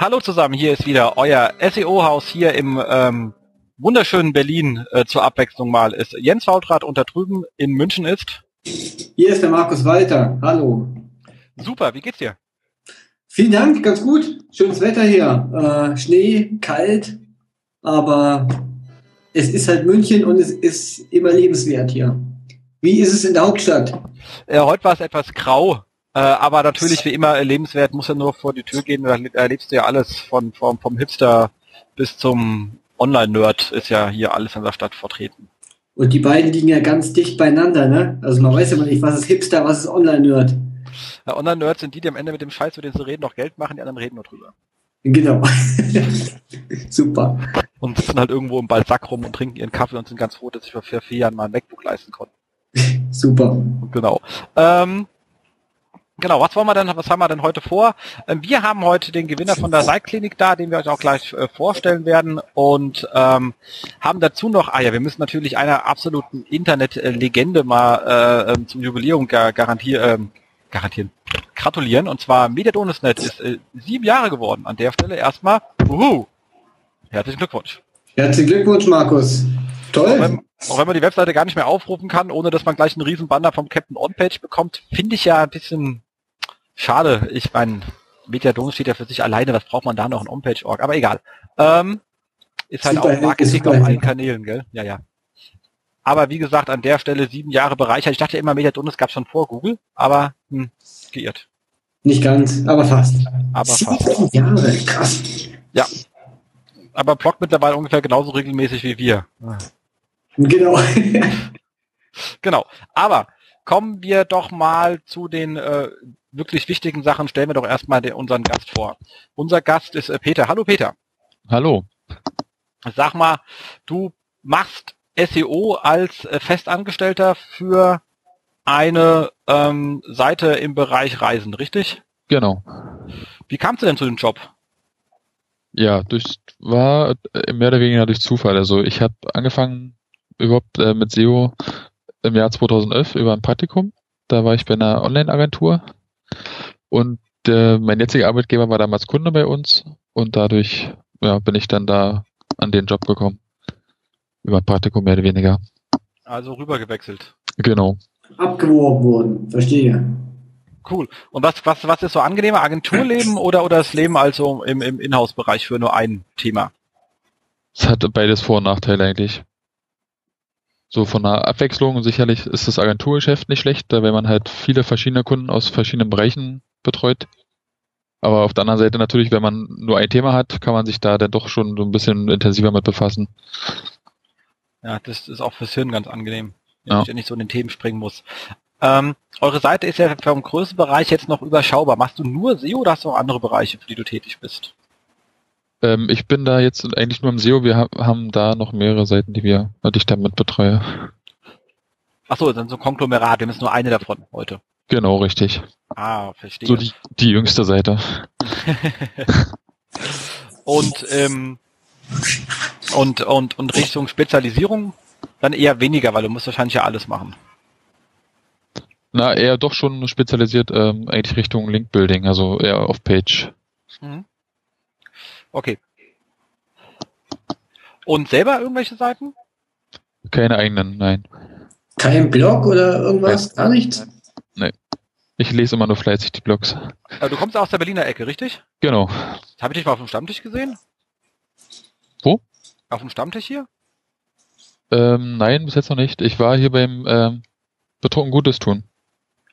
Hallo zusammen, hier ist wieder euer SEO-Haus hier im ähm, wunderschönen Berlin äh, zur Abwechslung mal. Ist Jens Faultrat unter drüben in München ist. Hier ist der Markus Walter. Hallo. Super, wie geht's dir? Vielen Dank, ganz gut. Schönes Wetter hier. Äh, Schnee, kalt, aber es ist halt München und es ist immer lebenswert hier. Wie ist es in der Hauptstadt? Äh, heute war es etwas grau, äh, aber natürlich wie immer lebenswert, muss ja nur vor die Tür gehen, da erlebst du ja alles von, vom, vom Hipster bis zum Online-Nerd ist ja hier alles in der Stadt vertreten. Und die beiden liegen ja ganz dicht beieinander, ne? Also man weiß ja nicht, was ist Hipster, was ist Online-Nerd. Ja, Online-Nerds sind die, die am Ende mit dem Scheiß, mit dem sie reden, noch Geld machen, die anderen reden nur drüber. Genau. Super. Und sitzen halt irgendwo im Balsack rum und trinken ihren Kaffee und sind ganz froh, dass sie vor vier Jahren mal ein MacBook leisten konnten. Super. Genau. Ähm, Genau, was wollen wir denn, was haben wir denn heute vor? Ähm, wir haben heute den Gewinner von der Seilklinik da, den wir euch auch gleich äh, vorstellen werden und ähm, haben dazu noch, ah ja, wir müssen natürlich einer absoluten Internetlegende mal äh, ähm, zum Jubiläum gar garantieren, äh, garantieren, gratulieren und zwar MediaDonusNet ist äh, sieben Jahre geworden. An der Stelle erstmal, uhu, herzlichen Glückwunsch. Herzlichen Glückwunsch, Markus. Toll. Auch wenn, auch wenn, man die Webseite gar nicht mehr aufrufen kann, ohne dass man gleich einen riesen Banner vom Captain On-Page bekommt, finde ich ja ein bisschen Schade, ich mein, Mediadon steht ja für sich alleine, was braucht man da noch ein On-Page-Org? Aber egal. Ähm, ist halt auch Marketing auf allen Kanälen, gell? Ja, ja. Aber wie gesagt, an der Stelle sieben Jahre bereichert. Ich dachte immer, Mediadonis gab schon vor Google, aber hm, geirrt. Nicht ganz, aber fast. Aber sieben fast. Jahre, krass. Ja. Aber bloggt mittlerweile ungefähr genauso regelmäßig wie wir. Genau. genau. Aber kommen wir doch mal zu den äh, wirklich wichtigen Sachen stellen wir doch erstmal den, unseren Gast vor. Unser Gast ist äh, Peter. Hallo Peter. Hallo. Sag mal, du machst SEO als äh, Festangestellter für eine ähm, Seite im Bereich Reisen, richtig? Genau. Wie kamst du denn zu dem Job? Ja, durch war äh, mehr oder weniger durch Zufall. Also ich habe angefangen überhaupt äh, mit SEO im Jahr 2011 über ein Praktikum. Da war ich bei einer Online-Agentur und äh, mein jetziger Arbeitgeber war damals Kunde bei uns und dadurch ja, bin ich dann da an den Job gekommen. Über ein Praktikum mehr oder weniger. Also rübergewechselt. Genau. Abgeworben worden, verstehe. Cool. Und was, was, was ist so angenehmer? Agenturleben oder, oder das Leben also im, im Inhouse-Bereich für nur ein Thema? Es hat beides Vor- und Nachteile eigentlich. So von der Abwechslung sicherlich ist das Agenturgeschäft nicht schlecht, da wenn man halt viele verschiedene Kunden aus verschiedenen Bereichen betreut. Aber auf der anderen Seite natürlich, wenn man nur ein Thema hat, kann man sich da dann doch schon so ein bisschen intensiver mit befassen. Ja, das ist auch fürs Hirn ganz angenehm, wenn ja. ich nicht so in den Themen springen muss. Ähm, eure Seite ist ja vom größten Bereich jetzt noch überschaubar. Machst du nur SEO oder hast du auch andere Bereiche, für die du tätig bist? Ähm, ich bin da jetzt eigentlich nur im SEO. Wir ha haben da noch mehrere Seiten, die wir, die ich damit betreue. Achso, dann so ein Konglomerat. Wir müssen nur eine davon heute. Genau, richtig. Ah, verstehe. So die, die jüngste Seite. und, ähm, und, und, und Richtung Spezialisierung dann eher weniger, weil du musst wahrscheinlich ja alles machen. Na, eher doch schon spezialisiert ähm, eigentlich Richtung Link-Building, also eher auf Page. Mhm. Okay. Und selber irgendwelche Seiten? Keine eigenen, nein. Kein Blog oder irgendwas? Gar nichts? Nee. Ich lese immer nur fleißig die Blogs. du kommst aus der Berliner Ecke, richtig? Genau. Habe ich dich mal auf dem Stammtisch gesehen? Wo? Auf dem Stammtisch hier? Ähm, nein, bis jetzt noch nicht. Ich war hier beim ähm, Betrunken Gutes tun.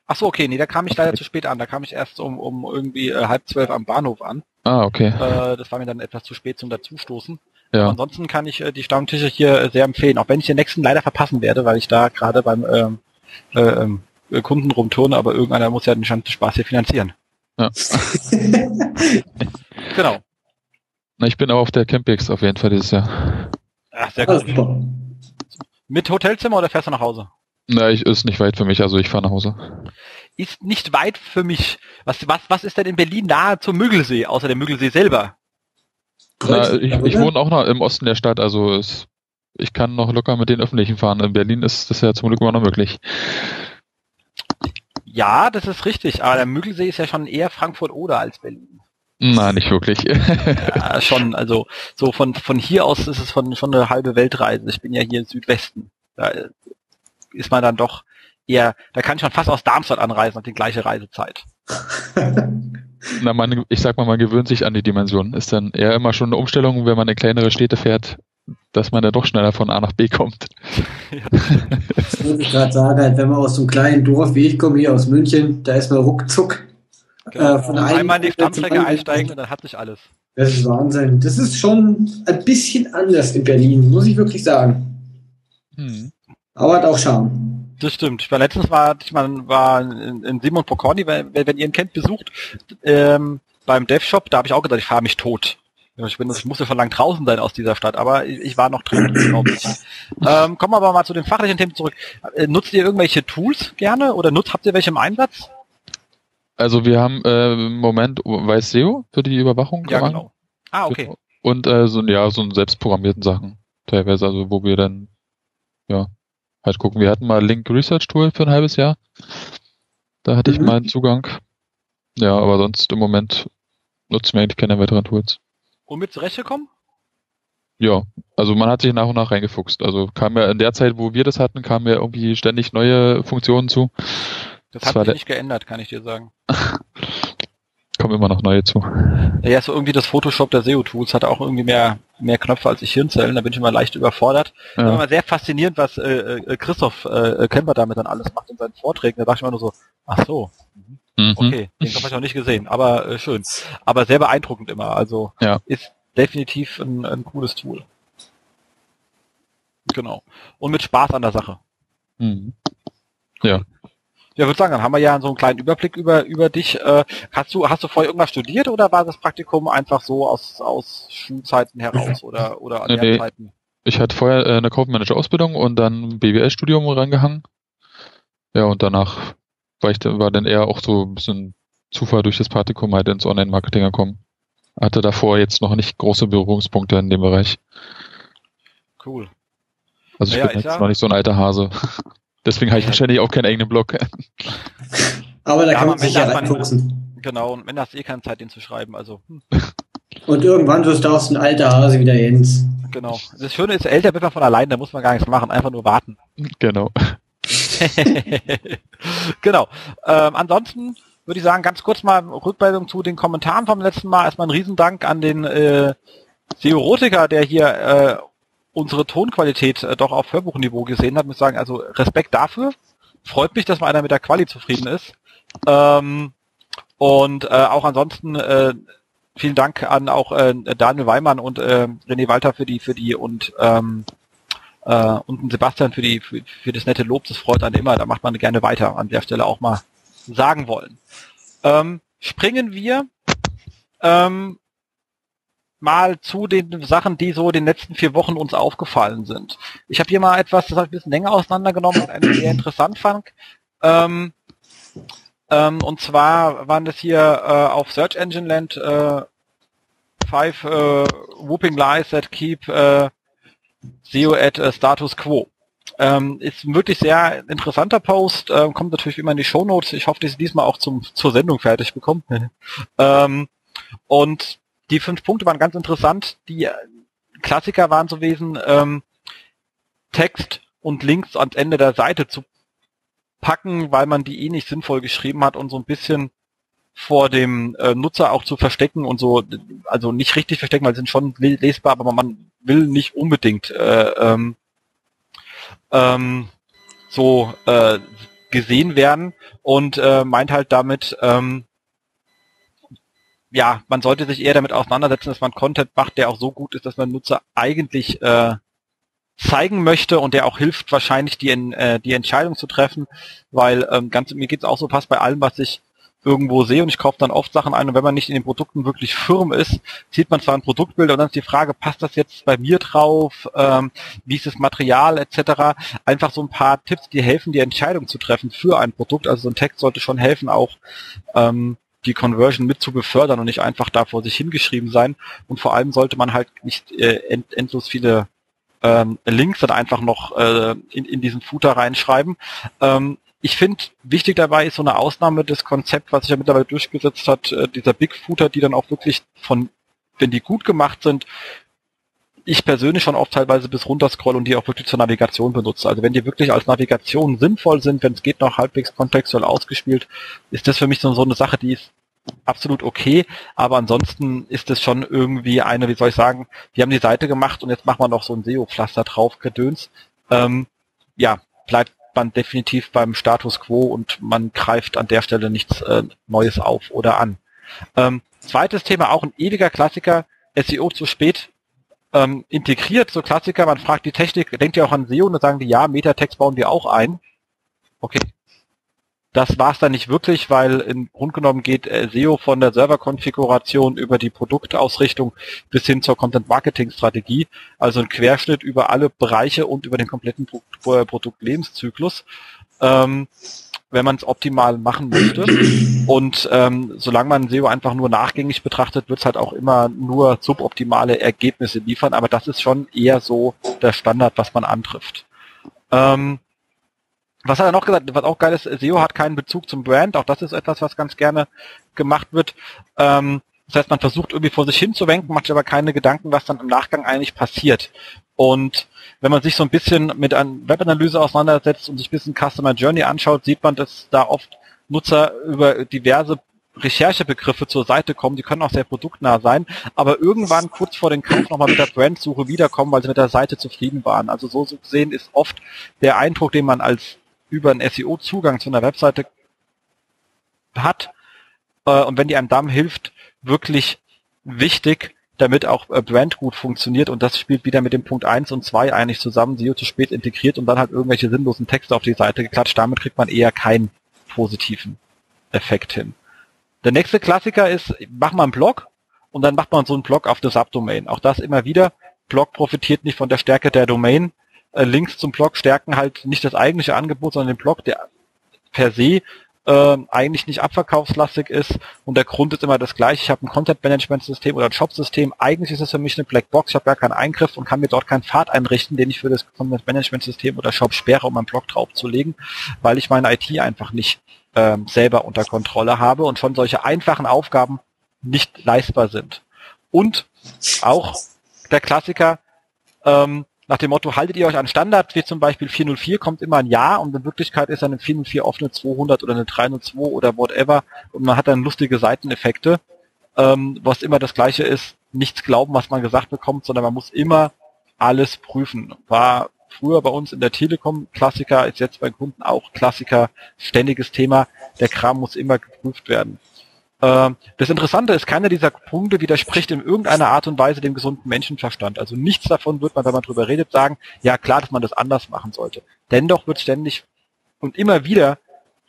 Ach so, okay, nee, da kam ich leider zu spät an. Da kam ich erst um, um irgendwie äh, halb zwölf am Bahnhof an. Ah, okay. Äh, das war mir dann etwas zu spät zum Dazustoßen. Ja. ansonsten kann ich äh, die Stammtische hier äh, sehr empfehlen, auch wenn ich den nächsten leider verpassen werde, weil ich da gerade beim ähm, äh, ähm, Kunden rumturne, aber irgendeiner muss ja den Stammtisch Spaß hier finanzieren. Ja. genau. Na, ich bin auch auf der Campix auf jeden Fall dieses Jahr. Ach, sehr gut. Mit Hotelzimmer oder fährst du nach Hause? Na, ich, ist nicht weit für mich, also ich fahre nach Hause. Ist nicht weit für mich. Was, was, was ist denn in Berlin nahe zum Müggelsee, außer dem Müggelsee selber? Na, ich, ich wohne auch noch im Osten der Stadt, also es, ich kann noch locker mit den Öffentlichen fahren. In Berlin ist das ja zum Glück immer noch möglich. Ja, das ist richtig, aber der Müggelsee ist ja schon eher Frankfurt oder als Berlin. Na, nicht wirklich. ja, schon, also so von, von hier aus ist es von, schon eine halbe Weltreise. Ich bin ja hier im Südwesten. Da ist man dann doch eher, da kann ich schon fast aus Darmstadt anreisen und die gleiche Reisezeit. Na, man, ich sag mal, man gewöhnt sich an die Dimension. Ist dann eher immer schon eine Umstellung, wenn man in kleinere Städte fährt, dass man dann doch schneller von A nach B kommt. das würde ich gerade sagen, halt, wenn man aus so einem kleinen Dorf, wie ich komme, hier aus München, da ist man ruckzuck. Genau. Äh, von einmal in die Stammstrecke einsteigen und dann hat sich alles. Das ist Wahnsinn. Das ist schon ein bisschen anders in Berlin, muss ich wirklich sagen. Hm. Aber hat auch Charme. Das stimmt. Ich war letztens war ich mal war in, in Simon Pocorni, wenn, wenn ihr ihn kennt, besucht ähm, beim Dev Shop. Da habe ich auch gesagt, ich fahre mich tot. Ich, bin, ich musste schon lang draußen sein aus dieser Stadt, aber ich, ich war noch drin. ähm, kommen wir aber mal zu den fachlichen Themen zurück. Äh, nutzt ihr irgendwelche Tools gerne oder nutzt, habt ihr welche im Einsatz? Also wir haben äh, im Moment Weiß SEO für die Überwachung. Ja, genau. Ah, okay. Und äh, so, ja, so einen selbstprogrammierten Sachen teilweise, also wo wir dann ja halt gucken. Wir hatten mal Link Research Tool für ein halbes Jahr. Da hatte mhm. ich mal einen Zugang. Ja, aber sonst im Moment nutzen wir eigentlich keine weiteren Tools. Und mit zurechtgekommen? Ja, also man hat sich nach und nach reingefuchst. Also kam ja in der Zeit, wo wir das hatten, kamen ja irgendwie ständig neue Funktionen zu. Das, das hat sich nicht geändert, kann ich dir sagen. kommen immer noch neue zu. Ja, so irgendwie das Photoshop der SEO-Tools hat auch irgendwie mehr, mehr Knöpfe als ich Hirnzellen, da bin ich immer leicht überfordert. Ja. Das war sehr faszinierend, was äh, äh, Christoph äh, Kemper damit dann alles macht in seinen Vorträgen. Da dachte ich immer nur so, ach so, mhm. okay, den habe ich noch nicht gesehen, aber äh, schön. Aber sehr beeindruckend immer, also ja. ist definitiv ein, ein cooles Tool. Genau. Und mit Spaß an der Sache. Mhm. Ja. Ja, würde sagen, dann haben wir ja so einen kleinen Überblick über, über dich. Äh, hast du, hast du vorher irgendwas studiert oder war das Praktikum einfach so aus, aus Schulzeiten heraus oder, oder an nee, Zeiten? Ich hatte vorher äh, eine Kaufmanager-Ausbildung und dann BWL-Studium rangehangen. Ja, und danach war ich war dann eher auch so ein bisschen Zufall durch das Praktikum halt ins Online-Marketing gekommen. Hatte davor jetzt noch nicht große Berührungspunkte in dem Bereich. Cool. Also ich naja, bin jetzt ja, noch nicht so ein alter Hase. Deswegen habe ich wahrscheinlich auch keinen eigenen Blog. Aber da ja, kann man sich ja reinfuchsen. Genau, und wenn hast eh keine Zeit, den zu schreiben, also. Hm. Und irgendwann wirst du auch so ein alter Hase wie der Jens. Genau. Das Schöne ist, älter wird man von allein, da muss man gar nichts machen, einfach nur warten. Genau. genau. Ähm, ansonsten würde ich sagen, ganz kurz mal Rückmeldung zu den Kommentaren vom letzten Mal. Erstmal ein Riesendank an den äh, Seorotiker, der hier äh, unsere Tonqualität äh, doch auf Hörbuchniveau gesehen hat, muss sagen, also Respekt dafür. Freut mich, dass mal einer mit der Quali zufrieden ist. Ähm, und äh, auch ansonsten äh, vielen Dank an auch äh, Daniel Weimann und äh, René Walter für die für die und ähm, äh, und Sebastian für die für, für das nette Lob. Das freut einen immer. Da macht man gerne weiter. An der Stelle auch mal sagen wollen. Ähm, springen wir ähm, mal zu den Sachen, die so den letzten vier Wochen uns aufgefallen sind. Ich habe hier mal etwas, das habe ich ein bisschen länger auseinandergenommen und sehr interessant fand. Ähm, ähm, und zwar waren das hier äh, auf Search Engine Land äh, five äh, whooping lies that keep äh, at uh, status quo. Ähm, ist ein wirklich sehr interessanter Post, äh, kommt natürlich immer in die Show Notes. Ich hoffe, dass ich diesmal auch zum, zur Sendung fertig bekomme. ähm, und die fünf Punkte waren ganz interessant. Die äh, Klassiker waren so gewesen, ähm, Text und Links ans Ende der Seite zu packen, weil man die eh nicht sinnvoll geschrieben hat und so ein bisschen vor dem äh, Nutzer auch zu verstecken und so, also nicht richtig verstecken, weil sie sind schon lesbar, aber man will nicht unbedingt äh, ähm, ähm, so äh, gesehen werden und äh, meint halt damit, ähm, ja, man sollte sich eher damit auseinandersetzen, dass man Content macht, der auch so gut ist, dass man Nutzer eigentlich äh, zeigen möchte und der auch hilft, wahrscheinlich die, äh, die Entscheidung zu treffen, weil ähm, ganz mir geht's auch so fast bei allem, was ich irgendwo sehe und ich kaufe dann oft Sachen ein und wenn man nicht in den Produkten wirklich firm ist, sieht man zwar ein Produktbild und dann ist die Frage, passt das jetzt bei mir drauf, ähm, wie ist das Material etc. Einfach so ein paar Tipps, die helfen, die Entscheidung zu treffen für ein Produkt. Also so ein Text sollte schon helfen, auch ähm, die Conversion mit zu befördern und nicht einfach da vor sich hingeschrieben sein. Und vor allem sollte man halt nicht äh, end, endlos viele ähm, Links dann einfach noch äh, in, in diesen Footer reinschreiben. Ähm, ich finde, wichtig dabei ist so eine Ausnahme des Konzept, was sich ja mittlerweile durchgesetzt hat, äh, dieser Big Footer, die dann auch wirklich von, wenn die gut gemacht sind, ich persönlich schon oft teilweise bis runter scroll und die auch wirklich zur Navigation benutze. Also wenn die wirklich als Navigation sinnvoll sind, wenn es geht noch halbwegs kontextuell ausgespielt, ist das für mich so, so eine Sache, die ist absolut okay, aber ansonsten ist es schon irgendwie eine, wie soll ich sagen, die haben die Seite gemacht und jetzt machen wir noch so ein SEO-Pflaster drauf, Gedöns. Ähm, ja, bleibt man definitiv beim Status quo und man greift an der Stelle nichts äh, Neues auf oder an. Ähm, zweites Thema, auch ein ewiger Klassiker, SEO zu spät ähm, integriert, so Klassiker, man fragt die Technik, denkt ihr auch an SEO und dann sagen die, ja, Metatext bauen wir auch ein. Okay. Das war es dann nicht wirklich, weil im Grunde genommen geht äh, SEO von der Serverkonfiguration über die Produktausrichtung bis hin zur Content-Marketing-Strategie, also ein Querschnitt über alle Bereiche und über den kompletten Pro Pro Produktlebenszyklus. Ähm, wenn man es optimal machen möchte. Und ähm, solange man SEO einfach nur nachgängig betrachtet, wird es halt auch immer nur suboptimale Ergebnisse liefern. Aber das ist schon eher so der Standard, was man antrifft. Ähm, was hat er noch gesagt, was auch geil ist, SEO hat keinen Bezug zum Brand. Auch das ist etwas, was ganz gerne gemacht wird. Ähm, das heißt, man versucht irgendwie vor sich hinzuwenken, macht sich aber keine Gedanken, was dann im Nachgang eigentlich passiert. Und wenn man sich so ein bisschen mit einer Webanalyse auseinandersetzt und sich ein bisschen Customer Journey anschaut, sieht man, dass da oft Nutzer über diverse Recherchebegriffe zur Seite kommen, die können auch sehr produktnah sein, aber irgendwann kurz vor dem Kauf nochmal mit der Brandsuche wiederkommen, weil sie mit der Seite zufrieden waren. Also so zu sehen ist oft der Eindruck, den man als über einen SEO-Zugang zu einer Webseite hat, äh, und wenn die einem dann hilft, wirklich wichtig, damit auch äh, Brand gut funktioniert und das spielt wieder mit dem Punkt 1 und 2 eigentlich zusammen, SEO zu spät integriert und dann halt irgendwelche sinnlosen Texte auf die Seite geklatscht. Damit kriegt man eher keinen positiven Effekt hin. Der nächste Klassiker ist, mach mal einen Blog und dann macht man so einen Blog auf der Subdomain. Auch das immer wieder. Blog profitiert nicht von der Stärke der Domain. Äh, Links zum Blog stärken halt nicht das eigentliche Angebot, sondern den Blog, der per se äh, eigentlich nicht abverkaufslastig ist und der Grund ist immer das gleiche. Ich habe ein Content-Management-System oder ein Shop-System. Eigentlich ist es für mich eine Blackbox. Ich habe gar keinen Eingriff und kann mir dort keinen Pfad einrichten, den ich für das Content-Management-System oder Shop sperre, um meinen Blog draufzulegen, weil ich meine IT einfach nicht äh, selber unter Kontrolle habe und schon solche einfachen Aufgaben nicht leistbar sind. Und auch der Klassiker, ähm, nach dem Motto, haltet ihr euch an Standard, wie zum Beispiel 404 kommt immer ein Ja und in Wirklichkeit ist eine 404 oft eine 200 oder eine 302 oder whatever und man hat dann lustige Seiteneffekte, ähm, was immer das gleiche ist, nichts glauben, was man gesagt bekommt, sondern man muss immer alles prüfen. War früher bei uns in der Telekom Klassiker, ist jetzt bei Kunden auch Klassiker, ständiges Thema, der Kram muss immer geprüft werden. Ähm, das Interessante ist, keiner dieser Punkte widerspricht in irgendeiner Art und Weise dem gesunden Menschenverstand. Also nichts davon wird man, wenn man drüber redet, sagen, ja klar, dass man das anders machen sollte. Dennoch wird ständig und immer wieder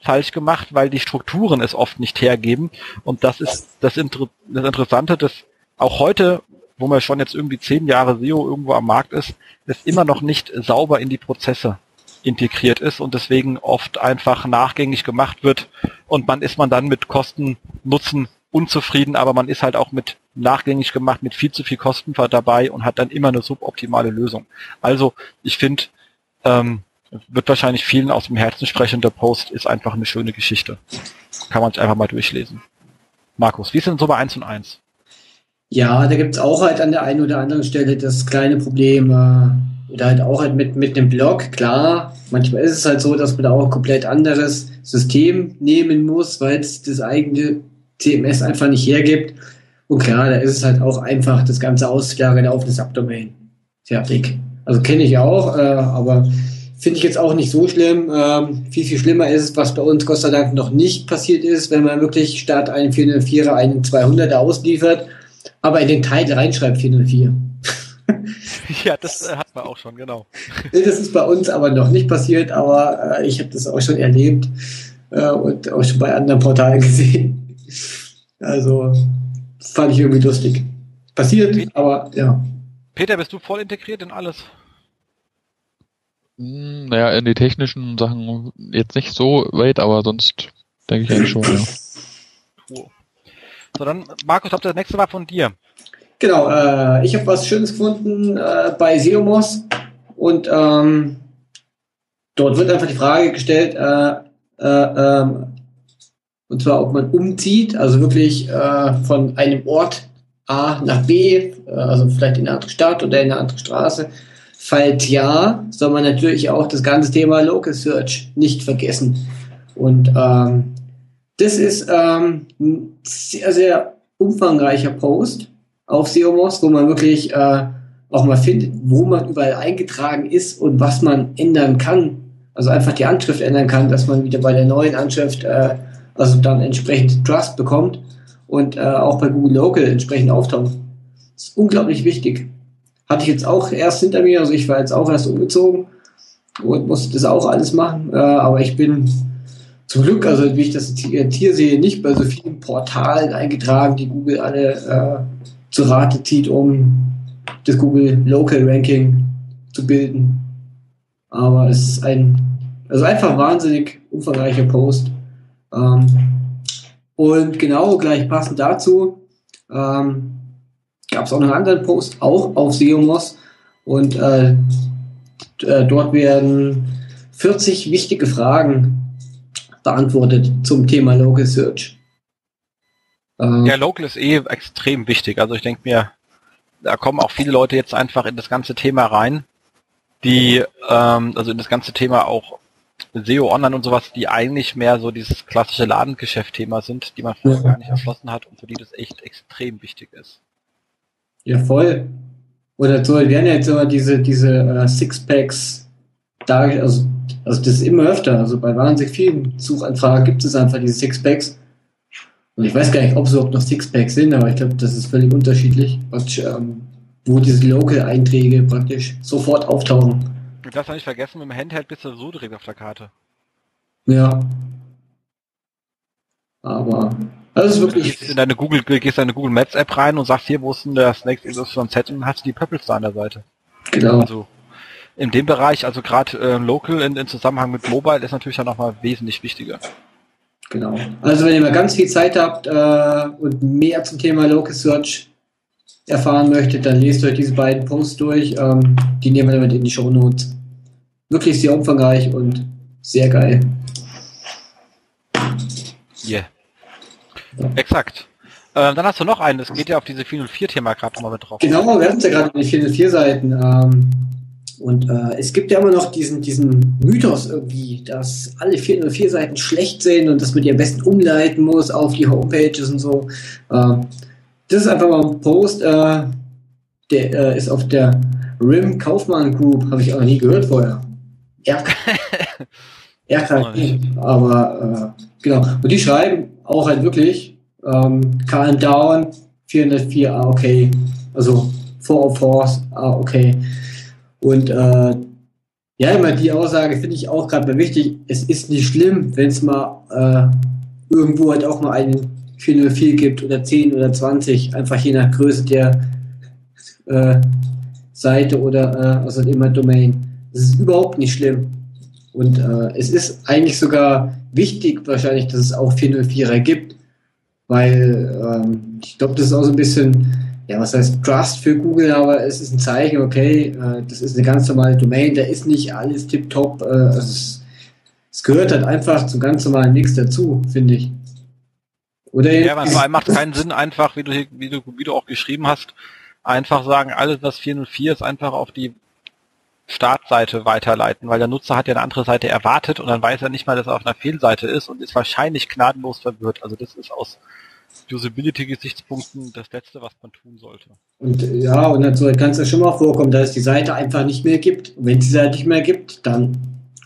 falsch gemacht, weil die Strukturen es oft nicht hergeben. Und das ist das, Inter das Interessante, dass auch heute, wo man schon jetzt irgendwie zehn Jahre SEO irgendwo am Markt ist, es immer noch nicht sauber in die Prozesse integriert ist und deswegen oft einfach nachgängig gemacht wird und man ist man dann mit Kosten, Nutzen unzufrieden, aber man ist halt auch mit nachgängig gemacht, mit viel zu viel Kosten dabei und hat dann immer eine suboptimale Lösung. Also ich finde, ähm, wird wahrscheinlich vielen aus dem Herzen sprechen, der Post ist einfach eine schöne Geschichte. Kann man sich einfach mal durchlesen. Markus, wie ist denn so bei 1 und 1? Ja, da gibt's auch halt an der einen oder anderen Stelle das kleine Problem, äh, oder halt auch halt mit, mit einem Blog, klar, manchmal ist es halt so, dass man da auch ein komplett anderes System nehmen muss, weil es das eigene CMS einfach nicht hergibt. Und klar, da ist es halt auch einfach, das Ganze auszulagern auf eine Subdomain. Fertig. Also kenne ich auch, äh, aber finde ich jetzt auch nicht so schlimm. Ähm, viel, viel schlimmer ist es, was bei uns Gott sei Dank noch nicht passiert ist, wenn man wirklich statt einen 404er einen 200er ausliefert, aber in den Teil reinschreibt 404. Ja, das äh, hat man auch schon, genau. Das ist bei uns aber noch nicht passiert, aber äh, ich habe das auch schon erlebt äh, und auch schon bei anderen Portalen gesehen. Also fand ich irgendwie lustig. Passiert, Peter, aber ja. Peter, bist du voll integriert in alles? Hm, naja, in die technischen Sachen jetzt nicht so weit, aber sonst denke ich eigentlich schon, ja. Cool. So, dann, Markus, habt das nächste Mal von dir. Genau, äh, ich habe was Schönes gefunden äh, bei Seomos und ähm, dort wird einfach die Frage gestellt, äh, Äh, ähm, und zwar, ob man umzieht, also wirklich äh, von einem Ort A nach B, äh, also vielleicht in eine andere Stadt oder in eine andere Straße. Falls ja, soll man natürlich auch das ganze Thema Local Search nicht vergessen. Und ähm, das ist ähm, ein sehr, sehr umfangreicher Post auf SEOMOS, wo man wirklich äh, auch mal findet, wo man überall eingetragen ist und was man ändern kann. Also einfach die Anschrift ändern kann, dass man wieder bei der neuen Anschrift äh, also dann entsprechend Trust bekommt und äh, auch bei Google Local entsprechend auftaucht. Das ist unglaublich wichtig. Hatte ich jetzt auch erst hinter mir, also ich war jetzt auch erst umgezogen und musste das auch alles machen, äh, aber ich bin zum Glück, also wie ich das hier sehe, nicht bei so vielen Portalen eingetragen, die Google alle äh, zu Rate zieht, um das Google Local Ranking zu bilden. Aber es ist ein, also einfach wahnsinnig umfangreicher Post. Ähm, und genau gleich passend dazu ähm, gab es auch noch einen anderen Post, auch auf SEOMOS. Und äh, äh, dort werden 40 wichtige Fragen beantwortet zum Thema Local Search. Ähm, ja, Local ist eh extrem wichtig. Also ich denke mir, da kommen auch viele Leute jetzt einfach in das ganze Thema rein, die, ähm, also in das ganze Thema auch SEO Online und sowas, die eigentlich mehr so dieses klassische Ladengeschäft-Thema sind, die man vorher ja. gar nicht erschlossen hat und für die das echt extrem wichtig ist. Ja, voll. Oder so werden ja jetzt immer diese, diese äh, Sixpacks da, also, also das ist immer öfter. Also bei wahnsinnig vielen Suchanfragen gibt es einfach diese Sixpacks. Und ich weiß gar nicht, ob es überhaupt noch Sixpacks sind, aber ich glaube, das ist völlig unterschiedlich, ähm, wo diese Local-Einträge praktisch sofort auftauchen. Du darfst nicht vergessen, mit dem Handheld bist du so direkt auf der Karte. Ja. Aber das ist wirklich. Du gehst in deine Google, gehst in deine Google Maps App rein und sagst hier, wo ist denn das nächste XYZ und hast du die Pöppels da an der Seite. Genau. Also in dem Bereich, also gerade äh, Local in, in, Zusammenhang mit Mobile ist natürlich dann nochmal wesentlich wichtiger. Genau. Also wenn ihr mal ganz viel Zeit habt äh, und mehr zum Thema Local Search erfahren möchtet, dann lest euch diese beiden Posts durch. Ähm, die nehmen wir damit in die Show Notes wirklich sehr umfangreich und sehr geil. Yeah. Ja. Exakt. Äh, dann hast du noch einen, das geht ja auf diese 404-Thema gerade nochmal mit drauf. Genau, wir hatten es ja gerade mit den 404-Seiten. Ähm, und äh, es gibt ja immer noch diesen, diesen Mythos irgendwie, dass alle 404-Seiten schlecht sind und dass man die am besten umleiten muss auf die Homepages und so. Äh, das ist einfach mal ein Post, äh, der äh, ist auf der RIM Kaufmann Group, habe ich auch nie gehört vorher. RKG. Aber äh, genau. Und die schreiben auch halt wirklich ähm, Calm Down 404 ah, okay. Also 404 ah, okay. Und äh, ja, immer die Aussage finde ich auch gerade wichtig. Es ist nicht schlimm, wenn es mal äh, irgendwo halt auch mal einen 404 gibt oder 10 oder 20, einfach je nach Größe der äh, Seite oder äh, also immer Domain. Das ist überhaupt nicht schlimm. Und äh, es ist eigentlich sogar wichtig wahrscheinlich, dass es auch 404er gibt, weil ähm, ich glaube, das ist auch so ein bisschen, ja, was heißt Trust für Google, aber es ist ein Zeichen, okay, äh, das ist eine ganz normale Domain, da ist nicht alles tipptopp, äh, also es, es gehört halt einfach zum ganz normalen Nix dazu, finde ich. Oder ja, aber vor allem macht keinen Sinn, einfach, wie du, wie du, wie du auch geschrieben hast, einfach sagen, alles was 404 ist, einfach auf die Startseite weiterleiten, weil der Nutzer hat ja eine andere Seite erwartet und dann weiß er nicht mal, dass er auf einer Fehlseite ist und ist wahrscheinlich gnadenlos verwirrt. Also das ist aus Usability-Gesichtspunkten das Letzte, was man tun sollte. Und ja, und dann kann es ja schon mal vorkommen, dass es die Seite einfach nicht mehr gibt. Und wenn es die Seite nicht mehr gibt, dann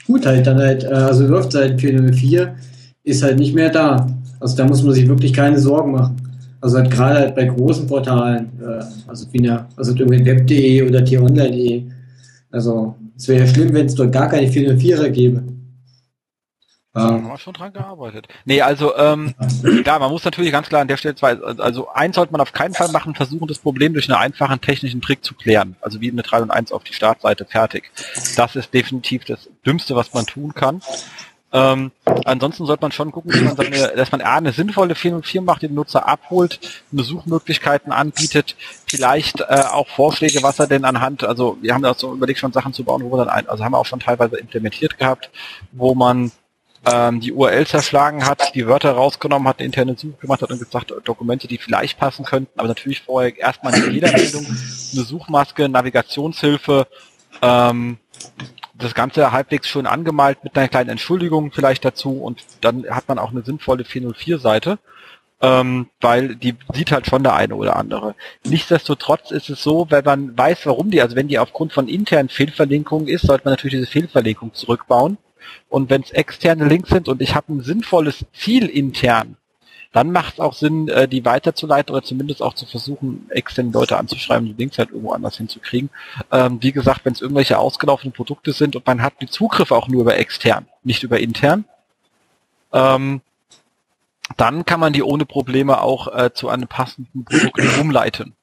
gut halt, dann halt, äh, also läuft Seite 404, ist halt nicht mehr da. Also da muss man sich wirklich keine Sorgen machen. Also halt gerade halt bei großen Portalen, äh, also wie eine, also irgendwie web.de oder t-online.de, also es wäre ja schlimm, wenn es dort gar keine 404er gäbe. Da haben wir schon dran gearbeitet. Nee, also ähm, klar, man muss natürlich ganz klar an der Stelle zwei, also eins sollte man auf keinen Fall machen, versuchen das Problem durch einen einfachen technischen Trick zu klären. Also wie eine 3 und 1 auf die Startseite fertig. Das ist definitiv das Dümmste, was man tun kann. Ähm, ansonsten sollte man schon gucken, dass man, seine, dass man eine sinnvolle 404 macht, den Nutzer abholt, eine Suchmöglichkeiten anbietet, vielleicht äh, auch Vorschläge, was er denn anhand, also wir haben da so überlegt, schon Sachen zu bauen, wo wir dann ein, also haben wir auch schon teilweise implementiert gehabt, wo man ähm, die URL zerschlagen hat, die Wörter rausgenommen hat, eine interne Suche gemacht hat und gesagt, Dokumente, die vielleicht passen könnten, aber natürlich vorher erstmal eine Fehlermeldung, eine Suchmaske, Navigationshilfe, ähm, das Ganze halbwegs schön angemalt mit einer kleinen Entschuldigung vielleicht dazu und dann hat man auch eine sinnvolle 404-Seite, ähm, weil die sieht halt schon der eine oder andere. Nichtsdestotrotz ist es so, wenn man weiß, warum die, also wenn die aufgrund von internen Fehlverlinkungen ist, sollte man natürlich diese Fehlverlinkung zurückbauen und wenn es externe Links sind und ich habe ein sinnvolles Ziel intern, dann macht es auch Sinn, äh, die weiterzuleiten oder zumindest auch zu versuchen, externe Leute anzuschreiben, die Links halt irgendwo anders hinzukriegen. Ähm, wie gesagt, wenn es irgendwelche ausgelaufenen Produkte sind und man hat die Zugriffe auch nur über extern, nicht über intern, ähm, dann kann man die ohne Probleme auch äh, zu einem passenden Produkt umleiten.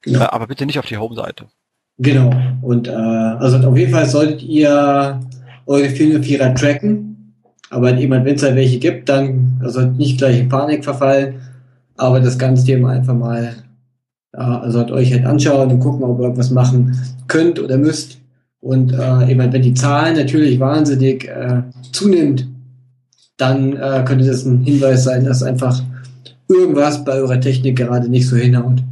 Genau. Äh, aber bitte nicht auf die Home-Seite. Genau. Und äh, also auf jeden Fall solltet ihr eure Vierer tracken. Aber wenn es halt welche gibt, dann also nicht gleich in Panik verfallen, aber das ganze Thema einfach mal, ja, also halt euch halt anschauen und gucken, ob ihr irgendwas machen könnt oder müsst. Und äh, eben, wenn die Zahlen natürlich wahnsinnig äh, zunimmt, dann äh, könnte das ein Hinweis sein, dass einfach irgendwas bei eurer Technik gerade nicht so hinhaut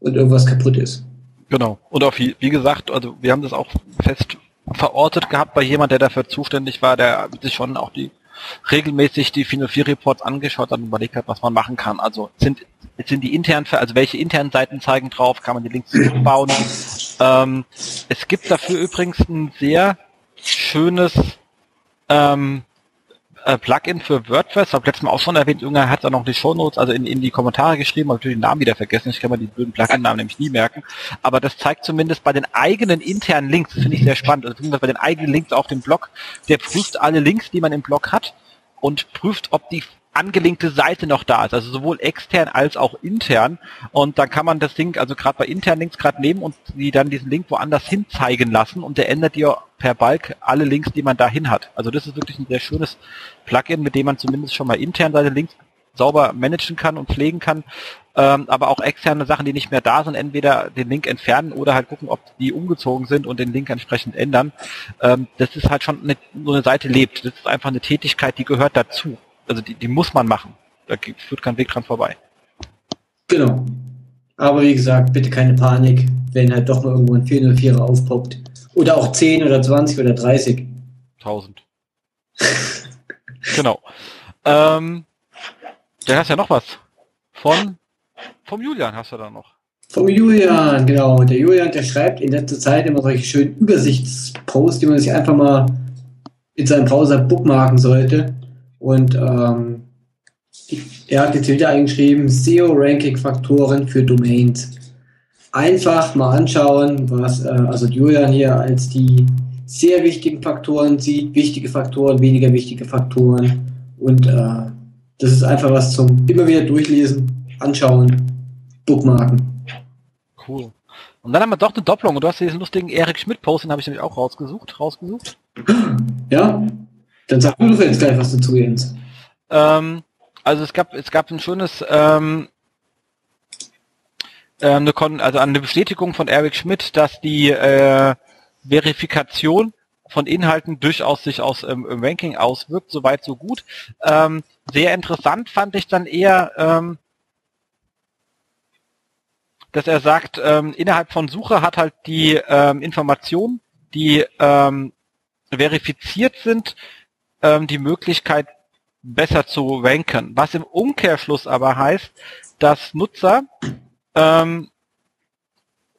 und irgendwas kaputt ist. Genau. Und auch wie, wie gesagt, also wir haben das auch fest verortet gehabt bei jemand, der dafür zuständig war, der sich schon auch die regelmäßig die Final 4 Reports angeschaut hat und überlegt hat, was man machen kann. Also sind sind die internen, also welche internen Seiten zeigen drauf, kann man die Links zurückbauen. Ähm, es gibt dafür übrigens ein sehr schönes ähm, äh, Plugin für WordPress, habe letztes Mal auch schon erwähnt, irgendwer hat da noch die Shownotes, also in, in die Kommentare geschrieben, habe natürlich den Namen wieder vergessen, ich kann mir die blöden Plugin-Namen nämlich nie merken, aber das zeigt zumindest bei den eigenen internen Links, das finde ich sehr spannend, also bei den eigenen Links auf dem Blog, der prüft alle Links, die man im Blog hat und prüft, ob die angelinkte Seite noch da ist, also sowohl extern als auch intern. Und dann kann man das Ding, also gerade bei internen Links gerade nehmen und die dann diesen Link woanders hin zeigen lassen und der ändert dir per Balk alle Links, die man dahin hat. Also das ist wirklich ein sehr schönes Plugin, mit dem man zumindest schon mal intern seine Links sauber managen kann und pflegen kann, ähm, aber auch externe Sachen, die nicht mehr da sind, entweder den Link entfernen oder halt gucken, ob die umgezogen sind und den Link entsprechend ändern. Ähm, das ist halt schon eine, so eine Seite lebt. Das ist einfach eine Tätigkeit, die gehört dazu also die, die muss man machen. Da führt kein Weg dran vorbei. Genau. Aber wie gesagt, bitte keine Panik, wenn halt doch mal irgendwo ein 404er aufpoppt. Oder auch 10 oder 20 oder 30. 1000. genau. Ähm, dann hast du ja noch was. Von, vom Julian hast du da noch. Vom Julian, genau. Der Julian, der schreibt in letzter Zeit immer solche schönen Übersichtsposts, die man sich einfach mal in seinem Browser bookmarken sollte. Und ähm, er hat jetzt wieder eingeschrieben, SEO-Ranking-Faktoren für Domains. Einfach mal anschauen, was äh, also Julian hier als die sehr wichtigen Faktoren sieht, wichtige Faktoren, weniger wichtige Faktoren. Und äh, das ist einfach was zum immer wieder durchlesen, anschauen, bookmarken. Cool. Und dann haben wir doch eine Doppelung. Und du hast diesen lustigen Erik Schmidt-Post, den habe ich nämlich auch rausgesucht. rausgesucht. Ja, dann sag du jetzt gleich was dazu, Jens. Ähm, also es gab, es gab ein schönes, ähm, äh, eine, Kon also eine Bestätigung von Eric Schmidt, dass die äh, Verifikation von Inhalten durchaus sich aus ähm, im Ranking auswirkt, soweit so gut. Ähm, sehr interessant fand ich dann eher, ähm, dass er sagt, ähm, innerhalb von Suche hat halt die ähm, Information, die ähm, verifiziert sind, ähm, die Möglichkeit, besser zu ranken. Was im Umkehrschluss aber heißt, dass Nutzer, ähm,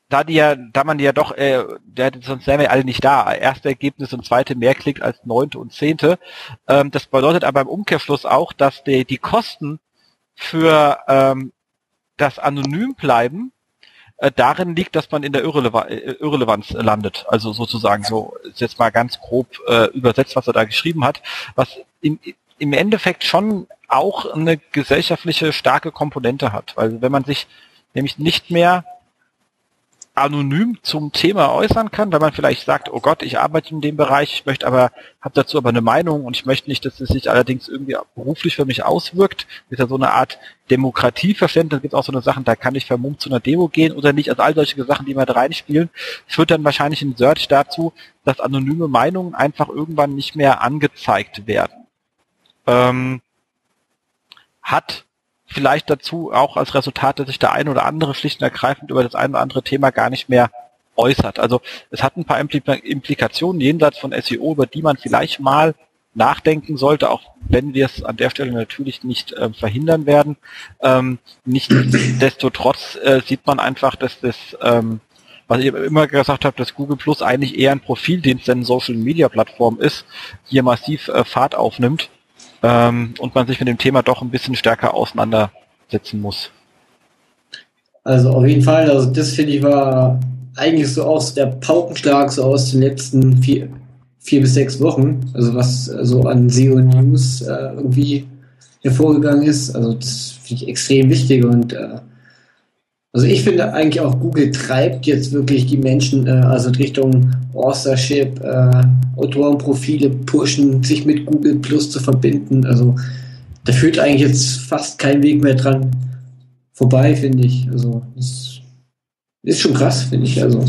da die ja, da man die ja doch, äh, der, sonst wären wir alle nicht da. Erste Ergebnis und zweite mehr klickt als neunte und zehnte. Ähm, das bedeutet aber im Umkehrschluss auch, dass die, die Kosten für ähm, das Anonymbleiben äh, darin liegt, dass man in der Irrelev äh, Irrelevanz landet. Also sozusagen so ist jetzt mal ganz grob äh, übersetzt, was er da geschrieben hat, was im, im Endeffekt schon auch eine gesellschaftliche starke Komponente hat. Weil wenn man sich nämlich nicht mehr anonym zum Thema äußern kann, weil man vielleicht sagt, oh Gott, ich arbeite in dem Bereich, ich möchte aber, habe dazu aber eine Meinung und ich möchte nicht, dass es sich allerdings irgendwie beruflich für mich auswirkt. Ist ja so eine Art Demokratieverständnis, da gibt es auch so eine Sachen, da kann ich vermummt zu einer Demo gehen oder nicht, also all solche Sachen, die mal da reinspielen, führt dann wahrscheinlich in Search dazu, dass anonyme Meinungen einfach irgendwann nicht mehr angezeigt werden. ähm, hat vielleicht dazu auch als Resultat, dass sich der eine oder andere schlicht und ergreifend über das eine oder andere Thema gar nicht mehr äußert. Also es hat ein paar Implikationen jenseits von SEO, über die man vielleicht mal nachdenken sollte, auch wenn wir es an der Stelle natürlich nicht äh, verhindern werden. Ähm, Nichtsdestotrotz äh, sieht man einfach, dass das, ähm, was ich immer gesagt habe, dass Google Plus eigentlich eher ein Profildienst, denn Social Media Plattform ist, hier massiv äh, Fahrt aufnimmt ähm, und man sich mit dem Thema doch ein bisschen stärker auseinandersetzen muss. Also auf jeden Fall, also das finde ich war eigentlich so aus der Paukenschlag so aus den letzten vier, vier bis sechs Wochen, also was so an SEO News äh, irgendwie hervorgegangen ist. Also das finde ich extrem wichtig und äh, also ich finde eigentlich auch Google treibt jetzt wirklich die Menschen äh, also Richtung Authorship, äh, Autorenprofile pushen, sich mit Google Plus zu verbinden. Also da führt eigentlich jetzt fast kein Weg mehr dran vorbei, finde ich. Also das ist schon krass, finde ich. Also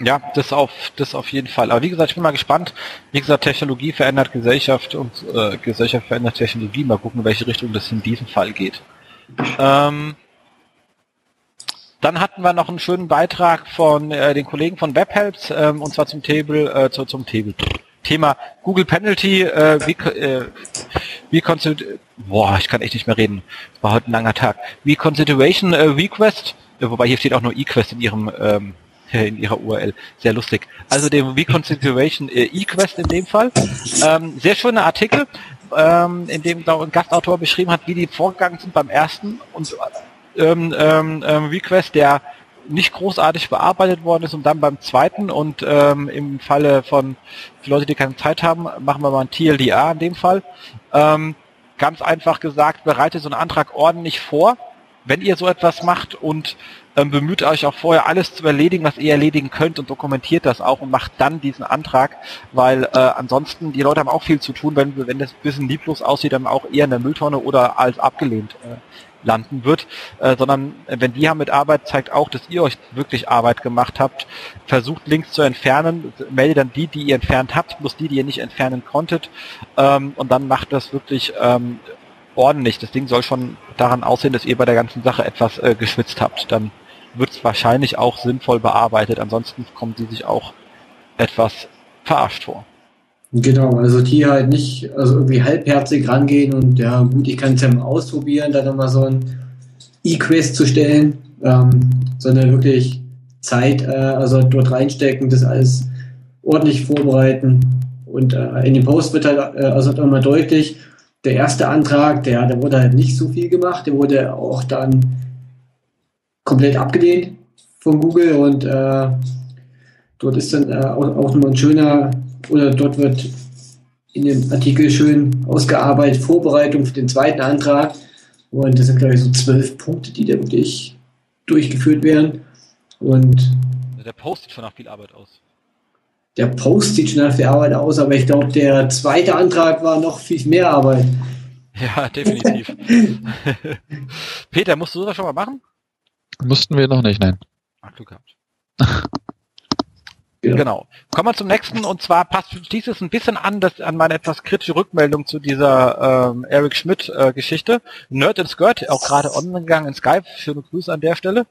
ja, das auf, das auf jeden Fall. Aber wie gesagt, ich bin mal gespannt. Wie gesagt, Technologie verändert Gesellschaft und äh, Gesellschaft verändert Technologie. Mal gucken, in welche Richtung das in diesem Fall geht. Ähm, dann hatten wir noch einen schönen Beitrag von äh, den Kollegen von WebHelps, ähm, und zwar zum Table, äh, zu, zum Table. Thema Google Penalty, äh, wie, äh, wie boah, ich kann echt nicht mehr reden. War heute ein langer Tag. Wie Consideration äh, Request, äh, wobei hier steht auch nur eQuest in ihrem ähm, in ihrer URL. Sehr lustig. Also der Reconfiguration äh, eQuest in dem Fall. Ähm, sehr schöner Artikel, ähm, in dem glaube ein Gastautor beschrieben hat, wie die vorgegangen sind beim ersten und ähm, ähm, Request, der nicht großartig bearbeitet worden ist und dann beim zweiten und ähm, im Falle von für Leute, die keine Zeit haben, machen wir mal ein TLDA in dem Fall. Ähm, ganz einfach gesagt, bereitet so einen Antrag ordentlich vor, wenn ihr so etwas macht und ähm, bemüht euch auch vorher alles zu erledigen, was ihr erledigen könnt und dokumentiert das auch und macht dann diesen Antrag, weil äh, ansonsten die Leute haben auch viel zu tun, wenn, wenn das ein bisschen lieblos aussieht, dann auch eher in der Mülltonne oder als abgelehnt äh, landen wird, äh, sondern äh, wenn die haben mit Arbeit, zeigt auch, dass ihr euch wirklich Arbeit gemacht habt. Versucht Links zu entfernen, meldet dann die, die ihr entfernt habt, plus die, die ihr nicht entfernen konntet ähm, und dann macht das wirklich ähm, ordentlich. Das Ding soll schon daran aussehen, dass ihr bei der ganzen Sache etwas äh, geschwitzt habt. Dann wird es wahrscheinlich auch sinnvoll bearbeitet. Ansonsten kommen sie sich auch etwas verarscht vor. Genau, also die halt nicht also irgendwie halbherzig rangehen und ja gut, ich kann es ja mal ausprobieren, dann nochmal so ein E-Quest zu stellen, ähm, sondern wirklich Zeit äh, also dort reinstecken, das alles ordentlich vorbereiten. Und äh, in dem Post wird halt äh, also nochmal deutlich, der erste Antrag, der, der wurde halt nicht so viel gemacht, der wurde auch dann komplett abgelehnt von Google und äh, dort ist dann äh, auch, auch nochmal ein schöner, oder dort wird in dem Artikel schön ausgearbeitet, Vorbereitung für den zweiten Antrag. Und das sind, glaube ich, so zwölf Punkte, die da wirklich durchgeführt werden. Und der Post sieht schon nach viel Arbeit aus. Der Post sieht schon nach viel Arbeit aus, aber ich glaube, der zweite Antrag war noch viel mehr Arbeit. Ja, definitiv. Peter, musst du das schon mal machen? Mussten wir noch nicht, nein. Ach, Glück gehabt. ja. Genau. Kommen wir zum nächsten und zwar passt dieses ein bisschen an, das, an meine etwas kritische Rückmeldung zu dieser ähm, Eric Schmidt äh, Geschichte. Nerd and Skirt, auch gerade online gegangen in Skype, schöne Grüße an der Stelle,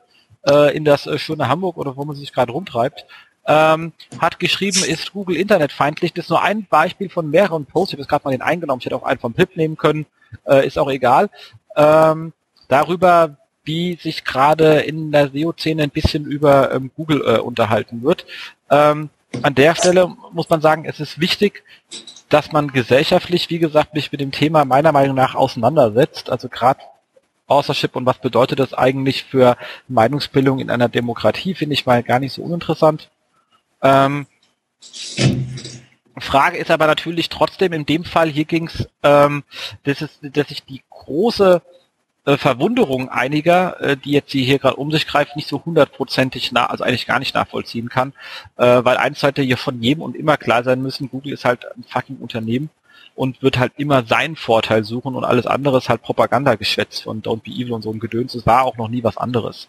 äh, in das äh, schöne Hamburg oder wo man sich gerade rumtreibt. Ähm, hat geschrieben, ist Google internetfeindlich. Das ist nur ein Beispiel von mehreren Posts. Ich habe jetzt gerade mal den eingenommen. Ich hätte auch einen vom Pip nehmen können. Äh, ist auch egal. Ähm, darüber, wie sich gerade in der SEO-Szene ein bisschen über ähm, Google äh, unterhalten wird. Ähm, an der Stelle muss man sagen, es ist wichtig, dass man gesellschaftlich, wie gesagt, sich mit dem Thema meiner Meinung nach auseinandersetzt. Also gerade Authorship und was bedeutet das eigentlich für Meinungsbildung in einer Demokratie, finde ich mal gar nicht so uninteressant. Ähm, Frage ist aber natürlich trotzdem in dem Fall, hier ging es, ähm, dass, dass ich die große äh, Verwunderung einiger, äh, die jetzt hier gerade um sich greift, nicht so hundertprozentig nah, also eigentlich gar nicht nachvollziehen kann, äh, weil eins sollte hier von jedem und immer klar sein müssen, Google ist halt ein fucking Unternehmen und wird halt immer seinen Vorteil suchen und alles andere ist halt Propagandageschwätz von Don't Be Evil und so ein Gedöns. Es war auch noch nie was anderes.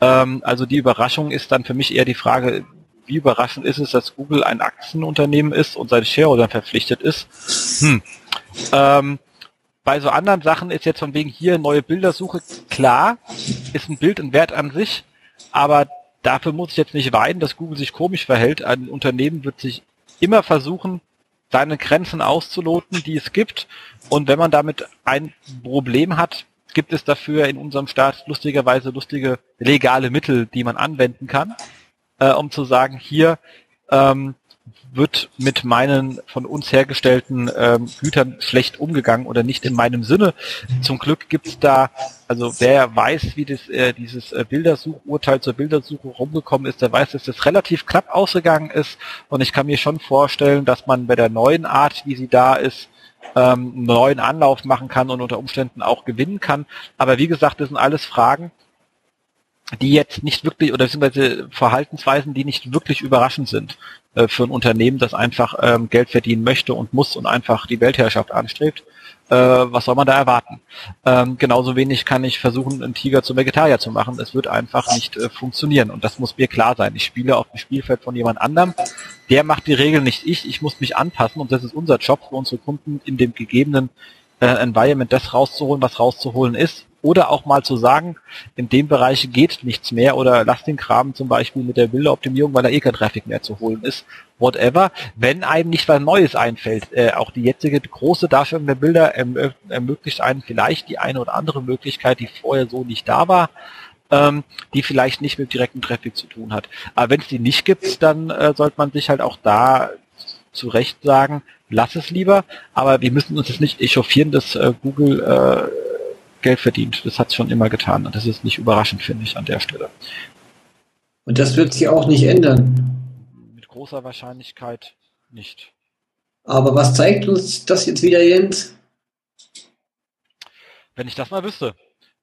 Ähm, also die Überraschung ist dann für mich eher die Frage, wie überraschend ist es, dass Google ein Aktienunternehmen ist und seine Shareholder verpflichtet ist? Hm, Ähm, bei so anderen Sachen ist jetzt von wegen hier neue Bildersuche klar, ist ein Bild ein Wert an sich, aber dafür muss ich jetzt nicht weinen, dass Google sich komisch verhält. Ein Unternehmen wird sich immer versuchen, seine Grenzen auszuloten, die es gibt. Und wenn man damit ein Problem hat, gibt es dafür in unserem Staat lustigerweise lustige legale Mittel, die man anwenden kann, äh, um zu sagen, hier ähm, wird mit meinen von uns hergestellten ähm, Gütern schlecht umgegangen oder nicht in meinem Sinne. Zum Glück gibt's da, also wer weiß, wie das, äh, dieses äh, Bildersuchurteil zur Bildersuche rumgekommen ist, der weiß, dass das relativ knapp ausgegangen ist und ich kann mir schon vorstellen, dass man bei der neuen Art, wie sie da ist, ähm, einen neuen Anlauf machen kann und unter Umständen auch gewinnen kann. Aber wie gesagt, das sind alles Fragen, die jetzt nicht wirklich oder beziehungsweise Verhaltensweisen, die nicht wirklich überraschend sind äh, für ein Unternehmen, das einfach ähm, Geld verdienen möchte und muss und einfach die Weltherrschaft anstrebt. Äh, was soll man da erwarten? Ähm, genauso wenig kann ich versuchen, einen Tiger zum Vegetarier zu machen. Es wird einfach nicht äh, funktionieren und das muss mir klar sein. Ich spiele auf dem Spielfeld von jemand anderem. Der macht die Regeln nicht ich. Ich muss mich anpassen und das ist unser Job für unsere Kunden in dem gegebenen äh, Environment das rauszuholen, was rauszuholen ist oder auch mal zu sagen, in dem Bereich geht nichts mehr oder lass den Kram zum Beispiel mit der Bilderoptimierung, weil da eh kein Traffic mehr zu holen ist, whatever. Wenn einem nicht was Neues einfällt, äh, auch die jetzige große Darstellung der Bilder erm ermöglicht einem vielleicht die eine oder andere Möglichkeit, die vorher so nicht da war, ähm, die vielleicht nicht mit direktem Traffic zu tun hat. Aber wenn es die nicht gibt, dann äh, sollte man sich halt auch da zu Recht sagen, lass es lieber, aber wir müssen uns jetzt nicht echauffieren, dass äh, Google äh, Geld verdient. Das hat es schon immer getan. Und das ist nicht überraschend, finde ich, an der Stelle. Und das wird sich auch nicht ändern. Mit großer Wahrscheinlichkeit nicht. Aber was zeigt uns das jetzt wieder, Jens? Wenn ich das mal wüsste.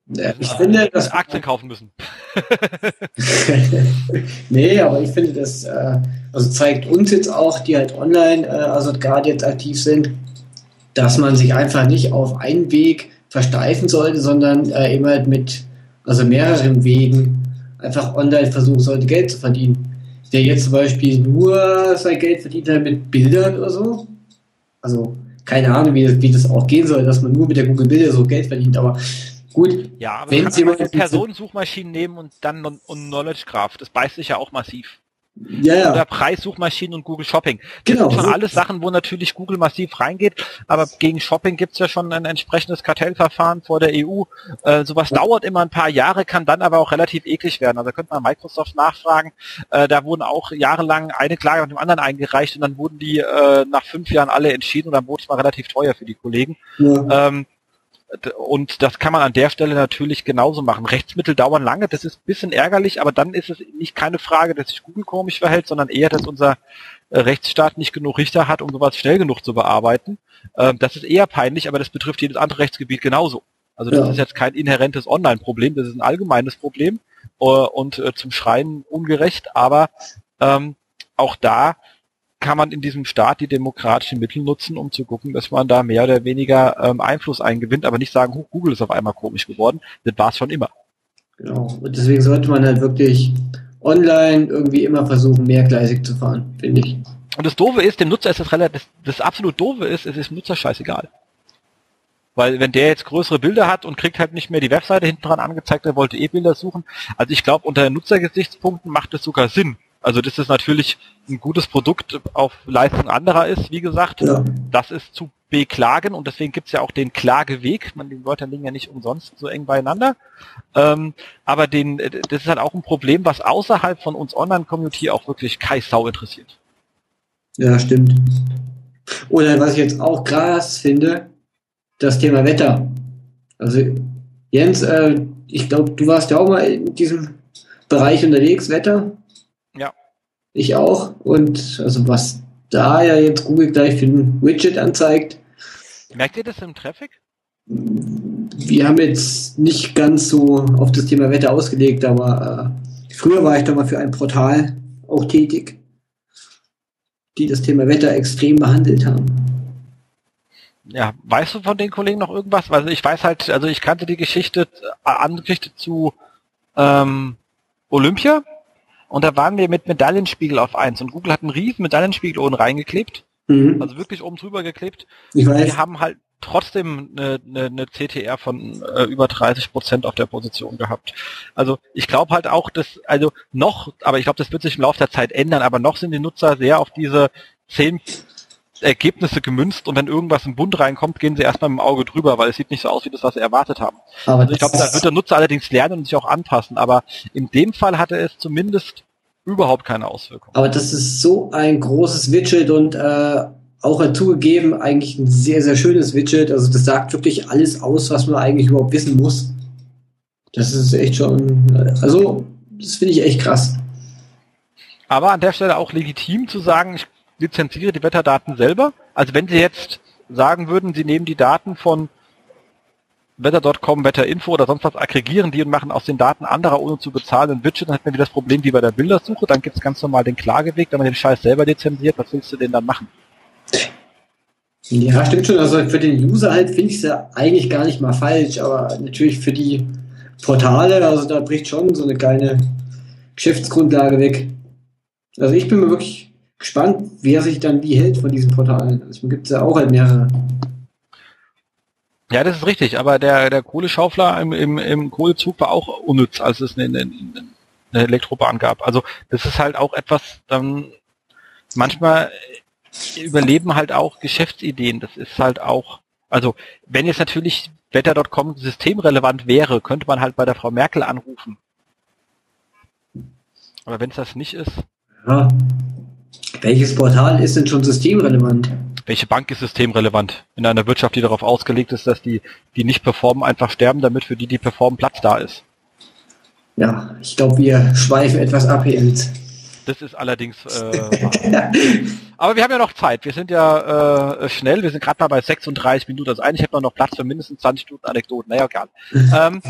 Ja, ich finde, dass Aktien kaufen müssen. nee, aber ich finde, das äh, also zeigt uns jetzt auch, die halt online, äh, also gerade jetzt aktiv sind, dass man sich einfach nicht auf einen Weg versteifen sollte, sondern äh, eben halt mit also mehreren Wegen einfach online versuchen sollte, Geld zu verdienen. Der jetzt zum Beispiel nur sein Geld verdient hat mit Bildern oder so. Also keine Ahnung, wie das, wie das auch gehen soll, dass man nur mit der Google Bilder so Geld verdient, aber gut. Ja, aber wenn Sie Personensuchmaschinen nehmen und dann und Knowledge Graph, das beißt sich ja auch massiv. Ja, ja. Oder Preissuchmaschinen und Google Shopping. Das genau. sind schon alles Sachen, wo natürlich Google massiv reingeht, aber gegen Shopping gibt's ja schon ein entsprechendes Kartellverfahren vor der EU. Äh, sowas ja. dauert immer ein paar Jahre, kann dann aber auch relativ eklig werden. Also da könnte man Microsoft nachfragen. Äh, da wurden auch jahrelang eine Klage nach dem anderen eingereicht und dann wurden die äh, nach fünf Jahren alle entschieden und dann wurde es mal relativ teuer für die Kollegen. Ja. Ähm, und das kann man an der Stelle natürlich genauso machen. Rechtsmittel dauern lange, das ist ein bisschen ärgerlich, aber dann ist es nicht keine Frage, dass sich Google komisch verhält, sondern eher, dass unser äh, Rechtsstaat nicht genug Richter hat, um sowas schnell genug zu bearbeiten. Ähm, das ist eher peinlich, aber das betrifft jedes andere Rechtsgebiet genauso. Also das ja. ist jetzt kein inhärentes Online-Problem, das ist ein allgemeines Problem äh, und äh, zum Schreien ungerecht, aber ähm, auch da kann man in diesem Staat die demokratischen Mittel nutzen, um zu gucken, dass man da mehr oder weniger ähm, Einfluss eingewinnt, aber nicht sagen, Google ist auf einmal komisch geworden. Das war es schon immer. Genau. Und deswegen sollte man halt wirklich online irgendwie immer versuchen, mehrgleisig zu fahren, finde ich. Und das Doofe ist, dem Nutzer ist das relativ, das, das absolut Doofe ist, es ist dem Nutzer scheißegal. Weil wenn der jetzt größere Bilder hat und kriegt halt nicht mehr die Webseite hinten dran angezeigt, er wollte eh Bilder suchen. Also ich glaube, unter Nutzergesichtspunkten macht es sogar Sinn, also das ist natürlich ein gutes Produkt auf Leistung anderer ist, wie gesagt. Ja. Das ist zu beklagen und deswegen gibt's ja auch den Klageweg. Man, die Wörter liegen ja nicht umsonst so eng beieinander. Ähm, aber den, das ist halt auch ein Problem, was außerhalb von uns Online-Community auch wirklich Kai Sau interessiert. Ja, stimmt. Oder was ich jetzt auch krass finde, das Thema Wetter. Also Jens, äh, ich glaube, du warst ja auch mal in diesem Bereich unterwegs, Wetter. Ich auch. Und also was da ja jetzt Google gleich für ein Widget anzeigt. Merkt ihr das im Traffic? Wir haben jetzt nicht ganz so auf das Thema Wetter ausgelegt, aber äh, früher war ich da mal für ein Portal auch tätig, die das Thema Wetter extrem behandelt haben. Ja, weißt du von den Kollegen noch irgendwas? Also ich weiß halt, also ich kannte die Geschichte, äh, Angeschichte zu ähm, Olympia, und da waren wir mit Medaillenspiegel auf eins und Google hat einen riesen Medaillenspiegel oben reingeklebt. Mhm. Also wirklich oben drüber geklebt. Ich weiß. Die haben halt trotzdem eine, eine, eine CTR von äh, über 30 Prozent auf der Position gehabt. Also ich glaube halt auch, dass, also noch, aber ich glaube, das wird sich im Laufe der Zeit ändern, aber noch sind die Nutzer sehr auf diese 10 Ergebnisse gemünzt und wenn irgendwas im Bund reinkommt, gehen sie erstmal mit dem Auge drüber, weil es sieht nicht so aus wie das, was sie erwartet haben. Aber also ich glaube, da wird der Nutzer allerdings lernen und sich auch anpassen, aber in dem Fall hatte es zumindest überhaupt keine Auswirkungen. Aber das ist so ein großes Widget und äh, auch zugegeben eigentlich ein sehr, sehr schönes Widget. Also das sagt wirklich alles aus, was man eigentlich überhaupt wissen muss. Das ist echt schon, also das finde ich echt krass. Aber an der Stelle auch legitim zu sagen, ich lizenziere die Wetterdaten selber. Also wenn Sie jetzt sagen würden, Sie nehmen die Daten von Wetter.com, Wetterinfo oder sonst was, aggregieren die und machen aus den Daten anderer ohne zu bezahlen ein Widget, dann hat man wieder das Problem wie bei der Bildersuche, dann gibt es ganz normal den Klageweg, wenn man den Scheiß selber lizenziert, was willst du denn dann machen? Ja, stimmt schon. Also für den User halt finde ich es ja eigentlich gar nicht mal falsch, aber natürlich für die Portale, also da bricht schon so eine kleine Geschäftsgrundlage weg. Also ich bin mir wirklich gespannt, wer sich dann wie hält von diesen Portalen. Also gibt es ja auch halt mehrere. Ja, das ist richtig, aber der, der Kohleschaufler im, im, im Kohlezug war auch unnütz, als es eine, eine, eine Elektrobahn gab. Also das ist halt auch etwas, dann manchmal überleben halt auch Geschäftsideen. Das ist halt auch, also wenn jetzt natürlich Wetter.com systemrelevant wäre, könnte man halt bei der Frau Merkel anrufen. Aber wenn es das nicht ist. Ja. Welches Portal ist denn schon systemrelevant? Welche Bank ist systemrelevant? In einer Wirtschaft, die darauf ausgelegt ist, dass die, die nicht performen, einfach sterben, damit für die, die performen, Platz da ist. Ja, ich glaube, wir schweifen etwas ab, Jens. Das ist allerdings. Äh, aber wir haben ja noch Zeit. Wir sind ja äh, schnell. Wir sind gerade mal bei 36 Minuten. Also eigentlich hätten wir noch Platz für mindestens 20 Minuten Anekdoten. Naja, egal. ähm,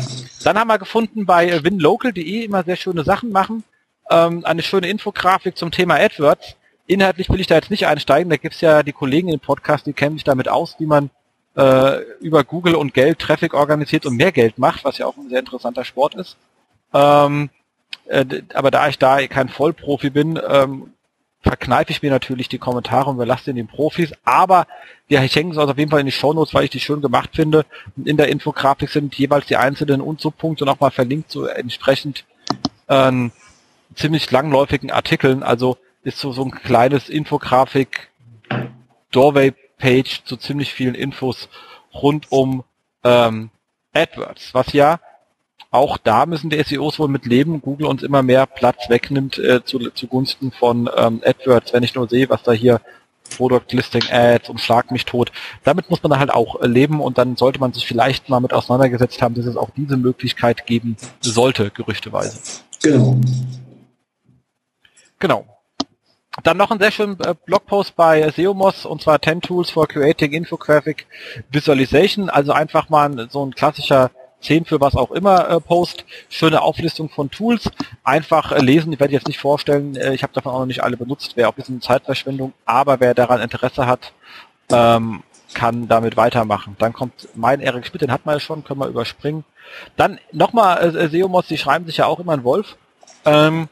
dann haben wir gefunden bei winlocal.de immer sehr schöne Sachen machen. Ähm, eine schöne Infografik zum Thema AdWords. Inhaltlich will ich da jetzt nicht einsteigen. Da gibt's ja die Kollegen im Podcast, die kennen sich damit aus, wie man äh, über Google und Geld Traffic organisiert und mehr Geld macht, was ja auch ein sehr interessanter Sport ist. Ähm, äh, aber da ich da kein Vollprofi bin, ähm, verkneife ich mir natürlich die Kommentare und überlasse den Profis. Aber ja, ich hänge es auf jeden Fall in die Shownotes, weil ich die schön gemacht finde. Und in der Infografik sind jeweils die einzelnen und Subpunkte nochmal verlinkt zu entsprechend ähm, ziemlich langläufigen Artikeln. Also ist so, so ein kleines Infografik Doorway-Page zu ziemlich vielen Infos rund um ähm, AdWords, was ja auch da müssen die SEOs wohl mit leben. Google uns immer mehr Platz wegnimmt äh, zu, zugunsten von ähm, AdWords, wenn ich nur sehe, was da hier Product Listing Ads und Schlag mich tot. Damit muss man dann halt auch äh, leben und dann sollte man sich vielleicht mal mit auseinandergesetzt haben, dass es auch diese Möglichkeit geben sollte, gerüchteweise. Genau. Genau. Dann noch ein sehr schönen äh, Blogpost bei Seomos und zwar 10 Tools for Creating Infographic Visualization. Also einfach mal so ein klassischer 10 für was auch immer äh, Post. Schöne Auflistung von Tools. Einfach äh, lesen. Ich werde jetzt nicht vorstellen, ich habe davon auch noch nicht alle benutzt. Wäre auch ein bisschen Zeitverschwendung. Aber wer daran Interesse hat, ähm, kann damit weitermachen. Dann kommt mein Erik Schmidt, den hat man ja schon, können wir überspringen. Dann nochmal äh, Seomos, die schreiben sich ja auch immer ein Wolf. Ähm,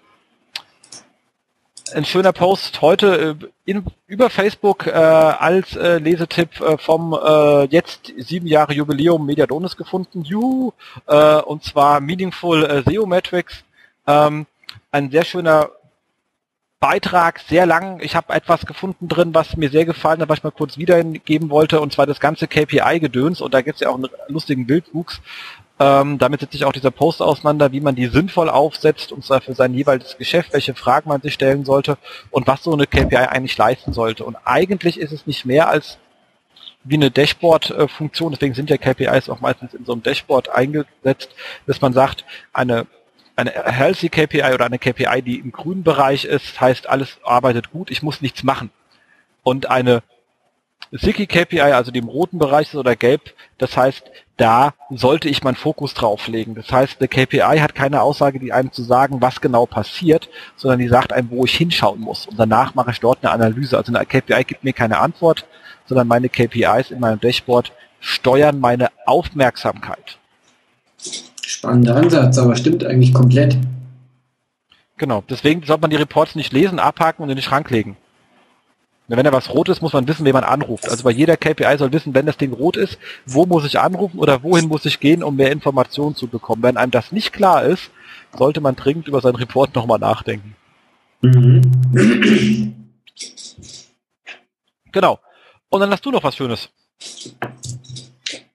ein schöner Post heute äh, in, über Facebook äh, als äh, Lesetipp äh, vom äh, jetzt sieben Jahre Jubiläum Mediadonis gefunden. Juhu! Äh, und zwar Meaningful SEO Metrics. Ähm, ein sehr schöner Beitrag, sehr lang. Ich habe etwas gefunden drin, was mir sehr gefallen hat, was ich mal kurz wiedergeben wollte, und zwar das ganze KPI-Gedöns. Und da gibt es ja auch einen lustigen Bildwuchs. Ähm, damit setzt sich auch dieser Post auseinander, wie man die sinnvoll aufsetzt, und zwar für sein jeweiliges Geschäft, welche Fragen man sich stellen sollte und was so eine KPI eigentlich leisten sollte. Und eigentlich ist es nicht mehr als wie eine Dashboard-Funktion, deswegen sind ja KPIs auch meistens in so einem Dashboard eingesetzt, dass man sagt, eine eine healthy KPI oder eine KPI, die im grünen Bereich ist, heißt, alles arbeitet gut, ich muss nichts machen. Und eine Sicky KPI, also die im roten Bereich ist oder gelb, das heißt, da sollte ich meinen Fokus drauf legen. Das heißt, eine KPI hat keine Aussage, die einem zu sagen, was genau passiert, sondern die sagt einem, wo ich hinschauen muss. Und danach mache ich dort eine Analyse. Also eine KPI gibt mir keine Antwort, sondern meine KPIs in meinem Dashboard steuern meine Aufmerksamkeit. Spannender Ansatz, aber stimmt eigentlich komplett. Genau, deswegen sollte man die Reports nicht lesen, abhaken und in den Schrank legen. Wenn da was rot ist, muss man wissen, wen man anruft. Also bei jeder KPI soll wissen, wenn das Ding rot ist, wo muss ich anrufen oder wohin muss ich gehen, um mehr Informationen zu bekommen. Wenn einem das nicht klar ist, sollte man dringend über seinen Report nochmal nachdenken. Mhm. Genau. Und dann hast du noch was Schönes.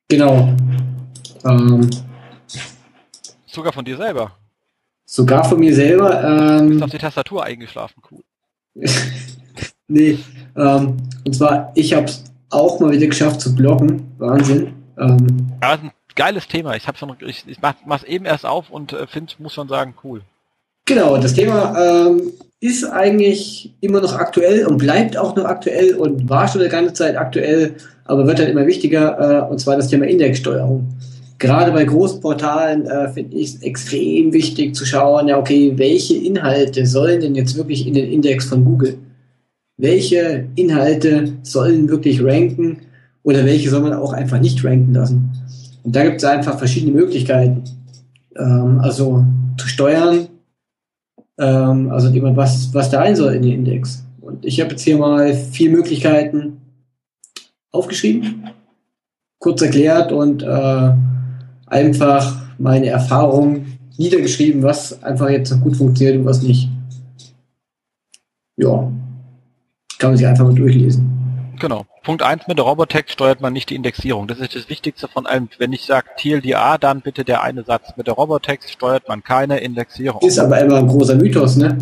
Genau. Ähm, sogar von dir selber. Sogar von mir selber. Ähm, du bist auf die Tastatur eingeschlafen, cool. nee, ähm, und zwar, ich habe es auch mal wieder geschafft zu blocken. Wahnsinn. Ähm, ja, das ist ein geiles Thema. Ich, hab's schon, ich, ich mach, mach's eben erst auf und äh, finde, muss schon sagen, cool. Genau, das Thema ähm, ist eigentlich immer noch aktuell und bleibt auch noch aktuell und war schon eine ganze Zeit aktuell, aber wird dann immer wichtiger, äh, und zwar das Thema Indexsteuerung. Gerade bei großen Portalen äh, finde ich es extrem wichtig zu schauen, ja, okay, welche Inhalte sollen denn jetzt wirklich in den Index von Google? Welche Inhalte sollen wirklich ranken oder welche soll man auch einfach nicht ranken lassen? Und da gibt es einfach verschiedene Möglichkeiten. Ähm, also zu steuern, ähm, also jemand, was, was da rein soll in den Index. Und ich habe jetzt hier mal vier Möglichkeiten aufgeschrieben, kurz erklärt und äh, einfach meine Erfahrung niedergeschrieben, was einfach jetzt gut funktioniert und was nicht. Ja, kann man sich einfach mal durchlesen. Genau. Punkt 1 mit der Robotext steuert man nicht die Indexierung. Das ist das Wichtigste von allem. Wenn ich sage TLDA, dann bitte der eine Satz. Mit der Robotext steuert man keine Indexierung. Ist aber immer ein großer Mythos, ne?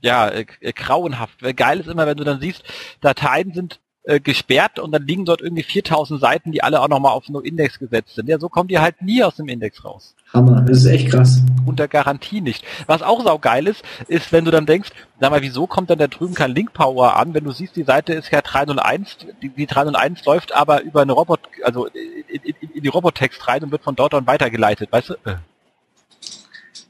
Ja, äh, äh, grauenhaft. Geil ist immer, wenn du dann siehst, Dateien sind äh, gesperrt und dann liegen dort irgendwie 4000 Seiten, die alle auch nochmal auf No Index gesetzt sind. Ja, so kommt ihr halt nie aus dem Index raus. Hammer, das ist echt krass. Unter Garantie nicht. Was auch saugeil ist, ist, wenn du dann denkst, sag mal, wieso kommt dann da drüben kein Link Power an, wenn du siehst, die Seite ist ja 301, die, die 301 läuft aber über eine Robot, also in, in, in die Robotext rein und wird von dort dann weitergeleitet, weißt du?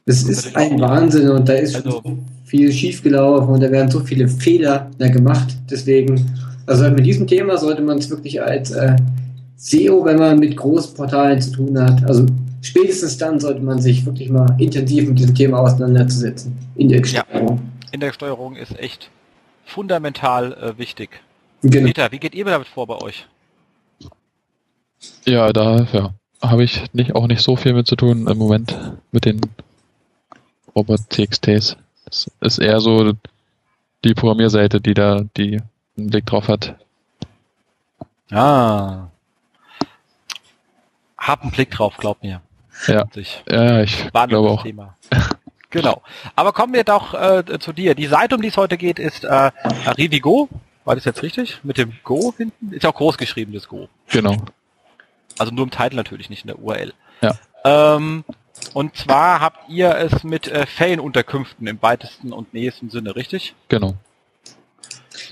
Das ist ein Wahnsinn und da ist also, viel schiefgelaufen und da werden so viele Fehler da gemacht. Deswegen also mit diesem Thema sollte man es wirklich als äh, SEO, wenn man mit Großportalen zu tun hat, also spätestens dann sollte man sich wirklich mal intensiv mit diesem Thema auseinanderzusetzen. Indexsteuerung. Ja, Indexsteuerung ist echt fundamental äh, wichtig. Genau. Peter, wie geht ihr damit vor bei euch? Ja, da ja, habe ich nicht, auch nicht so viel mit zu tun im Moment mit den Robot-TXTs. Das ist eher so die Programmierseite, die da die einen Blick drauf hat. Ah. Hab einen Blick drauf, glaub mir. Ja, ja ich glaube auch. Thema. genau. Aber kommen wir doch äh, zu dir. Die Seite, um die es heute geht, ist äh, Arrivigo. War das jetzt richtig? Mit dem Go hinten? Ist ja auch groß geschrieben, das Go. Genau. Also nur im Titel natürlich, nicht in der URL. Ja. Ähm, und zwar habt ihr es mit äh, Ferienunterkünften im weitesten und nächsten Sinne, richtig? Genau.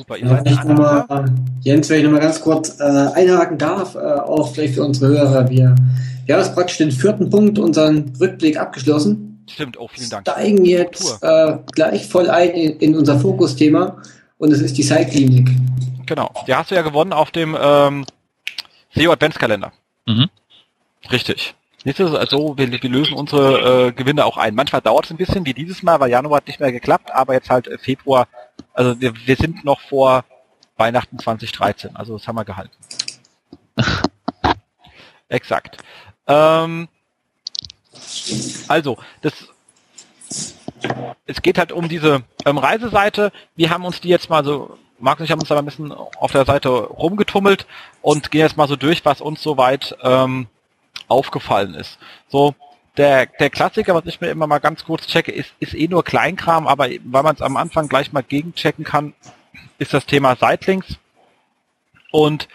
Super, ihr seid ja, mal, Jens, wenn ich nochmal ganz kurz äh, einhaken darf, äh, auch vielleicht für unsere Hörer. Wir, wir haben jetzt praktisch den vierten Punkt, unseren Rückblick abgeschlossen. Stimmt, oh, vielen Dank. Steigen jetzt äh, gleich voll ein in, in unser Fokusthema und es ist die Cyclinik. Genau, die hast du ja gewonnen auf dem ähm, SEO Adventskalender. Mhm. Richtig. Nächstes, also wir, wir lösen unsere äh, Gewinne auch ein. Manchmal dauert es ein bisschen, wie dieses Mal, weil Januar hat nicht mehr geklappt, aber jetzt halt äh, Februar, also wir, wir sind noch vor Weihnachten 2013, also das haben wir gehalten. Exakt. Ähm, also, das es geht halt um diese ähm, Reiseseite. Wir haben uns die jetzt mal so, Marc und ich haben uns da ein bisschen auf der Seite rumgetummelt und gehen jetzt mal so durch, was uns soweit ähm, aufgefallen ist. So, der, der Klassiker, was ich mir immer mal ganz kurz checke, ist, ist eh nur Kleinkram, aber weil man es am Anfang gleich mal gegenchecken kann, ist das Thema Sitelinks. Und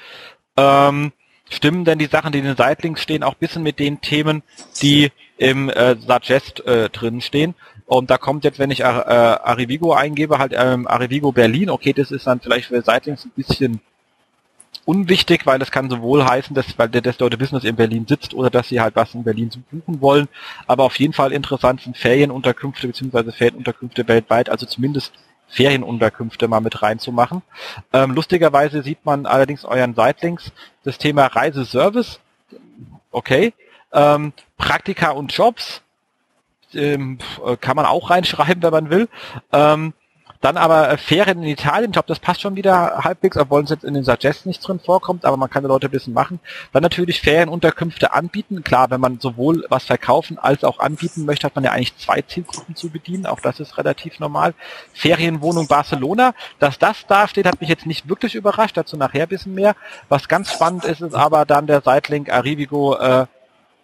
ähm, stimmen denn die Sachen, die in den Sitelinks stehen, auch bisschen mit den Themen, die im äh, Suggest äh, drin stehen? Und da kommt jetzt, wenn ich äh, Arrivigo eingebe, halt ähm, Arrivigo Berlin, okay, das ist dann vielleicht für Sitelinks ein bisschen unwichtig, weil das kann sowohl heißen, dass, weil dass Leute wissen, dass ihr in Berlin sitzt oder dass sie halt was in Berlin buchen wollen. Aber auf jeden Fall interessant sind Ferienunterkünfte bzw. Ferienunterkünfte weltweit, also zumindest Ferienunterkünfte mal mit reinzumachen. Ähm, lustigerweise sieht man allerdings euren Sitelinks das Thema Reiseservice. Okay. Ähm, Praktika und Jobs ähm, kann man auch reinschreiben, wenn man will. Ähm, Dann aber äh, Ferien in Italien, ich glaube, das passt schon wieder halbwegs, obwohl es jetzt in den Suggests nicht drin vorkommt, aber man kann die Leute ein bisschen machen. Dann natürlich Ferienunterkünfte anbieten. Klar, wenn man sowohl was verkaufen als auch anbieten möchte, hat man ja eigentlich zwei Zielgruppen zu bedienen. Auch das ist relativ normal. Ferienwohnung Barcelona. Dass das da steht, hat mich jetzt nicht wirklich überrascht. Dazu nachher ein bisschen mehr. Was ganz spannend ist, ist aber dann der Seitlink Arrivigo äh,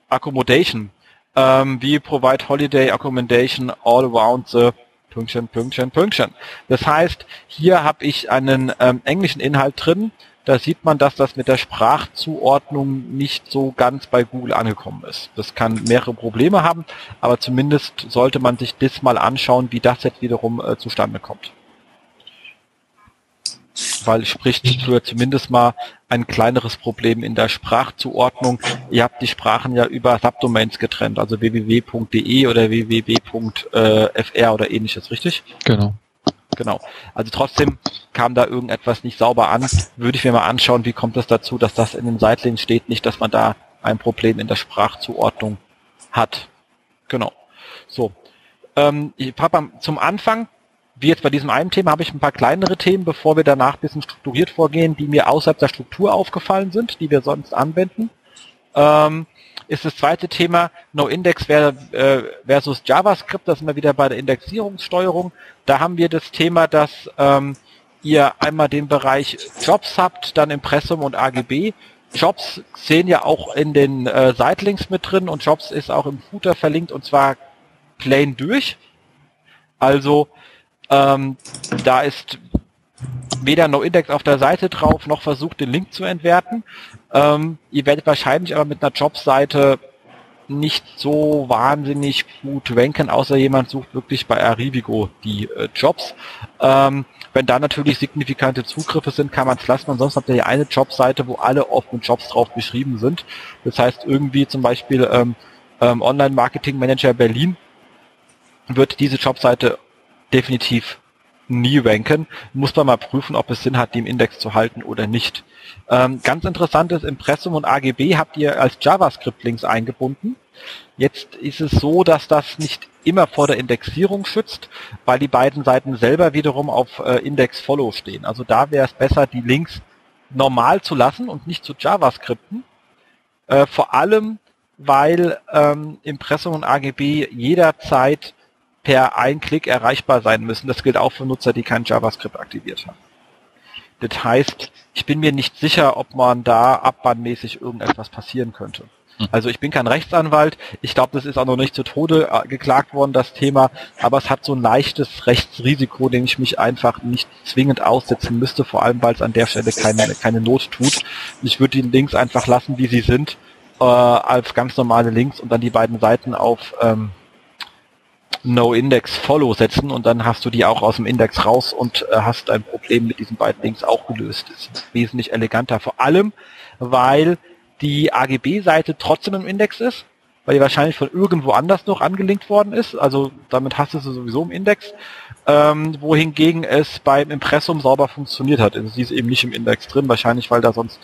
Accommodation. Ähm, we provide holiday accommodation all around the Pünktchen, Pünktchen, Pünktchen. Das heißt, hier habe ich einen ähm, englischen Inhalt drin. Da sieht man, dass das mit der Sprachzuordnung nicht so ganz bei Google angekommen ist. Das kann mehrere Probleme haben, aber zumindest sollte man sich das mal anschauen, wie das jetzt wiederum äh, zustande kommt weil spricht für zumindest mal ein kleineres Problem in der Sprachzuordnung. Ihr habt die Sprachen ja über Subdomains getrennt, also www.de oder www.fr oder ähnliches, richtig? Genau. Genau. Also trotzdem kam da irgendetwas nicht sauber an. Würde ich mir mal anschauen, wie kommt es dazu, dass das in den Seitlinks steht, nicht, dass man da ein Problem in der Sprachzuordnung hat. Genau. So. Ähm, ich habe zum Anfang wie jetzt bei diesem einen Thema habe ich ein paar kleinere Themen, bevor wir danach ein bisschen strukturiert vorgehen, die mir außerhalb der Struktur aufgefallen sind, die wir sonst anwenden. Ähm, ist das zweite Thema NoIndex äh, versus JavaScript, das sind wir wieder bei der Indexierungssteuerung. Da haben wir das Thema, dass ähm, ihr einmal den Bereich Jobs habt, dann Impressum und AGB. Jobs sehen ja auch in den äh, Sitelinks mit drin und Jobs ist auch im Footer verlinkt und zwar plain durch. Also ähm, da ist weder NoIndex auf der Seite drauf, noch versucht, den Link zu entwerten. Ähm, ihr werdet wahrscheinlich aber mit einer Jobseite nicht so wahnsinnig gut ranken, außer jemand sucht wirklich bei Arrivigo die äh, Jobs. Ähm, wenn da natürlich signifikante Zugriffe sind, kann man es lassen. Ansonsten habt ihr ja eine Jobseite, wo alle offenen Jobs drauf beschrieben sind. Das heißt, irgendwie zum Beispiel ähm, ähm, Online-Marketing Manager Berlin wird diese Jobseite definitiv nie ranken. Muss man mal prüfen, ob es Sinn hat, die im Index zu halten oder nicht. Ähm, ganz interessantes Impressum und AGB habt ihr als JavaScript-Links eingebunden. Jetzt ist es so, dass das nicht immer vor der Indexierung schützt, weil die beiden Seiten selber wiederum auf äh, Index Follow stehen. Also da wäre es besser, die Links normal zu lassen und nicht zu JavaScripten. Äh, vor allem, weil ähm, Impressum und AGB jederzeit per ein Klick erreichbar sein müssen. Das gilt auch für Nutzer, die kein JavaScript aktiviert haben. Das heißt, ich bin mir nicht sicher, ob man da abbannmäßig irgendetwas passieren könnte. Hm. Also ich bin kein Rechtsanwalt. Ich glaube, das ist auch noch nicht zu Tode äh, geklagt worden, das Thema. Aber es hat so ein leichtes Rechtsrisiko, dem ich mich einfach nicht zwingend aussetzen müsste, vor allem weil es an der Stelle keine, keine Not tut. Ich würde die Links einfach lassen, wie sie sind, äh, als ganz normale Links und dann die beiden Seiten auf ähm, No-Index-Follow setzen und dann hast du die auch aus dem Index raus und äh, hast ein Problem mit diesen beiden Links auch gelöst. Ist wesentlich eleganter. Vor allem, weil die AGB-Seite trotzdem im Index ist, weil die wahrscheinlich von irgendwo anders noch angelinkt worden ist. Also damit hast du sie sowieso im Index. Ähm, wohingegen es beim Impressum sauber funktioniert hat. Also sie ist eben nicht im Index drin, wahrscheinlich weil da sonst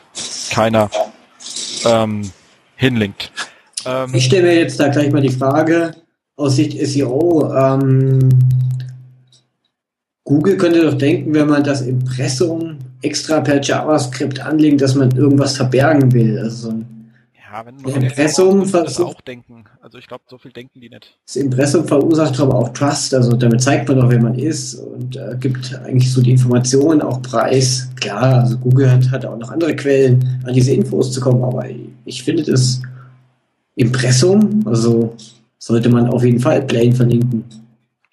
keiner ähm, hinlinkt. Ähm, ich stelle mir jetzt da gleich mal die Frage, aus Sicht SEO, ähm, Google könnte doch denken, wenn man das Impressum extra per JavaScript anlegt, dass man irgendwas verbergen will. Also ja, wenn du Impressum das auch denken. Also ich glaube, so viel denken die nicht. Das Impressum verursacht aber auch Trust. Also damit zeigt man doch, wer man ist und äh, gibt eigentlich so die Informationen auch preis. Klar, also Google hat, hat auch noch andere Quellen, an diese Infos zu kommen, aber ich finde das Impressum, also sollte man auf jeden Fall Plane verlinken.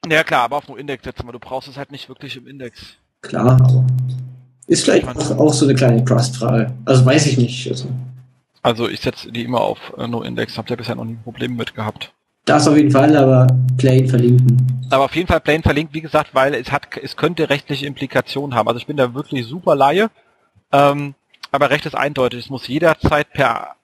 Ja klar, aber auf nur Index setzen, weil du brauchst es halt nicht wirklich im Index. Klar, aber ist vielleicht auch, auch, so eine kleine Trust-Frage. Also weiß ich nicht. Also, also ich setze die immer auf äh, No-Index, habt ihr bisher noch nie Probleme mit gehabt. Das auf jeden Fall, aber Plane verlinken. Aber auf jeden Fall Plane verlinkt, wie gesagt, weil es hat, es könnte rechtliche Implikationen haben. Also ich bin da wirklich super Laie. Ähm, aber Recht ist eindeutig. Es muss jederzeit per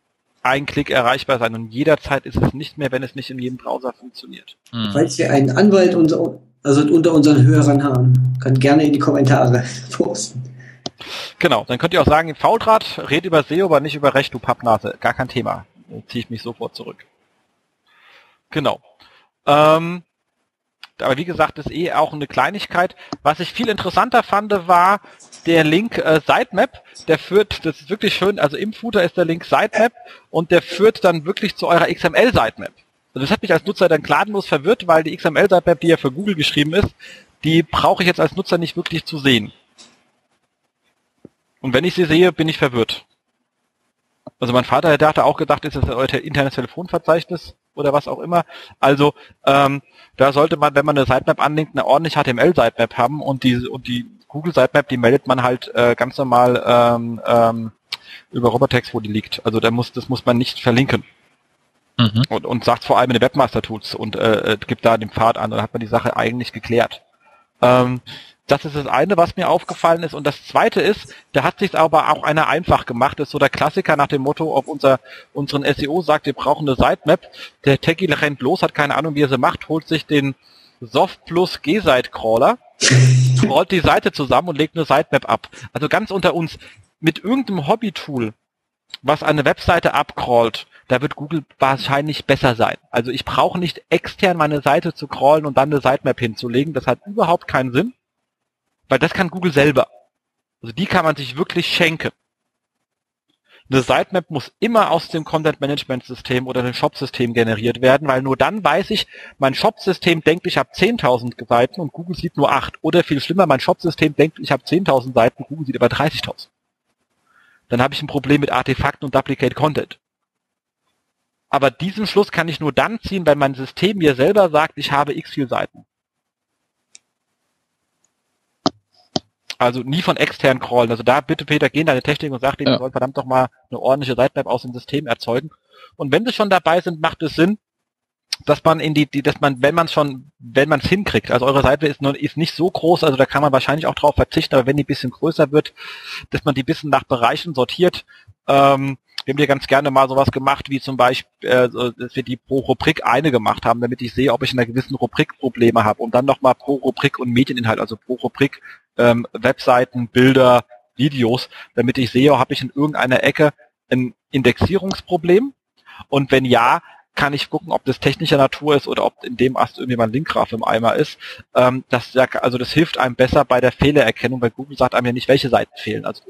ein Klick erreichbar sein und jederzeit ist es nicht mehr, wenn es nicht in jedem Browser funktioniert. Mhm. Falls wir einen Anwalt unter, also unter unseren Hörern haben, kann gerne in die Kommentare posten. Genau, dann könnt ihr auch sagen, Faultrat, red über SEO, aber nicht über Recht, du Pappnase. Gar kein Thema. Dann ziehe ich mich sofort zurück. Genau. Ähm, aber wie gesagt, ist eh auch eine Kleinigkeit. Was ich viel interessanter fand, war der Link äh, Sitemap. Der führt, das ist wirklich schön, also im Footer ist der Link Sitemap und der führt dann wirklich zu eurer XML-Sitemap. Also das hat mich als Nutzer dann gnadenlos verwirrt, weil die XML-Sitemap, die ja für Google geschrieben ist, die brauche ich jetzt als Nutzer nicht wirklich zu sehen. Und wenn ich sie sehe, bin ich verwirrt. Also mein Vater, der hatte auch gedacht, ist das euer internes Telefonverzeichnis oder was auch immer. Also ähm, da sollte man, wenn man eine Sitemap anlinkt, eine ordentliche HTML-Sitemap haben und die und die Google Sitemap, die meldet man halt äh, ganz normal ähm, ähm, über Robotext, wo die liegt. Also da muss das muss man nicht verlinken. Mhm. Und, und sagt vor allem in den Webmaster-Tools und äh, äh, gibt da den Pfad an, dann hat man die Sache eigentlich geklärt. Ähm, das ist das eine, was mir aufgefallen ist. Und das zweite ist, da hat sich aber auch einer einfach gemacht. Das ist so der Klassiker nach dem Motto, ob unser, unseren SEO sagt, wir brauchen eine Sitemap. Der Techie rennt los, hat keine Ahnung, wie er sie macht, holt sich den Soft Plus G-Site Crawler, rollt die Seite zusammen und legt eine Sitemap ab. Also ganz unter uns, mit irgendeinem Hobby-Tool, was eine Webseite abcrawlt, da wird Google wahrscheinlich besser sein. Also ich brauche nicht extern meine Seite zu crawlen und dann eine Sitemap hinzulegen. Das hat überhaupt keinen Sinn. Weil das kann Google selber. Also die kann man sich wirklich schenken. Eine Sitemap muss immer aus dem Content Management System oder dem Shop-System generiert werden, weil nur dann weiß ich, mein Shop-System denkt, ich habe 10.000 Seiten und Google sieht nur 8. Oder viel schlimmer, mein Shop-System denkt, ich habe 10.000 Seiten, Google sieht aber 30.000. Dann habe ich ein Problem mit Artefakten und Duplicate Content. Aber diesen Schluss kann ich nur dann ziehen, wenn mein System mir selber sagt, ich habe x viel Seiten. Also nie von extern crawlen. Also da bitte Peter, geh in deine Technik und sag denen, ja. sollen verdammt doch mal eine ordentliche Sitemap aus dem System erzeugen. Und wenn sie schon dabei sind, macht es Sinn, dass man in die, die dass man, wenn man schon, wenn man es hinkriegt, also eure Seite ist, nur, ist nicht so groß, also da kann man wahrscheinlich auch drauf verzichten, aber wenn die ein bisschen größer wird, dass man die ein bisschen nach Bereichen sortiert, ähm, wir haben hier ganz gerne mal sowas gemacht, wie zum Beispiel, äh, dass wir die pro Rubrik eine gemacht haben, damit ich sehe, ob ich in einer gewissen Rubrik Probleme habe. Und dann nochmal pro Rubrik und Medieninhalt, also pro Rubrik ähm, Webseiten, Bilder, Videos, damit ich sehe, habe ich in irgendeiner Ecke ein Indexierungsproblem. Und wenn ja, kann ich gucken, ob das technischer Natur ist oder ob in dem Ast irgendwie mein Linkgraf im Eimer ist. Ähm, das, also das hilft einem besser bei der Fehlererkennung, weil Google sagt einem ja nicht, welche Seiten fehlen. Also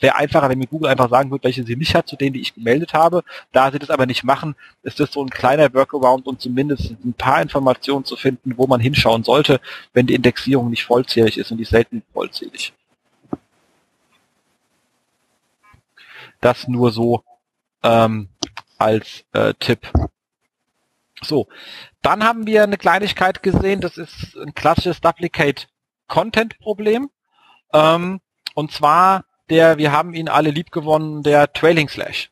wäre einfacher, wenn mir Google einfach sagen würde, welche sie nicht hat, zu denen, die ich gemeldet habe. Da sie das aber nicht machen, ist das so ein kleiner Workaround und zumindest ein paar Informationen zu finden, wo man hinschauen sollte, wenn die Indexierung nicht vollzählig ist und die selten vollzählig. Das nur so ähm, als äh, Tipp. So, dann haben wir eine Kleinigkeit gesehen, das ist ein klassisches Duplicate Content Problem. Ähm, und zwar der, wir haben ihn alle lieb gewonnen, der Trailing Slash.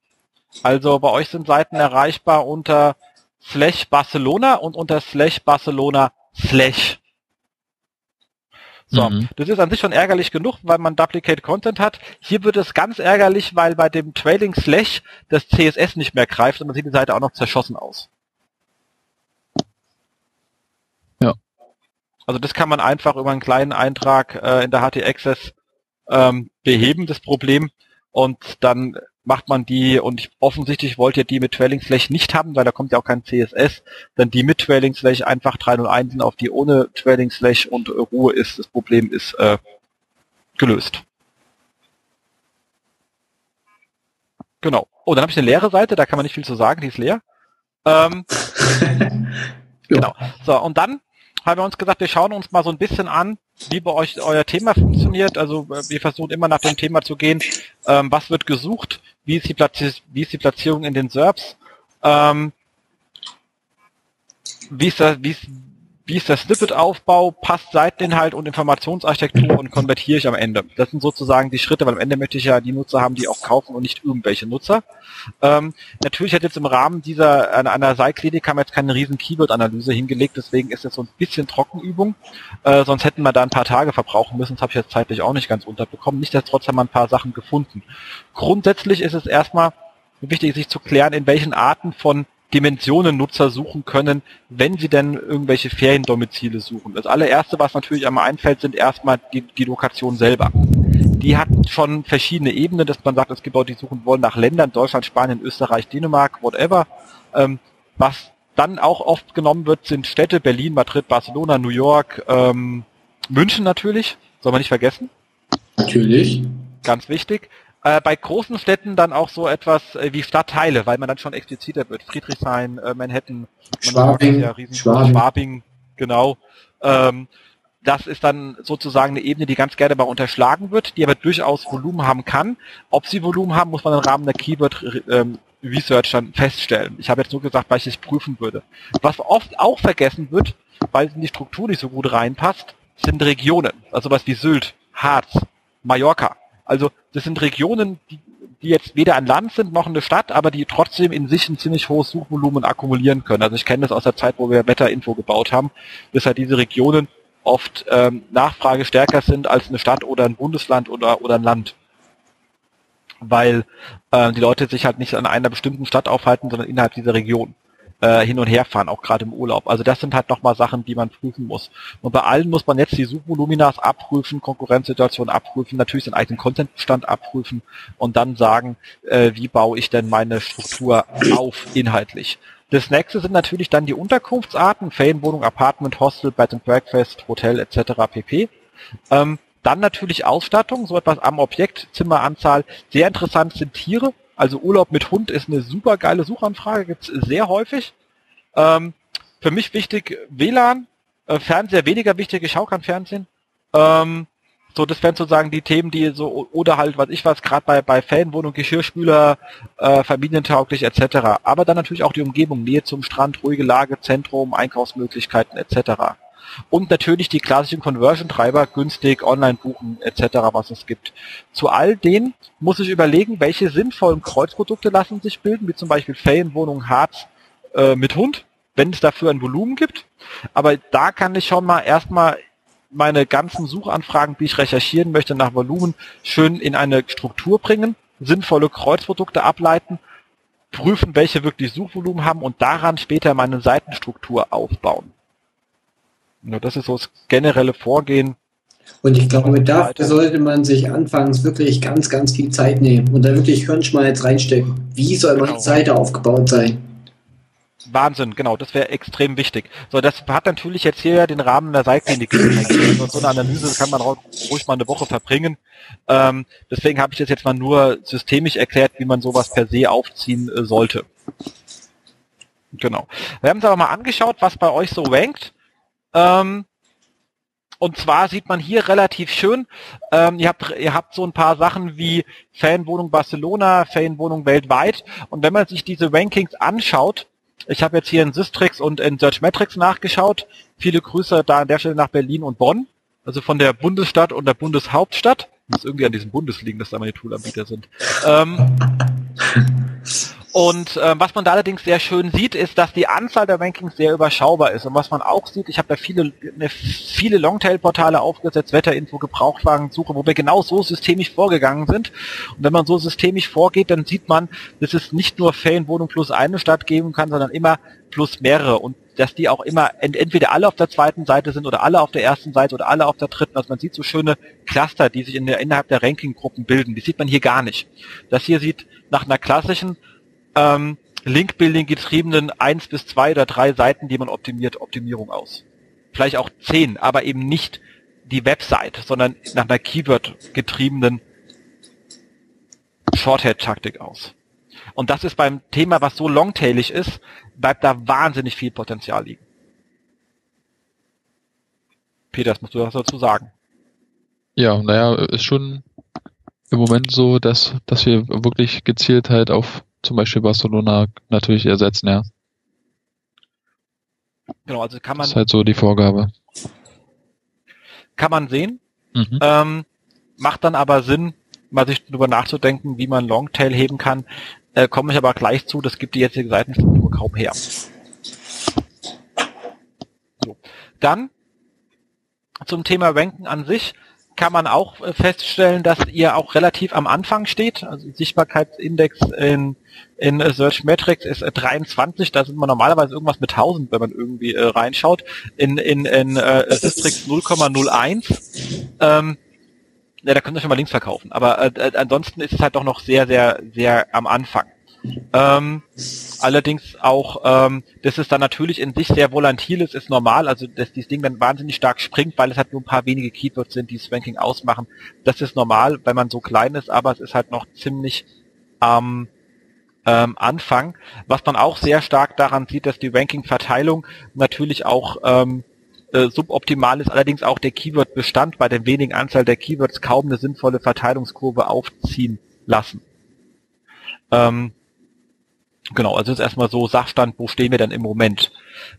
Also bei euch sind Seiten erreichbar unter Slash Barcelona und unter Slash Barcelona Slash. So, mhm. das ist an sich schon ärgerlich genug, weil man Duplicate Content hat. Hier wird es ganz ärgerlich, weil bei dem Trailing Slash das CSS nicht mehr greift und dann sieht die Seite auch noch zerschossen aus. Also das kann man einfach über einen kleinen Eintrag äh, in der HT Access ähm, beheben, das Problem. Und dann macht man die, und ich, offensichtlich wollt ihr die mit Trailing Slash nicht haben, weil da kommt ja auch kein CSS, dann die mit Trailing Slash einfach 301 auf die ohne Trailing Slash und Ruhe ist, das Problem ist äh, gelöst. Genau. Oh, dann habe ich eine leere Seite, da kann man nicht viel zu sagen, die ist leer. Ähm, genau. So, und dann haben wir uns gesagt, wir schauen uns mal so ein bisschen an, wie bei euch euer Thema funktioniert. Also äh, wir versuchen immer nach dem Thema zu gehen, ähm, was wird gesucht, wie ist wie ist die Platzierung in den SERPs, ähm, wie ist, das, wie ist, wie ist der Snippet-Aufbau, passt Seiteninhalt und Informationsarchitektur und konvertiere ich am Ende. Das sind sozusagen die Schritte, weil am Ende möchte ich ja die Nutzer haben, die auch kaufen und nicht irgendwelche Nutzer. Ähm, natürlich hat jetzt im Rahmen dieser einer, einer Seilklinik haben wir jetzt keine riesen Keyword-Analyse hingelegt, deswegen ist jetzt so ein bisschen Trockenübung. Äh, sonst hätten wir da ein paar Tage verbrauchen müssen, das habe ich jetzt zeitlich auch nicht ganz unterbekommen. Nichtsdestotrotz haben wir ein paar Sachen gefunden. Grundsätzlich ist es erstmal wichtig, sich zu klären, in welchen Arten von Dimensionen Nutzer suchen können, wenn sie denn irgendwelche Feriendomizile suchen. Das allererste, was natürlich einmal einfällt, sind erstmal die, die Lokation selber. Die hat schon verschiedene Ebenen, dass man sagt, es gibt Leute, die suchen wollen nach Ländern, Deutschland, Spanien, Österreich, Dänemark, whatever. Ähm, was dann auch oft genommen wird, sind Städte Berlin, Madrid, Barcelona, New York, ähm, München natürlich, soll man nicht vergessen. Natürlich. Ganz wichtig. Äh, bei großen Städten dann auch so etwas äh, wie Stadtteile, weil man dann schon expliziter wird. Friedrichshain, äh, Manhattan, Schwabing, ja Schwabing. Schwabing, genau. Ähm, das ist dann sozusagen eine Ebene, die ganz gerne mal unterschlagen wird, die aber durchaus Volumen haben kann. Ob sie Volumen haben, muss man im Rahmen der Keyword ähm, Research dann feststellen. Ich habe jetzt nur gesagt, weil ich es prüfen würde. Was oft auch vergessen wird, weil es in die Struktur nicht so gut reinpasst, sind Regionen. Also was wie Sylt, Harz, Mallorca. Also das sind Regionen, die, die jetzt weder ein Land sind noch eine Stadt, aber die trotzdem in sich ein ziemlich hohes Suchvolumen akkumulieren können. Also ich kenne das aus der Zeit, wo wir Wetterinfo gebaut haben, dass halt diese Regionen oft ähm, Nachfrage stärker sind als eine Stadt oder ein Bundesland oder, oder ein Land. Weil äh, die Leute sich halt nicht an einer bestimmten Stadt aufhalten, sondern innerhalb dieser Region äh, hin und her fahren, auch gerade im Urlaub. Also das sind halt nochmal Sachen, die man prüfen muss. Und bei allen muss man jetzt die Suchvoluminas abprüfen, Konkurrenzsituation abprüfen, natürlich den eigenen Contentbestand abprüfen und dann sagen, äh, wie baue ich denn meine Struktur auf inhaltlich. Das nächste sind natürlich dann die Unterkunftsarten, Ferienwohnung, Apartment, Hostel, Bed and Breakfast, Hotel etc. pp. Ähm, dann natürlich Ausstattung, so etwas am Objekt, Zimmeranzahl. Sehr interessant sind Tiere. Also Urlaub mit Hund ist eine super geile Suchanfrage, gibt's sehr häufig. Ähm, für mich wichtig WLAN, äh, Fernseher weniger wichtig, ich schaue Fernsehen. Ähm, so, das wären sozusagen die Themen, die so, oder halt, was ich was, gerade bei, bei Ferienwohnung, Geschirrspüler, äh, familientauglich etc. Aber dann natürlich auch die Umgebung, Nähe zum Strand, ruhige Lage, Zentrum, Einkaufsmöglichkeiten etc. Und natürlich die klassischen Conversion-Treiber, günstig, online buchen etc., was es gibt. Zu all denen muss ich überlegen, welche sinnvollen Kreuzprodukte lassen sich bilden, wie zum Beispiel Ferienwohnung, Harz äh, mit Hund, wenn es dafür ein Volumen gibt. Aber da kann ich schon mal erstmal meine ganzen Suchanfragen, die ich recherchieren möchte nach Volumen, schön in eine Struktur bringen, sinnvolle Kreuzprodukte ableiten, prüfen, welche wirklich Suchvolumen haben und daran später meine Seitenstruktur aufbauen. Ja, das ist so das generelle Vorgehen. Und ich glaube, dafür sollte man sich anfangs wirklich ganz, ganz viel Zeit nehmen und da wirklich Hirnschmalz reinstecken. Wie soll genau. meine Seite aufgebaut sein? Wahnsinn, genau, das wäre extrem wichtig. So, das hat natürlich jetzt hier den Rahmen der Seilklinik. Also so eine Analyse kann man ruhig mal eine Woche verbringen. Ähm, deswegen habe ich das jetzt mal nur systemisch erklärt, wie man sowas per se aufziehen äh, sollte. Genau. Wir haben uns aber mal angeschaut, was bei euch so rankt. Ähm, und zwar sieht man hier relativ schön, ähm, ihr, habt, ihr habt so ein paar Sachen wie Fanwohnung Barcelona, Fanwohnung weltweit. Und wenn man sich diese Rankings anschaut, ich habe jetzt hier in Systrix und in Searchmetrics nachgeschaut. Viele Grüße da an der Stelle nach Berlin und Bonn. Also von der Bundesstadt und der Bundeshauptstadt. Muss irgendwie an diesem Bundes liegen, dass da meine Toolanbieter sind. Ähm, und äh, was man da allerdings sehr schön sieht, ist, dass die Anzahl der Rankings sehr überschaubar ist. Und was man auch sieht, ich habe da viele, ne, viele Longtail-Portale aufgesetzt, Wetterinfo, Gebrauchtwagensuche, wo wir genau so systemisch vorgegangen sind. Und wenn man so systemisch vorgeht, dann sieht man, dass es nicht nur Ferienwohnung plus eine Stadt geben kann, sondern immer plus mehrere. Und dass die auch immer ent entweder alle auf der zweiten Seite sind oder alle auf der ersten Seite oder alle auf der dritten. Also man sieht so schöne Cluster, die sich in der, innerhalb der Ranking-Gruppen bilden. Die sieht man hier gar nicht. Das hier sieht nach einer klassischen ähm, Link-Building getriebenen eins bis zwei oder drei Seiten, die man optimiert, Optimierung aus. Vielleicht auch zehn, aber eben nicht die Website, sondern nach einer Keyword getriebenen Shorthead-Taktik aus. Und das ist beim Thema, was so longtailig ist, bleibt da wahnsinnig viel Potenzial liegen. Peter, musst du was dazu sagen. Ja, naja, ist schon im Moment so, dass, dass wir wirklich gezielt halt auf zum Beispiel Barcelona natürlich ersetzen, ja. Genau, also kann man. Das ist halt so die Vorgabe. Kann man sehen. Mhm. Ähm, macht dann aber Sinn, mal sich darüber nachzudenken, wie man Longtail heben kann. Äh, komme ich aber gleich zu, das gibt die jetzige Seitenstruktur kaum her. So. Dann zum Thema Ranken an sich kann man auch äh, feststellen, dass ihr auch relativ am Anfang steht. Also Sichtbarkeitsindex in, in äh, Search Metrics ist 23, äh, da sind wir normalerweise irgendwas mit 1000, wenn man irgendwie äh, reinschaut. In, in, in äh, Sistrix 0,01. Ähm, ja, da könnt ihr schon mal Links verkaufen. Aber äh, ansonsten ist es halt doch noch sehr, sehr, sehr am Anfang. Ähm, allerdings auch, ähm, dass es dann natürlich in sich sehr volatil ist, ist normal. Also dass dieses Ding dann wahnsinnig stark springt, weil es halt nur ein paar wenige Keywords sind, die das Ranking ausmachen. Das ist normal, wenn man so klein ist, aber es ist halt noch ziemlich am ähm, Anfang. Was man auch sehr stark daran sieht, dass die Ranking-Verteilung natürlich auch ähm, äh, suboptimal ist, allerdings auch der Keyword-Bestand bei der wenigen Anzahl der Keywords kaum eine sinnvolle Verteilungskurve aufziehen lassen. Ähm, genau, also ist erstmal so Sachstand, wo stehen wir denn im Moment.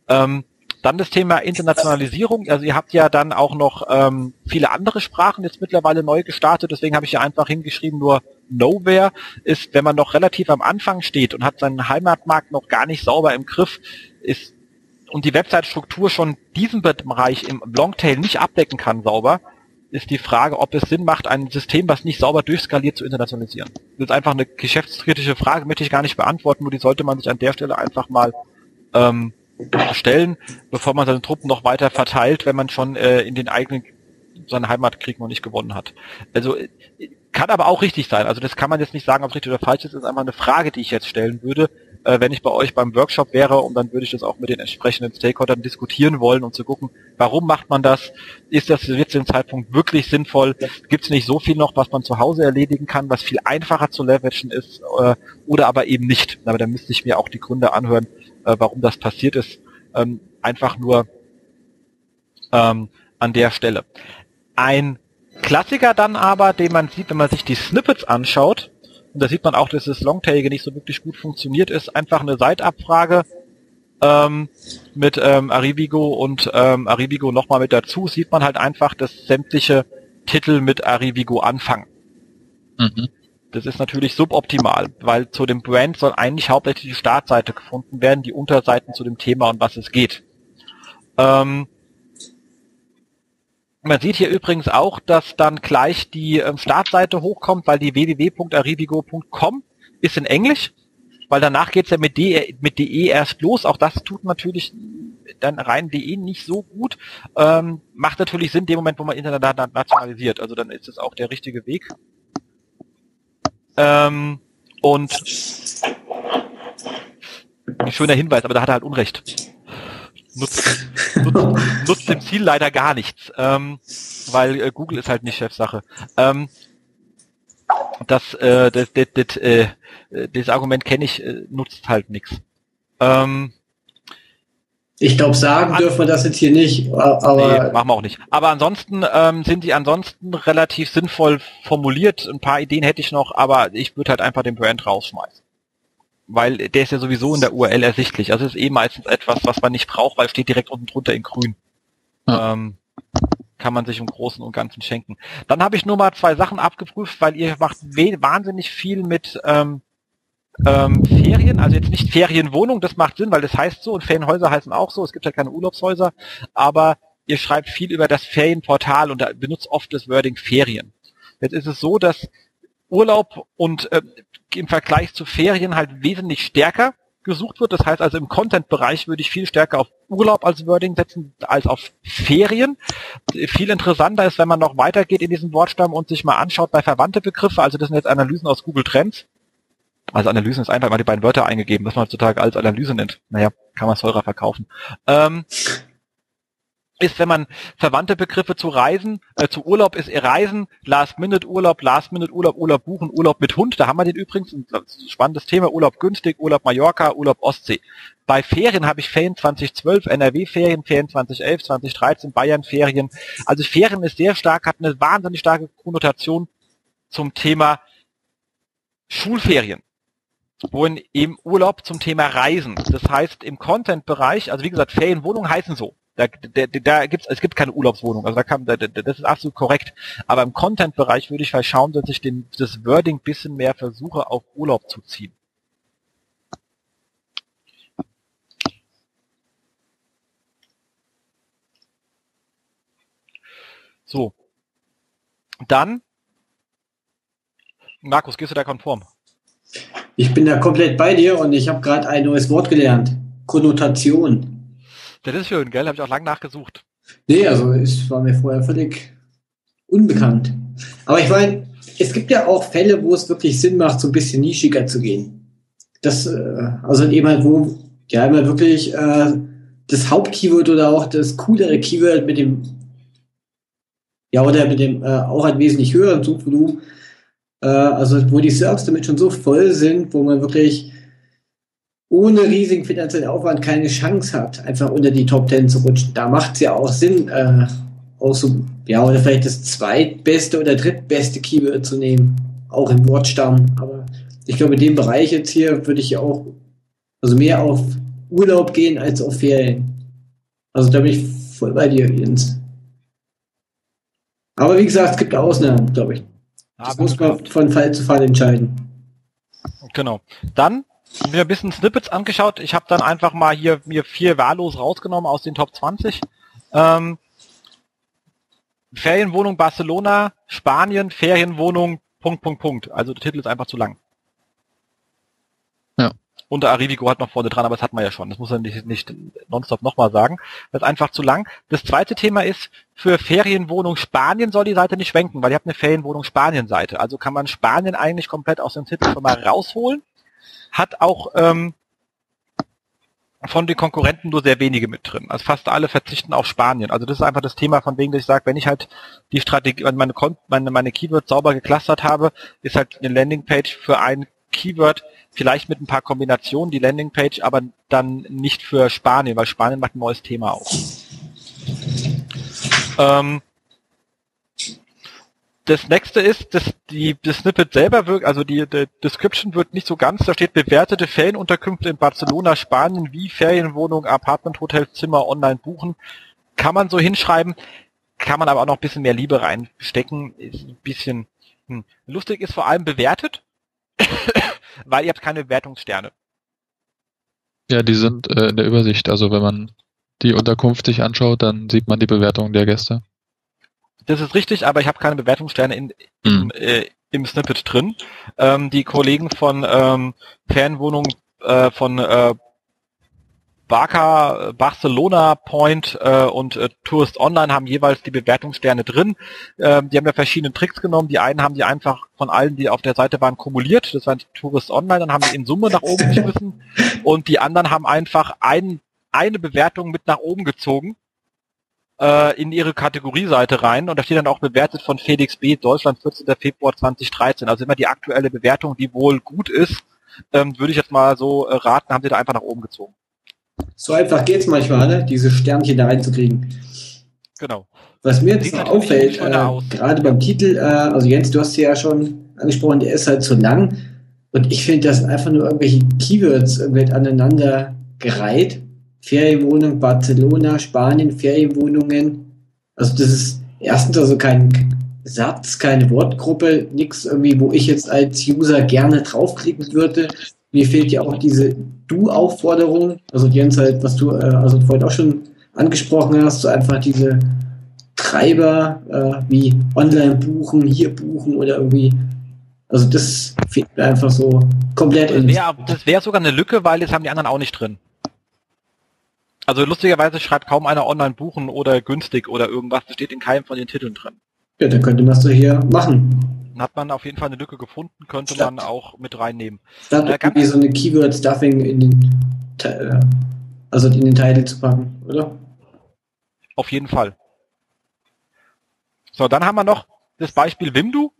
Ähm, dann das Thema Internationalisierung. Also ihr habt ja dann auch noch ähm, viele andere Sprachen jetzt mittlerweile neu gestartet. Deswegen habe ich ja einfach hingeschrieben, nur Nowhere ist, wenn man noch relativ am Anfang steht und hat seinen Heimatmarkt noch gar nicht sauber im Griff, ist und die Website-Struktur schon diesen Bereich im Longtail nicht abdecken kann sauber, ist die Frage, ob es Sinn macht, ein System, was nicht sauber durchskaliert, zu internationalisieren. Das ist einfach eine geschäftskritische Frage, möchte ich gar nicht beantworten, nur die sollte man sich an der Stelle einfach mal ähm, stellen, bevor man seine Truppen noch weiter verteilt, wenn man schon äh, in den eigenen seinen Heimatkrieg noch nicht gewonnen hat. Also äh, kann aber auch richtig sein. Also das kann man jetzt nicht sagen, ob es richtig oder falsch ist. Das ist einfach eine Frage, die ich jetzt stellen würde, äh, wenn ich bei euch beim Workshop wäre und dann würde ich das auch mit den entsprechenden Stakeholdern diskutieren wollen, um zu gucken, warum macht man das? Ist das jetzt dem Zeitpunkt wirklich sinnvoll? Gibt es nicht so viel noch, was man zu Hause erledigen kann, was viel einfacher zu leveragen ist äh, oder aber eben nicht? Aber da müsste ich mir auch die Gründe anhören, äh, warum das passiert ist. Ähm, einfach nur ähm, an der Stelle. Ein Klassiker dann aber, den man sieht, wenn man sich die Snippets anschaut, und da sieht man auch, dass das Longtailige nicht so wirklich gut funktioniert, ist einfach eine Seitabfrage ähm, mit ähm, Arrivigo und ähm, Arrivigo nochmal mit dazu, sieht man halt einfach, dass sämtliche Titel mit Arrivigo anfangen. Mhm. Das ist natürlich suboptimal, weil zu dem Brand soll eigentlich hauptsächlich die Startseite gefunden werden, die Unterseiten zu dem Thema und was es geht. Ähm, man sieht hier übrigens auch, dass dann gleich die ähm, Startseite hochkommt, weil die www.arrivigo.com ist in Englisch, weil danach geht's ja mit, de, mit de erst los. Auch das tut natürlich dann rein de nicht so gut. Ähm, macht natürlich Sinn, in dem Moment, wo man Internet nationalisiert. Also dann ist es auch der richtige Weg. Ähm, und ein schöner Hinweis, aber da hat er halt Unrecht nutzt, nutzt, nutzt dem Ziel leider gar nichts, ähm, weil äh, Google ist halt nicht Chefsache. Ähm, das, äh, das, das, das, äh, das Argument kenne ich, äh, nutzt halt nichts. Ähm, ich glaube, sagen dürfen wir das jetzt hier nicht, aber. Nee, machen wir auch nicht. Aber ansonsten ähm, sind die ansonsten relativ sinnvoll formuliert. Ein paar Ideen hätte ich noch, aber ich würde halt einfach den Brand rausschmeißen weil der ist ja sowieso in der URL ersichtlich. Also es ist eh meistens etwas, was man nicht braucht, weil es steht direkt unten drunter in grün. Ja. Ähm, kann man sich im Großen und Ganzen schenken. Dann habe ich nur mal zwei Sachen abgeprüft, weil ihr macht wahnsinnig viel mit ähm, ähm, Ferien, also jetzt nicht Ferienwohnung, das macht Sinn, weil das heißt so und Ferienhäuser heißen auch so, es gibt ja keine Urlaubshäuser, aber ihr schreibt viel über das Ferienportal und da benutzt oft das Wording Ferien. Jetzt ist es so, dass Urlaub und äh, im Vergleich zu Ferien halt wesentlich stärker gesucht wird. Das heißt also im Content-Bereich würde ich viel stärker auf Urlaub als Wording setzen als auf Ferien. Viel interessanter ist, wenn man noch weitergeht in diesem Wortstamm und sich mal anschaut bei verwandte Begriffe. Also das sind jetzt Analysen aus Google Trends. Also Analysen ist einfach mal die beiden Wörter eingegeben, was man heutzutage als Analyse nennt. Naja, kann man es teurer verkaufen. Ähm, ist, wenn man verwandte Begriffe zu Reisen, äh, zu Urlaub ist Reisen, Last-Minute-Urlaub, Last-Minute-Urlaub, Urlaub buchen, Urlaub mit Hund, da haben wir den übrigens, ein spannendes Thema, Urlaub günstig, Urlaub Mallorca, Urlaub Ostsee. Bei Ferien habe ich Ferien 2012, NRW-Ferien, Ferien 2011, 2013, Bayern-Ferien. Also Ferien ist sehr stark, hat eine wahnsinnig starke Konnotation zum Thema Schulferien wohin im Urlaub zum Thema Reisen. Das heißt, im Content-Bereich, also wie gesagt, Ferienwohnungen heißen so. Da, da, da gibt's, es gibt keine Urlaubswohnung, also da kann, da, das ist absolut korrekt. Aber im Content-Bereich würde ich mal schauen, dass ich den, das Wording bisschen mehr versuche, auf Urlaub zu ziehen. So. Dann, Markus, gehst du da konform? Ich bin da komplett bei dir und ich habe gerade ein neues Wort gelernt. Konnotation. Das ist schön, gell? Habe ich auch lange nachgesucht. Nee, also es war mir vorher völlig unbekannt. Aber ich meine, es gibt ja auch Fälle, wo es wirklich Sinn macht, so ein bisschen nischiger zu gehen. das, äh, also eben halt, wo ja immer wirklich äh, das Hauptkeyword oder auch das coolere Keyword mit dem, ja, oder mit dem äh, auch ein wesentlich höheren Suchvolumen, äh, also wo die Serves damit schon so voll sind, wo man wirklich ohne riesigen finanziellen Aufwand keine Chance hat, einfach unter die Top Ten zu rutschen. Da macht es ja auch Sinn, äh, auch so, ja, oder vielleicht das zweitbeste oder drittbeste Keyword zu nehmen, auch im Wortstamm. Aber ich glaube, in dem Bereich jetzt hier würde ich auch, also mehr auf Urlaub gehen als auf Ferien. Also da bin ich voll bei dir, Jens. Aber wie gesagt, es gibt Ausnahmen, glaube ich. Das muss man von Fall zu Fall entscheiden. Genau. Dann mir ein bisschen Snippets angeschaut. Ich habe dann einfach mal hier mir vier wahllos rausgenommen aus den Top 20. Ähm, Ferienwohnung Barcelona, Spanien, Ferienwohnung, Punkt, Punkt, Punkt. Also der Titel ist einfach zu lang. Ja. Und der Arrivigo hat noch vorne dran, aber das hat man ja schon. Das muss man nicht, nicht nonstop nochmal sagen. Das ist einfach zu lang. Das zweite Thema ist, für Ferienwohnung Spanien soll die Seite nicht schwenken, weil ihr habt eine Ferienwohnung Spanien-Seite. Also kann man Spanien eigentlich komplett aus dem Titel schon mal rausholen hat auch ähm, von den Konkurrenten nur sehr wenige mit drin. Also fast alle verzichten auf Spanien. Also das ist einfach das Thema, von wegen, dass ich sage, wenn ich halt die Strategie, meine, meine, meine Keywords sauber geclustert habe, ist halt eine Landingpage für ein Keyword, vielleicht mit ein paar Kombinationen, die Landingpage, aber dann nicht für Spanien, weil Spanien macht ein neues Thema auf. Ähm, das nächste ist, dass die, das Snippet selber wirkt, also die, die Description wird nicht so ganz, da steht bewertete Ferienunterkünfte in Barcelona, Spanien, wie Ferienwohnung, Apartment, Hotel, Zimmer online buchen. Kann man so hinschreiben, kann man aber auch noch ein bisschen mehr Liebe reinstecken, ist ein bisschen hm. lustig ist vor allem bewertet, weil ihr habt keine Bewertungssterne. Ja, die sind äh, in der Übersicht, also wenn man die Unterkunft sich anschaut, dann sieht man die Bewertung der Gäste. Das ist richtig, aber ich habe keine Bewertungssterne in, mhm. im, äh, im Snippet drin. Ähm, die Kollegen von ähm, Fernwohnung äh, von äh, Barca, Barcelona Point äh, und äh, Tourist Online haben jeweils die Bewertungssterne drin. Ähm, die haben ja verschiedene Tricks genommen. Die einen haben die einfach von allen, die auf der Seite waren, kumuliert. Das waren Tourist Online, dann haben die in Summe nach oben geschmissen. Und die anderen haben einfach ein, eine Bewertung mit nach oben gezogen äh, in ihre Kategorieseite rein und da steht dann auch bewertet von Felix B. Deutschland 14. Februar 2013. Also immer die aktuelle Bewertung, die wohl gut ist, ähm, würde ich jetzt mal so äh, raten, haben sie da einfach nach oben gezogen. So einfach geht's manchmal, ne? diese Sternchen da reinzukriegen. Genau. Was mir jetzt noch auffällt, äh, gerade beim Titel, äh, also Jens, du hast ja schon angesprochen, der ist halt zu lang. Und ich finde, das sind einfach nur irgendwelche Keywords irgendwie aneinander gereiht. Ferienwohnung Barcelona, Spanien, Ferienwohnungen. Also das ist erstens also kein Satz, keine Wortgruppe, nichts irgendwie, wo ich jetzt als User gerne draufklicken würde. Mir fehlt ja auch diese Du-Aufforderung, also Jens halt, was du äh, also vorhin auch schon angesprochen hast, so einfach diese Treiber äh, wie online buchen, hier buchen oder irgendwie. Also das fehlt mir einfach so komplett. Das wäre wär sogar eine Lücke, weil das haben die anderen auch nicht drin. Also lustigerweise schreibt kaum einer online buchen oder günstig oder irgendwas. Das steht in keinem von den Titeln drin. Ja, dann könnte man es doch hier machen. Dann hat man auf jeden Fall eine Lücke gefunden, könnte Statt, man auch mit reinnehmen. Statt äh, irgendwie so eine Keyword-Stuffing in den, äh, also in den Titel zu packen, oder? Auf jeden Fall. So, dann haben wir noch das Beispiel Wimdu.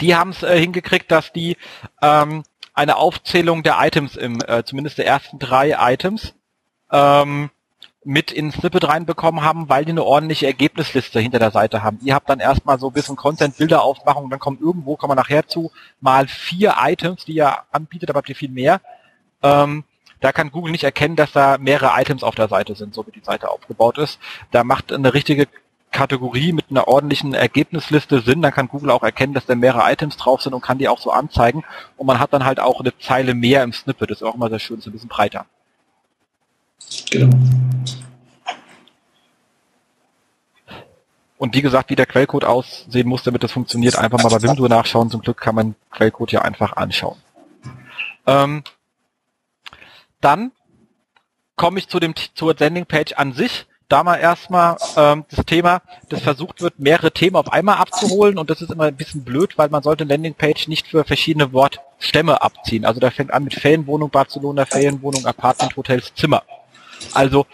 Die haben es äh, hingekriegt, dass die ähm, eine Aufzählung der Items im, äh, zumindest der ersten drei Items, ähm, mit ins Snippet reinbekommen haben, weil die eine ordentliche Ergebnisliste hinter der Seite haben. Ihr habt dann erstmal so ein bisschen Content, Bilder aufmachen, dann kommt irgendwo, kommen wir nachher zu, mal vier Items, die ihr anbietet, aber habt ihr viel mehr. Ähm, da kann Google nicht erkennen, dass da mehrere Items auf der Seite sind, so wie die Seite aufgebaut ist. Da macht eine richtige Kategorie mit einer ordentlichen Ergebnisliste Sinn, dann kann Google auch erkennen, dass da mehrere Items drauf sind und kann die auch so anzeigen. Und man hat dann halt auch eine Zeile mehr im Snippet, das ist auch immer sehr schön, ist ein bisschen breiter. Genau. Und wie gesagt, wie der Quellcode aussehen muss, damit das funktioniert, einfach mal bei Wimdu nachschauen. Zum Glück kann man Quellcode ja einfach anschauen. Ähm, dann komme ich zu dem zur Landingpage an sich. da mal erstmal ähm, das Thema, dass versucht wird, mehrere Themen auf einmal abzuholen und das ist immer ein bisschen blöd, weil man sollte Landingpage nicht für verschiedene Wortstämme abziehen. Also da fängt an mit Ferienwohnung, Barcelona, Ferienwohnung, Apartment, Hotels, Zimmer. Also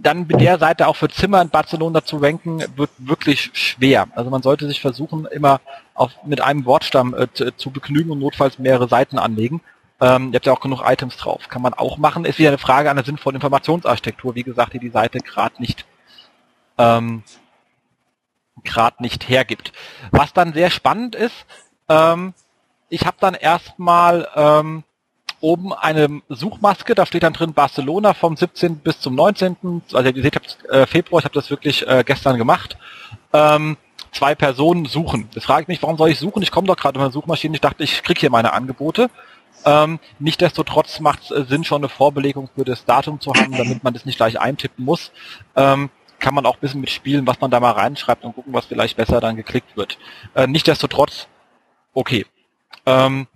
dann mit der Seite auch für Zimmer in Barcelona zu ranken, wird wirklich schwer. Also man sollte sich versuchen, immer auf, mit einem Wortstamm äh, zu, begnügen und notfalls mehrere Seiten anlegen. Ähm, ihr habt ja auch genug Items drauf. Kann man auch machen. Ist wieder eine Frage einer sinnvollen Informationsarchitektur. Wie gesagt, die die Seite gerade nicht ähm, gerade nicht hergibt. Was dann sehr spannend ist, ähm, ich habe dann erstmal ähm, oben eine Suchmaske, da steht dann drin Barcelona vom 17. bis zum 19. Also ihr seht, ich äh, Februar, ich habe das wirklich äh, gestern gemacht. Ähm, zwei Personen suchen. Das frage ich mich, warum soll ich suchen? Ich komme doch gerade in meine Suchmaschine, ich dachte, ich kriege hier meine Angebote. Ähm, Nichtsdestotrotz macht es äh, Sinn, schon eine Vorbelegung für das Datum zu haben, damit man das nicht gleich eintippen muss. Ähm, kann man auch ein bisschen mitspielen, was man da mal reinschreibt und gucken, was vielleicht besser dann geklickt wird. Äh, Nichtsdestotrotz, okay. Ähm,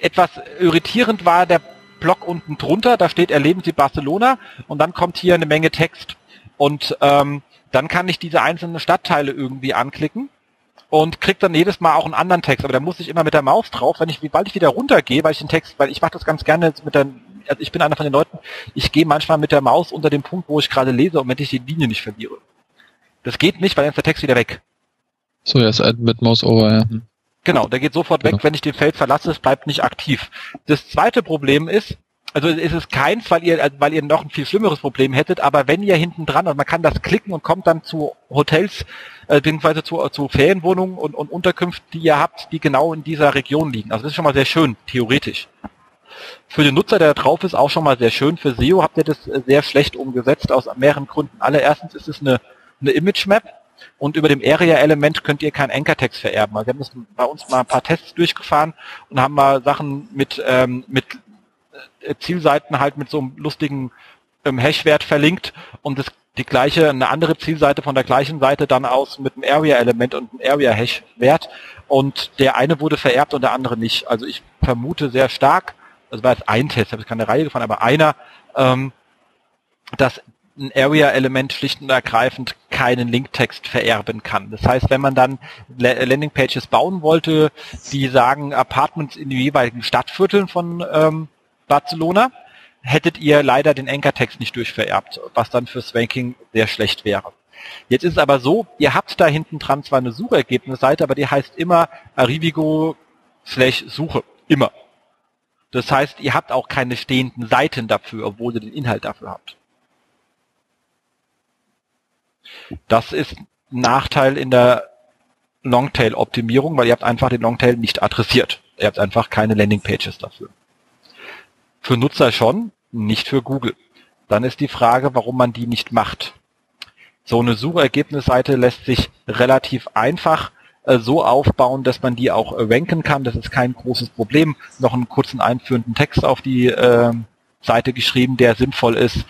etwas irritierend war der Block unten drunter, da steht Erleben Sie Barcelona und dann kommt hier eine Menge Text. Und ähm, dann kann ich diese einzelnen Stadtteile irgendwie anklicken und krieg dann jedes Mal auch einen anderen Text. Aber da muss ich immer mit der Maus drauf, wenn ich, sobald ich wieder runtergehe, weil ich den Text, weil ich mache das ganz gerne mit der, also ich bin einer von den Leuten, ich gehe manchmal mit der Maus unter dem Punkt, wo ich gerade lese, und wenn ich die Linie nicht verliere. Das geht nicht, weil dann ist der Text wieder weg. So, ja, ist mit Maus over, ja. Genau, der geht sofort genau. weg, wenn ich den Feld verlasse, es bleibt nicht aktiv. Das zweite Problem ist, also ist es keins, weil ihr, weil ihr noch ein viel schlimmeres Problem hättet, aber wenn ihr hinten dran, und man kann das klicken und kommt dann zu Hotels, äh, beziehungsweise zu, zu Ferienwohnungen und, und Unterkünften, die ihr habt, die genau in dieser Region liegen. Also das ist schon mal sehr schön, theoretisch. Für den Nutzer, der da drauf ist, auch schon mal sehr schön. Für SEO habt ihr das sehr schlecht umgesetzt, aus mehreren Gründen. Allererstens ist es eine, eine Image Map, und über dem Area-Element könnt ihr keinen Anchor-Text vererben. Also wir haben das bei uns mal ein paar Tests durchgefahren und haben mal Sachen mit, ähm, mit äh, Zielseiten halt mit so einem lustigen ähm, Hash-Wert verlinkt und das die gleiche, eine andere Zielseite von der gleichen Seite dann aus mit einem Area-Element und einem Area-Hash-Wert und der eine wurde vererbt und der andere nicht. Also ich vermute sehr stark, das war jetzt ein Test, habe ich keine Reihe gefahren, aber einer, ähm, dass ein Area-Element schlicht und ergreifend keinen Linktext vererben kann. Das heißt, wenn man dann Landingpages bauen wollte, die sagen Apartments in den jeweiligen Stadtvierteln von ähm, Barcelona, hättet ihr leider den Anchor-Text nicht durchvererbt, was dann fürs Ranking sehr schlecht wäre. Jetzt ist es aber so, ihr habt da hinten dran zwar eine Suchergebnisseite, aber die heißt immer Arrivigo slash Suche. Immer. Das heißt, ihr habt auch keine stehenden Seiten dafür, obwohl ihr den Inhalt dafür habt. Das ist ein Nachteil in der Longtail-Optimierung, weil ihr habt einfach den Longtail nicht adressiert. Ihr habt einfach keine Landingpages dafür. Für Nutzer schon, nicht für Google. Dann ist die Frage, warum man die nicht macht. So eine Suchergebnisseite lässt sich relativ einfach äh, so aufbauen, dass man die auch äh, ranken kann. Das ist kein großes Problem. Noch einen kurzen einführenden Text auf die äh, Seite geschrieben, der sinnvoll ist.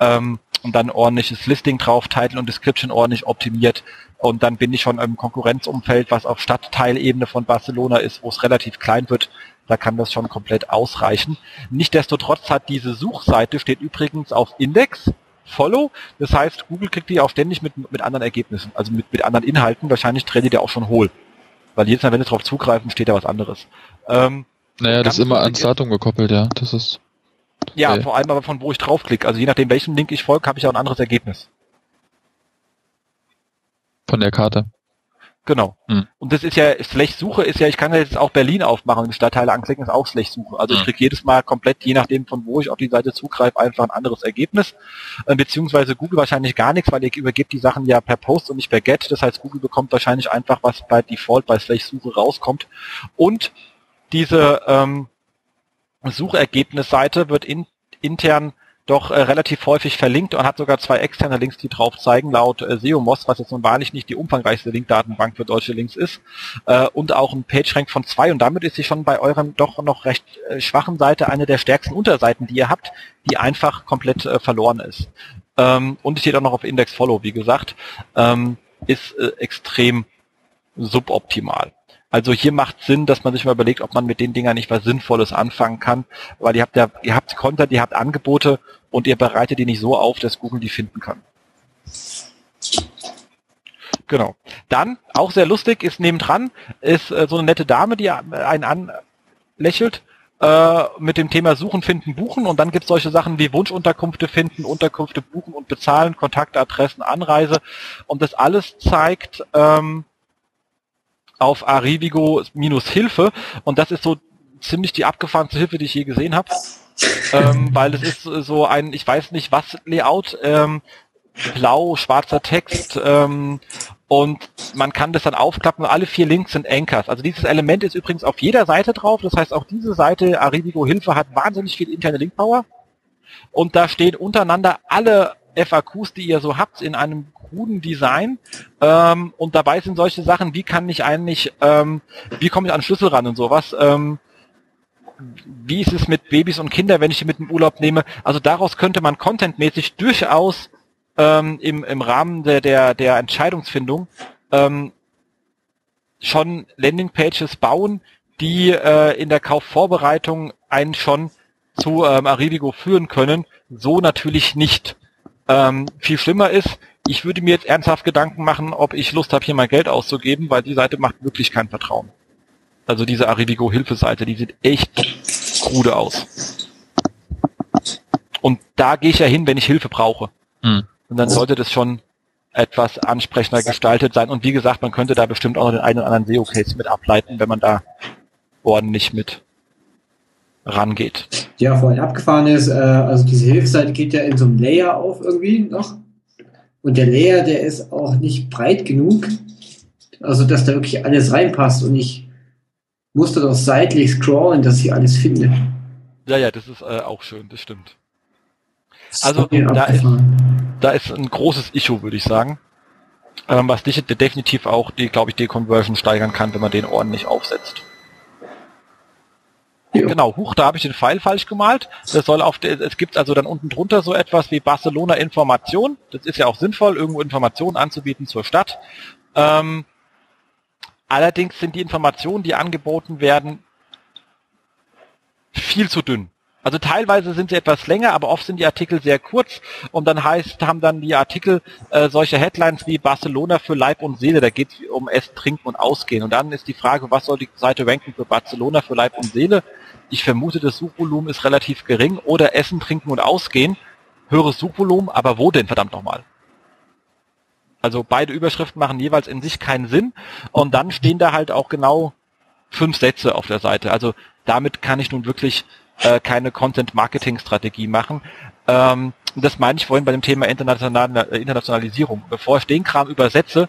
Ähm, und dann ordentliches Listing drauf, Title und Description ordentlich optimiert und dann bin ich schon im Konkurrenzumfeld, was auf Stadtteilebene von Barcelona ist, wo es relativ klein wird, da kann das schon komplett ausreichen. Nichtsdestotrotz hat diese Suchseite, steht übrigens auf Index, Follow, das heißt, Google kriegt die auch ständig mit, mit anderen Ergebnissen, also mit, mit anderen Inhalten, wahrscheinlich trennt die der auch schon hohl. Weil jedes Mal, wenn sie darauf zugreifen, steht da was anderes. Ähm, naja, das ist immer ans Datum gekoppelt, ja. Das ist ja, okay. vor allem aber von wo ich draufklicke. Also je nachdem, welchem Link ich folge, habe ich auch ein anderes Ergebnis. Von der Karte. Genau. Hm. Und das ist ja, Slash-Suche ist ja, ich kann ja jetzt auch Berlin aufmachen und Stadtteile anklicken, ist auch Slash-Suche. Also hm. ich kriege jedes Mal komplett, je nachdem von wo ich auf die Seite zugreife, einfach ein anderes Ergebnis. Äh, beziehungsweise Google wahrscheinlich gar nichts, weil ihr übergebt die Sachen ja per Post und nicht per Get. Das heißt, Google bekommt wahrscheinlich einfach, was bei Default bei Slash-Suche rauskommt. Und diese ähm, Suchergebnisseite wird in, intern doch äh, relativ häufig verlinkt und hat sogar zwei externe Links, die drauf zeigen, laut äh, SEOMOS, was jetzt nun wahrlich nicht die umfangreichste Linkdatenbank für deutsche Links ist, äh, und auch ein PageRank von zwei und damit ist sie schon bei eurem doch noch recht äh, schwachen Seite eine der stärksten Unterseiten, die ihr habt, die einfach komplett äh, verloren ist. Ähm, und steht auch noch auf Index Follow, wie gesagt, ähm, ist äh, extrem suboptimal. Also hier macht Sinn, dass man sich mal überlegt, ob man mit den Dingern nicht was Sinnvolles anfangen kann, weil ihr habt ja, ihr habt Content, ihr habt Angebote und ihr bereitet die nicht so auf, dass Google die finden kann. Genau. Dann, auch sehr lustig, ist nebendran, ist äh, so eine nette Dame, die einen anlächelt äh, mit dem Thema Suchen, Finden, Buchen und dann gibt es solche Sachen wie Wunschunterkünfte finden, Unterkünfte buchen und bezahlen, Kontaktadressen, Anreise und das alles zeigt ähm, auf Arrivigo minus Hilfe und das ist so ziemlich die abgefahrenste Hilfe, die ich je gesehen habe. ähm, weil es ist so ein, ich weiß nicht was Layout, ähm, blau, schwarzer Text ähm, und man kann das dann aufklappen. Alle vier Links sind Anchors. Also dieses Element ist übrigens auf jeder Seite drauf. Das heißt, auch diese Seite Arrivigo Hilfe hat wahnsinnig viel interne Linkpower. Und da stehen untereinander alle FAQs, die ihr so habt, in einem kruden Design. Ähm, und dabei sind solche Sachen, wie kann ich eigentlich, ähm, wie komme ich an Schlüssel ran und sowas. Ähm, wie ist es mit Babys und Kindern, wenn ich die mit dem Urlaub nehme? Also daraus könnte man contentmäßig durchaus ähm, im, im Rahmen der, der, der Entscheidungsfindung ähm, schon Landingpages bauen, die äh, in der Kaufvorbereitung einen schon zu ähm, Arrivigo führen können. So natürlich nicht. Ähm, viel schlimmer ist, ich würde mir jetzt ernsthaft Gedanken machen, ob ich Lust habe, hier mein Geld auszugeben, weil die Seite macht wirklich kein Vertrauen. Also diese Arrivigo Hilfeseite, die sieht echt krude aus. Und da gehe ich ja hin, wenn ich Hilfe brauche. Hm. Und dann sollte das schon etwas ansprechender gestaltet sein. Und wie gesagt, man könnte da bestimmt auch noch den einen oder anderen SEO-Case mit ableiten, wenn man da ordentlich mit rangeht. Ja, vorhin abgefahren ist, äh, also diese Hilfsseite geht ja in so einem Layer auf irgendwie noch. Und der Layer, der ist auch nicht breit genug, also dass da wirklich alles reinpasst. Und ich musste doch seitlich scrollen, dass ich alles finde. Ja, ja, das ist äh, auch schön, das stimmt. Also da ist, da ist ein großes Issue, würde ich sagen. Ähm, was definitiv auch die, glaube ich, die Conversion steigern kann, wenn man den ordentlich aufsetzt. Jo. Genau, huch, da habe ich den Pfeil falsch gemalt. Das soll auf der, es gibt also dann unten drunter so etwas wie Barcelona Information. Das ist ja auch sinnvoll, irgendwo Informationen anzubieten zur Stadt. Ähm, allerdings sind die Informationen, die angeboten werden, viel zu dünn. Also teilweise sind sie etwas länger, aber oft sind die Artikel sehr kurz und dann heißt, haben dann die Artikel äh, solche Headlines wie Barcelona für Leib und Seele, da geht es um Essen, Trinken und Ausgehen. Und dann ist die Frage, was soll die Seite ranken für Barcelona für Leib und Seele? Ich vermute, das Suchvolumen ist relativ gering oder Essen, Trinken und Ausgehen. Höheres Suchvolumen, aber wo denn verdammt nochmal? Also beide Überschriften machen jeweils in sich keinen Sinn und dann stehen da halt auch genau fünf Sätze auf der Seite. Also damit kann ich nun wirklich äh, keine Content-Marketing-Strategie machen. Ähm, das meine ich vorhin bei dem Thema International Internationalisierung. Bevor ich den Kram übersetze,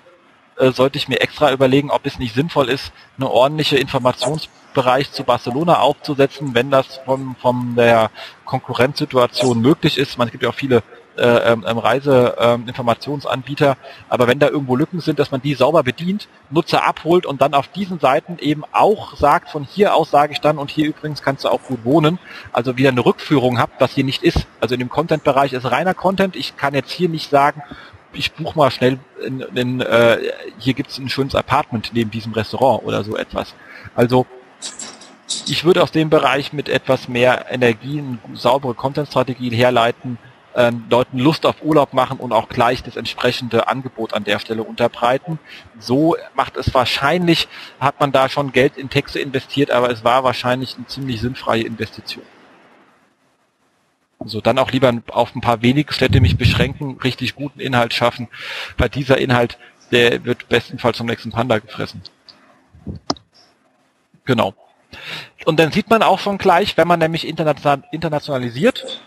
äh, sollte ich mir extra überlegen, ob es nicht sinnvoll ist, eine ordentliche Informationsbereich zu Barcelona aufzusetzen, wenn das von, von der Konkurrenzsituation möglich ist. Man gibt ja auch viele äh, ähm, Reiseinformationsanbieter. Ähm, Aber wenn da irgendwo Lücken sind, dass man die sauber bedient, Nutzer abholt und dann auf diesen Seiten eben auch sagt, von hier aus sage ich dann und hier übrigens kannst du auch gut wohnen. Also wieder eine Rückführung habt, was hier nicht ist. Also in dem Content-Bereich ist reiner Content. Ich kann jetzt hier nicht sagen, ich buche mal schnell in, in äh, hier gibt's ein schönes Apartment neben diesem Restaurant oder so etwas. Also ich würde aus dem Bereich mit etwas mehr Energie eine saubere Content-Strategie herleiten, äh, Leuten Lust auf Urlaub machen und auch gleich das entsprechende Angebot an der Stelle unterbreiten. So macht es wahrscheinlich, hat man da schon Geld in Texte investiert, aber es war wahrscheinlich eine ziemlich sinnfreie Investition. Also dann auch lieber auf ein paar wenige Städte mich beschränken, richtig guten Inhalt schaffen, weil dieser Inhalt, der wird bestenfalls vom nächsten Panda gefressen. Genau. Und dann sieht man auch schon gleich, wenn man nämlich internationalisiert,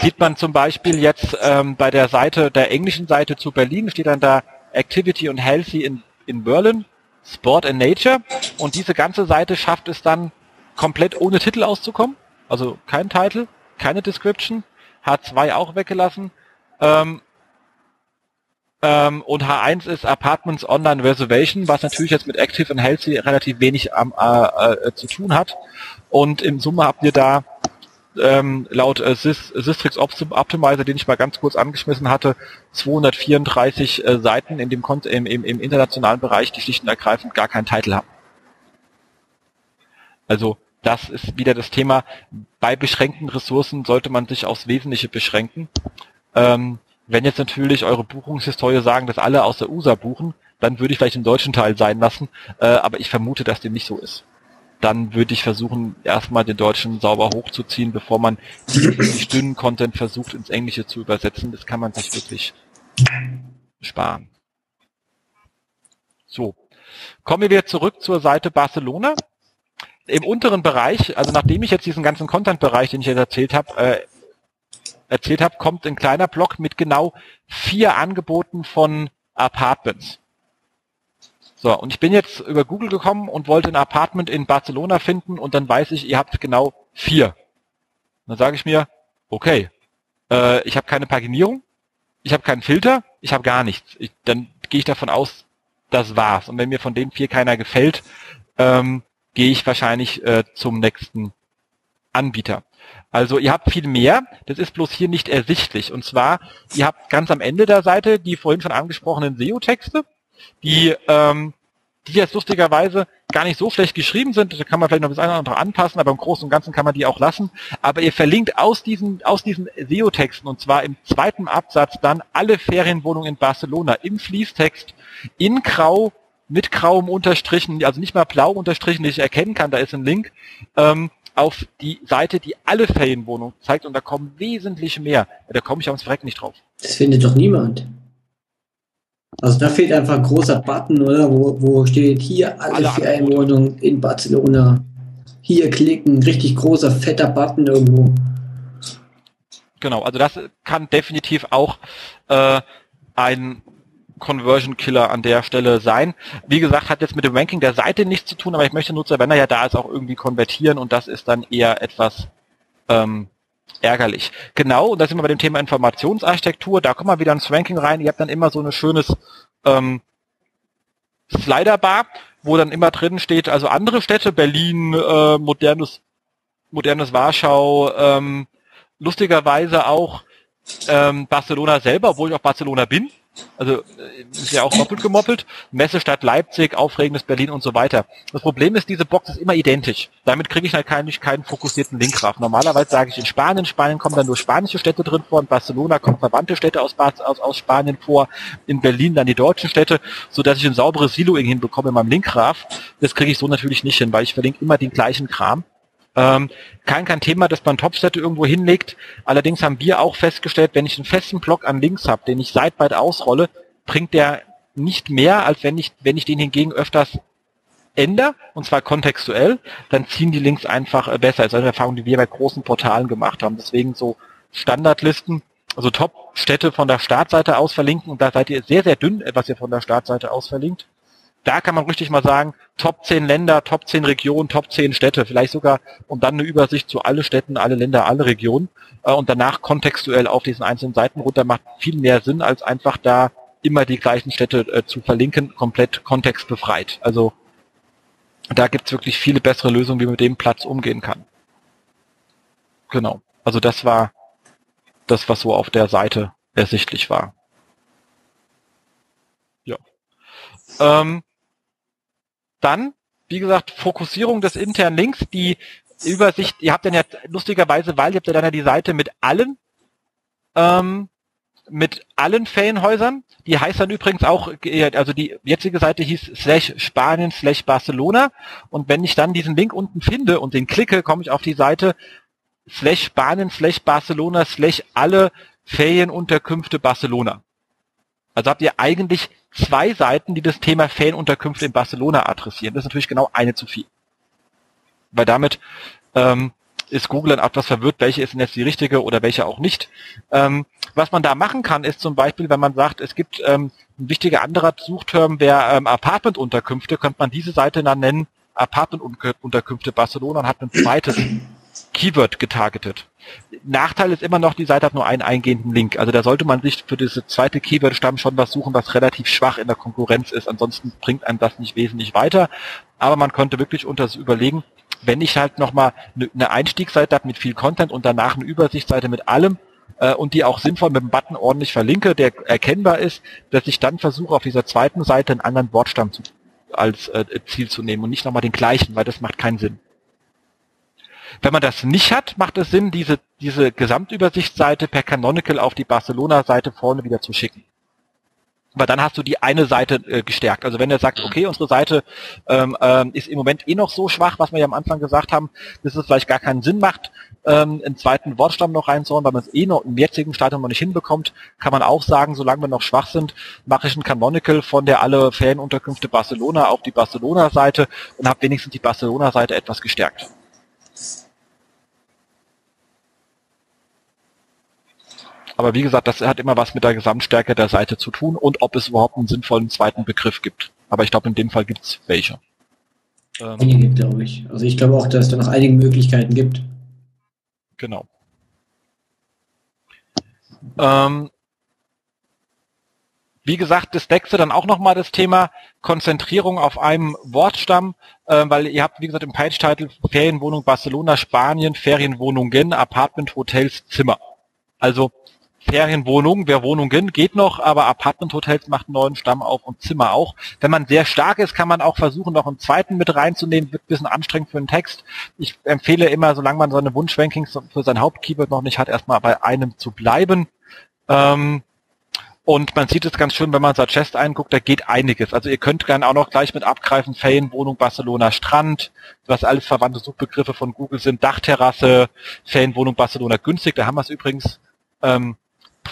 sieht man zum Beispiel jetzt ähm, bei der Seite, der englischen Seite zu Berlin, steht dann da Activity and Healthy in, in Berlin, Sport and Nature. Und diese ganze Seite schafft es dann komplett ohne Titel auszukommen. Also kein Titel, keine Description, H2 auch weggelassen. Ähm, ähm, und H1 ist Apartments Online Reservation, was natürlich jetzt mit Active and Healthy relativ wenig am, äh, äh, zu tun hat. Und im Summe habt ihr da ähm, laut äh, Systrix Optimizer, den ich mal ganz kurz angeschmissen hatte, 234 äh, Seiten in dem im, im, im internationalen Bereich, die schlicht und ergreifend gar keinen Titel haben. Also das ist wieder das Thema, bei beschränkten Ressourcen sollte man sich aufs Wesentliche beschränken. Ähm, Wenn jetzt natürlich eure Buchungshistorie sagen, dass alle aus der USA buchen, dann würde ich vielleicht den deutschen Teil sein lassen, äh, aber ich vermute, dass dem nicht so ist. Dann würde ich versuchen, erstmal den Deutschen sauber hochzuziehen, bevor man wirklich dünnen Content versucht, ins Englische zu übersetzen. Das kann man sich wirklich sparen. So. Kommen wir zurück zur Seite Barcelona. Im unteren Bereich, also nachdem ich jetzt diesen ganzen Content-Bereich, den ich jetzt erzählt habe, äh, erzählt habe, kommt ein kleiner Block mit genau vier Angeboten von Apartments. So, und ich bin jetzt über Google gekommen und wollte ein Apartment in Barcelona finden und dann weiß ich, ihr habt genau vier. Dann sage ich mir, okay, äh, ich habe keine Paginierung, ich habe keinen Filter, ich habe gar nichts. Ich, dann gehe ich davon aus, das war's. Und wenn mir von den vier keiner gefällt, ähm, gehe ich wahrscheinlich äh, zum nächsten Anbieter. Also ihr habt viel mehr, das ist bloß hier nicht ersichtlich. Und zwar, ihr habt ganz am Ende der Seite die vorhin schon angesprochenen SEO-Texte, die, ähm, die jetzt lustigerweise gar nicht so schlecht geschrieben sind. Da kann man vielleicht noch das eine oder andere anpassen, aber im Großen und Ganzen kann man die auch lassen. Aber ihr verlinkt aus diesen, aus diesen SEO-Texten, und zwar im zweiten Absatz dann alle Ferienwohnungen in Barcelona im Fließtext in Grau mit grauem Unterstrichen, also nicht mal blau unterstrichen, die ich erkennen kann, da ist ein Link, ähm, auf die Seite, die alle Ferienwohnungen zeigt und da kommen wesentlich mehr. Da komme ich aufs Verreck nicht drauf. Das findet doch niemand. Also da fehlt einfach ein großer Button, oder? Wo, wo steht hier alle, alle Ferienwohnungen in Barcelona. Hier klicken, richtig großer, fetter Button irgendwo. Genau, also das kann definitiv auch äh, ein Conversion Killer an der Stelle sein. Wie gesagt, hat jetzt mit dem Ranking der Seite nichts zu tun, aber ich möchte Nutzer, wenn er ja da ist, auch irgendwie konvertieren und das ist dann eher etwas ähm, ärgerlich. Genau, und da sind wir bei dem Thema Informationsarchitektur, da kommen wir wieder ins Ranking rein. Ihr habt dann immer so ein schönes ähm, Sliderbar, wo dann immer drin steht, also andere Städte, Berlin, äh, modernes, modernes Warschau, ähm, lustigerweise auch ähm, Barcelona selber, obwohl ich auch Barcelona bin. Also äh, ist ja auch doppelt gemoppelt. Messestadt Leipzig, aufregendes Berlin und so weiter. Das Problem ist, diese Box ist immer identisch. Damit kriege ich halt keinen, keinen fokussierten Link drauf. Normalerweise sage ich in Spanien, Spanien kommen dann nur spanische Städte drin vor, in Barcelona kommen verwandte Städte aus, aus, aus Spanien vor, in Berlin dann die deutschen Städte, so dass ich ein sauberes Siloing hinbekomme in meinem Linkgraph. Das kriege ich so natürlich nicht hin, weil ich verlinke immer den gleichen Kram. Ähm, kein, kein Thema, dass man Topstädte irgendwo hinlegt. Allerdings haben wir auch festgestellt, wenn ich einen festen Block an Links habe, den ich seitweit ausrolle, bringt der nicht mehr, als wenn ich, wenn ich den hingegen öfters ändere, und zwar kontextuell, dann ziehen die Links einfach äh, besser. Das ist eine Erfahrung, die wir bei großen Portalen gemacht haben. Deswegen so Standardlisten, also Top-Städte von der Startseite aus verlinken und da seid ihr sehr, sehr dünn, was ihr von der Startseite aus verlinkt da kann man richtig mal sagen, Top 10 Länder, Top 10 Regionen, Top 10 Städte, vielleicht sogar und dann eine Übersicht zu alle Städten, alle Länder, alle Regionen äh, und danach kontextuell auf diesen einzelnen Seiten runter macht viel mehr Sinn, als einfach da immer die gleichen Städte äh, zu verlinken, komplett kontextbefreit. Also da gibt's wirklich viele bessere Lösungen, wie man mit dem Platz umgehen kann. Genau. Also das war das, was so auf der Seite ersichtlich war. Ja. Ähm, dann, wie gesagt, Fokussierung des internen Links, die Übersicht, ihr habt dann ja lustigerweise, weil ihr habt ja dann ja die Seite mit allen, ähm, mit allen Ferienhäusern. Die heißt dann übrigens auch, also die jetzige Seite hieß slash Spanien slash Barcelona. Und wenn ich dann diesen Link unten finde und den klicke, komme ich auf die Seite slash Spanien slash Barcelona slash alle Ferienunterkünfte Barcelona. Also habt ihr eigentlich zwei Seiten, die das Thema Fanunterkünfte in Barcelona adressieren. Das ist natürlich genau eine zu viel. Weil damit ähm, ist Google dann etwas verwirrt, welche ist denn jetzt die richtige oder welche auch nicht. Ähm, was man da machen kann, ist zum Beispiel, wenn man sagt, es gibt ähm, ein wichtiger anderer Suchterm wäre ähm, Apartment-Unterkünfte, könnte man diese Seite dann nennen Apartment-Unterkünfte Barcelona und hat ein zweites Keyword getargetet. Nachteil ist immer noch, die Seite hat nur einen eingehenden Link. Also da sollte man sich für diese zweite Keyword-Stamm schon was suchen, was relativ schwach in der Konkurrenz ist. Ansonsten bringt einem das nicht wesentlich weiter. Aber man könnte wirklich unter das überlegen, wenn ich halt nochmal eine ne Einstiegsseite habe mit viel Content und danach eine Übersichtsseite mit allem äh, und die auch sinnvoll mit dem Button ordentlich verlinke, der erkennbar ist, dass ich dann versuche, auf dieser zweiten Seite einen anderen Wortstamm zu, als äh, Ziel zu nehmen und nicht nochmal den gleichen, weil das macht keinen Sinn. Wenn man das nicht hat, macht es Sinn, diese, diese Gesamtübersichtsseite per Canonical auf die Barcelona-Seite vorne wieder zu schicken. Weil dann hast du die eine Seite äh, gestärkt. Also wenn er sagt, okay, unsere Seite ähm, ähm, ist im Moment eh noch so schwach, was wir ja am Anfang gesagt haben, dass es vielleicht gar keinen Sinn macht, ähm, einen zweiten Wortstamm noch reinzuhauen, weil man es eh noch im jetzigen Stadium noch nicht hinbekommt, kann man auch sagen, solange wir noch schwach sind, mache ich ein Canonical von der alle Ferienunterkünfte Barcelona auf die Barcelona-Seite und habe wenigstens die Barcelona-Seite etwas gestärkt. Aber wie gesagt, das hat immer was mit der Gesamtstärke der Seite zu tun und ob es überhaupt einen sinnvollen zweiten Begriff gibt. Aber ich glaube, in dem Fall gibt es welche. Ähm, einige, glaube ich. Also ich glaube auch, dass es da noch einige Möglichkeiten gibt. Genau. Ähm, wie gesagt, das deckste dann auch nochmal das Thema Konzentrierung auf einem Wortstamm, äh, weil ihr habt, wie gesagt, im Page-Title Ferienwohnung Barcelona, Spanien, Ferienwohnungen, Apartment, Hotels, Zimmer. Also Ferienwohnungen, wer Wohnungen geht noch, aber Apartment-Hotels macht einen neuen Stamm auf und Zimmer auch. Wenn man sehr stark ist, kann man auch versuchen, noch einen zweiten mit reinzunehmen. Wird ein bisschen anstrengend für den Text. Ich empfehle immer, solange man seine Wunschrankings für sein Hauptkeyword noch nicht hat, erstmal bei einem zu bleiben. Ähm, und man sieht es ganz schön, wenn man Suggest einguckt, da geht einiges. Also ihr könnt gerne auch noch gleich mit abgreifen, Ferienwohnung Barcelona Strand, was alles verwandte Suchbegriffe von Google sind, Dachterrasse, Ferienwohnung Barcelona günstig, da haben wir es übrigens. Ähm,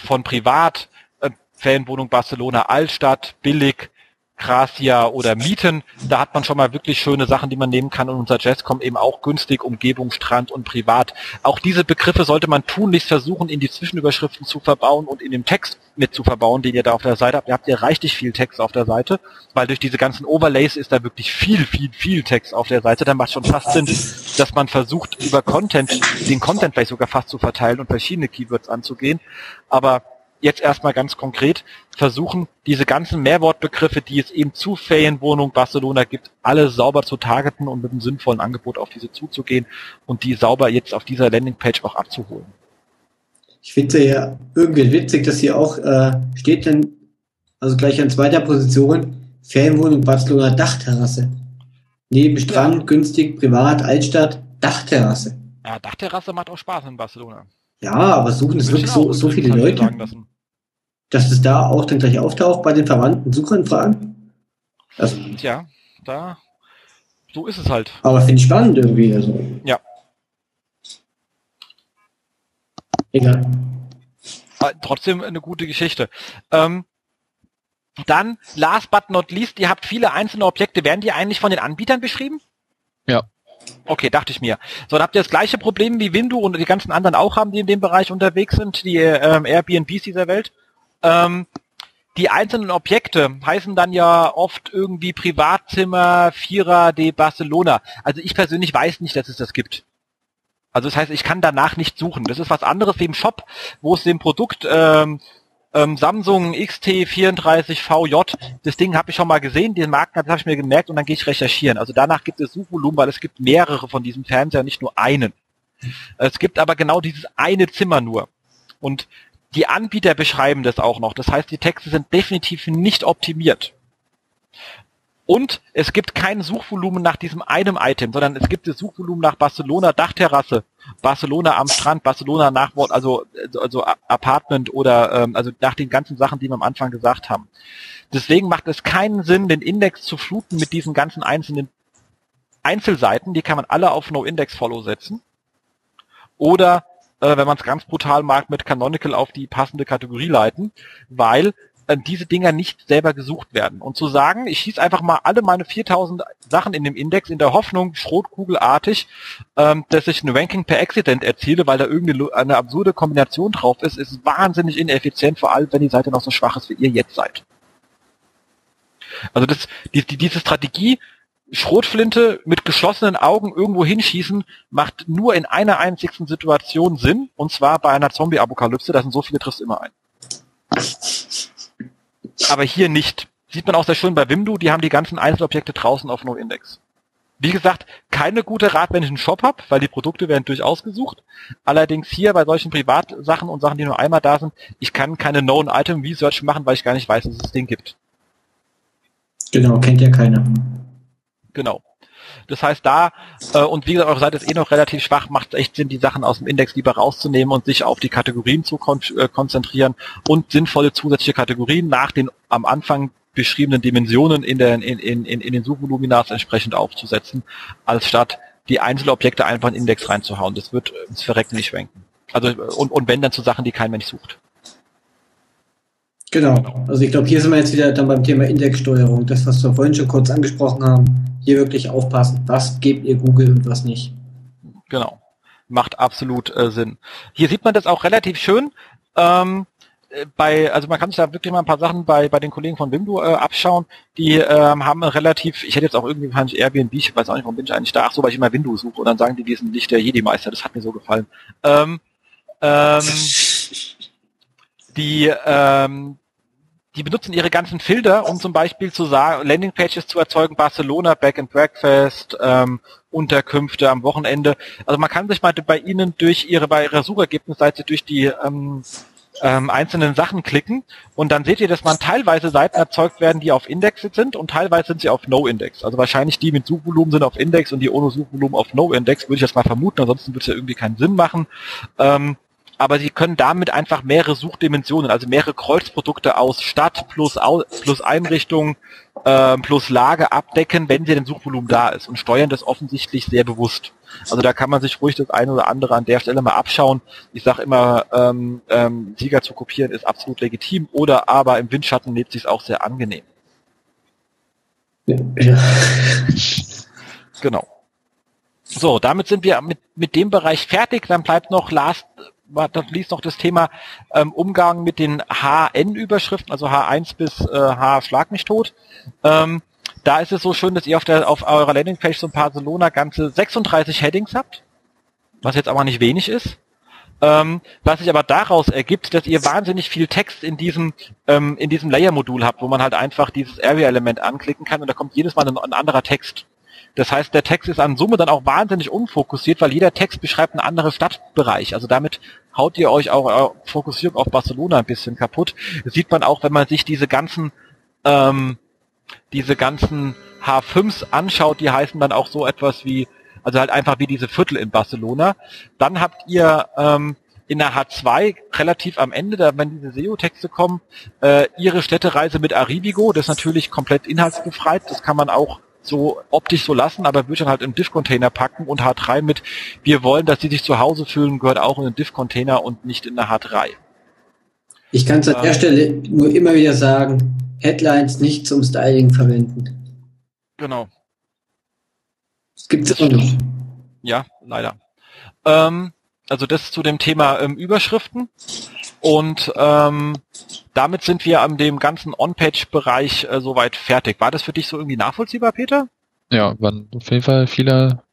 von privat, äh, Ferienwohnung Barcelona Altstadt, billig, Gracia oder Mieten. Da hat man schon mal wirklich schöne Sachen, die man nehmen kann. Und unser Jazz kommt eben auch günstig, Umgebung, Strand und privat. Auch diese Begriffe sollte man tunlichst versuchen, in die Zwischenüberschriften zu verbauen und in dem Text mit zu verbauen, den ihr da auf der Seite habt. Ihr habt ja reichlich viel Text auf der Seite, weil durch diese ganzen Overlays ist da wirklich viel, viel, viel Text auf der Seite. Da macht schon fast Sinn, dass man versucht, über Content, den Content vielleicht sogar fast zu verteilen und verschiedene Keywords anzugehen. Aber jetzt erstmal ganz konkret versuchen, diese ganzen Mehrwortbegriffe, die es eben zu Ferienwohnung Barcelona gibt, alle sauber zu targeten und mit einem sinnvollen Angebot auf diese zuzugehen und die sauber jetzt auf dieser Landingpage auch abzuholen. Ich finde ja irgendwie witzig, dass hier auch äh, steht denn, also gleich an zweiter Position, Ferienwohnung Barcelona Dachterrasse. Neben Strand, ja. günstig, privat, Altstadt, Dachterrasse. Ja, Dachterrasse macht auch Spaß in Barcelona. Ja, aber suchen es wirklich so, so viele Leute, dass es da auch dann gleich auftaucht bei den verwandten Suchanfragen? Also, Tja, da, so ist es halt. Aber finde ich spannend irgendwie. Also. Ja. Egal. Aber trotzdem eine gute Geschichte. Ähm, dann, last but not least, ihr habt viele einzelne Objekte. Werden die eigentlich von den Anbietern beschrieben? Ja. Okay, dachte ich mir. So, dann habt ihr das gleiche Problem wie Windu und die ganzen anderen auch haben, die in dem Bereich unterwegs sind, die ähm, Airbnbs dieser Welt. Ähm, die einzelnen Objekte heißen dann ja oft irgendwie Privatzimmer, Vierer de Barcelona. Also ich persönlich weiß nicht, dass es das gibt. Also das heißt, ich kann danach nicht suchen. Das ist was anderes wie im Shop, wo es dem Produkt ähm, ähm, Samsung XT34VJ, das Ding habe ich schon mal gesehen, den Marken habe ich mir gemerkt und dann gehe ich recherchieren. Also danach gibt es Suchvolumen, weil es gibt mehrere von diesem Fernseher, nicht nur einen. Es gibt aber genau dieses eine Zimmer nur. Und die Anbieter beschreiben das auch noch. Das heißt, die Texte sind definitiv nicht optimiert. Und es gibt kein Suchvolumen nach diesem einem Item, sondern es gibt das Suchvolumen nach Barcelona Dachterrasse, Barcelona am Strand, Barcelona Nachwort, also, also Apartment oder ähm, also nach den ganzen Sachen, die wir am Anfang gesagt haben. Deswegen macht es keinen Sinn, den Index zu fluten mit diesen ganzen einzelnen Einzelseiten. Die kann man alle auf No-Index-Follow setzen. Oder äh, wenn man es ganz brutal mag, mit Canonical auf die passende Kategorie leiten, weil äh, diese Dinger nicht selber gesucht werden. Und zu sagen, ich schieße einfach mal alle meine 4000 Sachen in dem Index in der Hoffnung, schrotkugelartig, ähm, dass ich ein Ranking per Accident erziele, weil da irgendeine eine absurde Kombination drauf ist, ist wahnsinnig ineffizient, vor allem wenn die Seite noch so schwach ist, wie ihr jetzt seid. Also das, die, die, diese Strategie, Schrotflinte mit geschlossenen Augen irgendwo hinschießen, macht nur in einer einzigsten Situation Sinn, und zwar bei einer Zombie-Apokalypse, da sind so viele triffst immer ein aber hier nicht. Sieht man auch sehr schön bei Wimdu, die haben die ganzen Einzelobjekte draußen auf No-Index. Wie gesagt, keine gute Rat, wenn ich einen Shop habe, weil die Produkte werden durchaus gesucht. Allerdings hier bei solchen Privatsachen und Sachen, die nur einmal da sind, ich kann keine Known-Item-Research machen, weil ich gar nicht weiß, dass es das Ding gibt. Genau, kennt ja keiner. Genau. Das heißt da, äh, und wie gesagt, eure Seite ist eh noch relativ schwach, macht es echt Sinn, die Sachen aus dem Index lieber rauszunehmen und sich auf die Kategorien zu kon äh, konzentrieren und sinnvolle zusätzliche Kategorien nach den am Anfang beschriebenen Dimensionen in, der, in, in, in, in den Suchvoluminas entsprechend aufzusetzen, als statt die Einzelobjekte einfach in den Index reinzuhauen. Das wird ins Verrecken nicht schwenken. Also und, und wenn dann zu Sachen, die kein Mensch sucht. Genau. Also ich glaube, hier sind wir jetzt wieder dann beim Thema Indexsteuerung. Das, was wir vorhin schon kurz angesprochen haben. Hier wirklich aufpassen. Was gebt ihr Google und was nicht. Genau. Macht absolut äh, Sinn. Hier sieht man das auch relativ schön. Ähm, äh, bei, also man kann sich da wirklich mal ein paar Sachen bei, bei den Kollegen von Wimdu äh, abschauen. Die ähm, haben relativ, ich hätte jetzt auch irgendwie wahrscheinlich Airbnb, ich weiß auch nicht, warum bin ich eigentlich da, ach so, weil ich immer Windows suche und dann sagen die, wir sind nicht der Jedi-Meister, das hat mir so gefallen. Ähm, ähm, die, ähm, die benutzen ihre ganzen Filter, um zum Beispiel zu sagen, Landingpages zu erzeugen, Barcelona, Back and Breakfast, ähm, Unterkünfte am Wochenende. Also man kann sich mal bei ihnen durch ihre, bei ihrer Suchergebnisseite durch die ähm, ähm, einzelnen Sachen klicken und dann seht ihr, dass man teilweise Seiten erzeugt werden, die auf Index sind und teilweise sind sie auf No-Index. Also wahrscheinlich die mit Suchvolumen sind auf Index und die ohne Suchvolumen auf No-Index, würde ich jetzt mal vermuten, ansonsten würde es ja irgendwie keinen Sinn machen. Ähm, aber sie können damit einfach mehrere Suchdimensionen, also mehrere Kreuzprodukte aus Stadt plus, Au plus Einrichtung äh, plus Lage abdecken, wenn sie den Suchvolumen da ist und steuern das offensichtlich sehr bewusst. Also da kann man sich ruhig das eine oder andere an der Stelle mal abschauen. Ich sage immer, ähm, ähm, Sieger zu kopieren ist absolut legitim oder aber im Windschatten lebt sich auch sehr angenehm. Ja. Genau. So, damit sind wir mit, mit dem Bereich fertig. Dann bleibt noch last dann liest noch das Thema ähm, Umgang mit den HN-Überschriften, also H1 bis äh, H Schlag mich tot. Ähm, da ist es so schön, dass ihr auf, der, auf eurer Landingpage so ein Barcelona ganze 36 Headings habt, was jetzt aber nicht wenig ist. Ähm, was sich aber daraus ergibt, dass ihr wahnsinnig viel Text in diesem ähm, in diesem Layer-Modul habt, wo man halt einfach dieses Area-Element anklicken kann und da kommt jedes Mal ein, ein anderer Text. Das heißt, der Text ist an Summe dann auch wahnsinnig unfokussiert, weil jeder Text beschreibt einen anderen Stadtbereich. Also damit haut ihr euch auch äh, Fokussierung auf Barcelona ein bisschen kaputt. Das sieht man auch, wenn man sich diese ganzen ähm, diese ganzen H5s anschaut, die heißen dann auch so etwas wie, also halt einfach wie diese Viertel in Barcelona. Dann habt ihr ähm, in der H2 relativ am Ende, da wenn diese SEO-Texte kommen, äh, ihre Städtereise mit Aribigo, das ist natürlich komplett inhaltsbefreit, das kann man auch so optisch so lassen, aber würde dann halt im Diff-Container packen und H3 mit, wir wollen, dass sie sich zu Hause fühlen, gehört auch in den Diff-Container und nicht in der H3. Ich kann es an der ähm, Stelle nur immer wieder sagen, Headlines nicht zum Styling verwenden. Genau. Das gibt es auch noch. Ja, leider. Ähm, also das zu dem Thema ähm, Überschriften. Und ähm, damit sind wir an dem ganzen On-Page-Bereich äh, soweit fertig. War das für dich so irgendwie nachvollziehbar, Peter? Ja, waren auf jeden Fall viele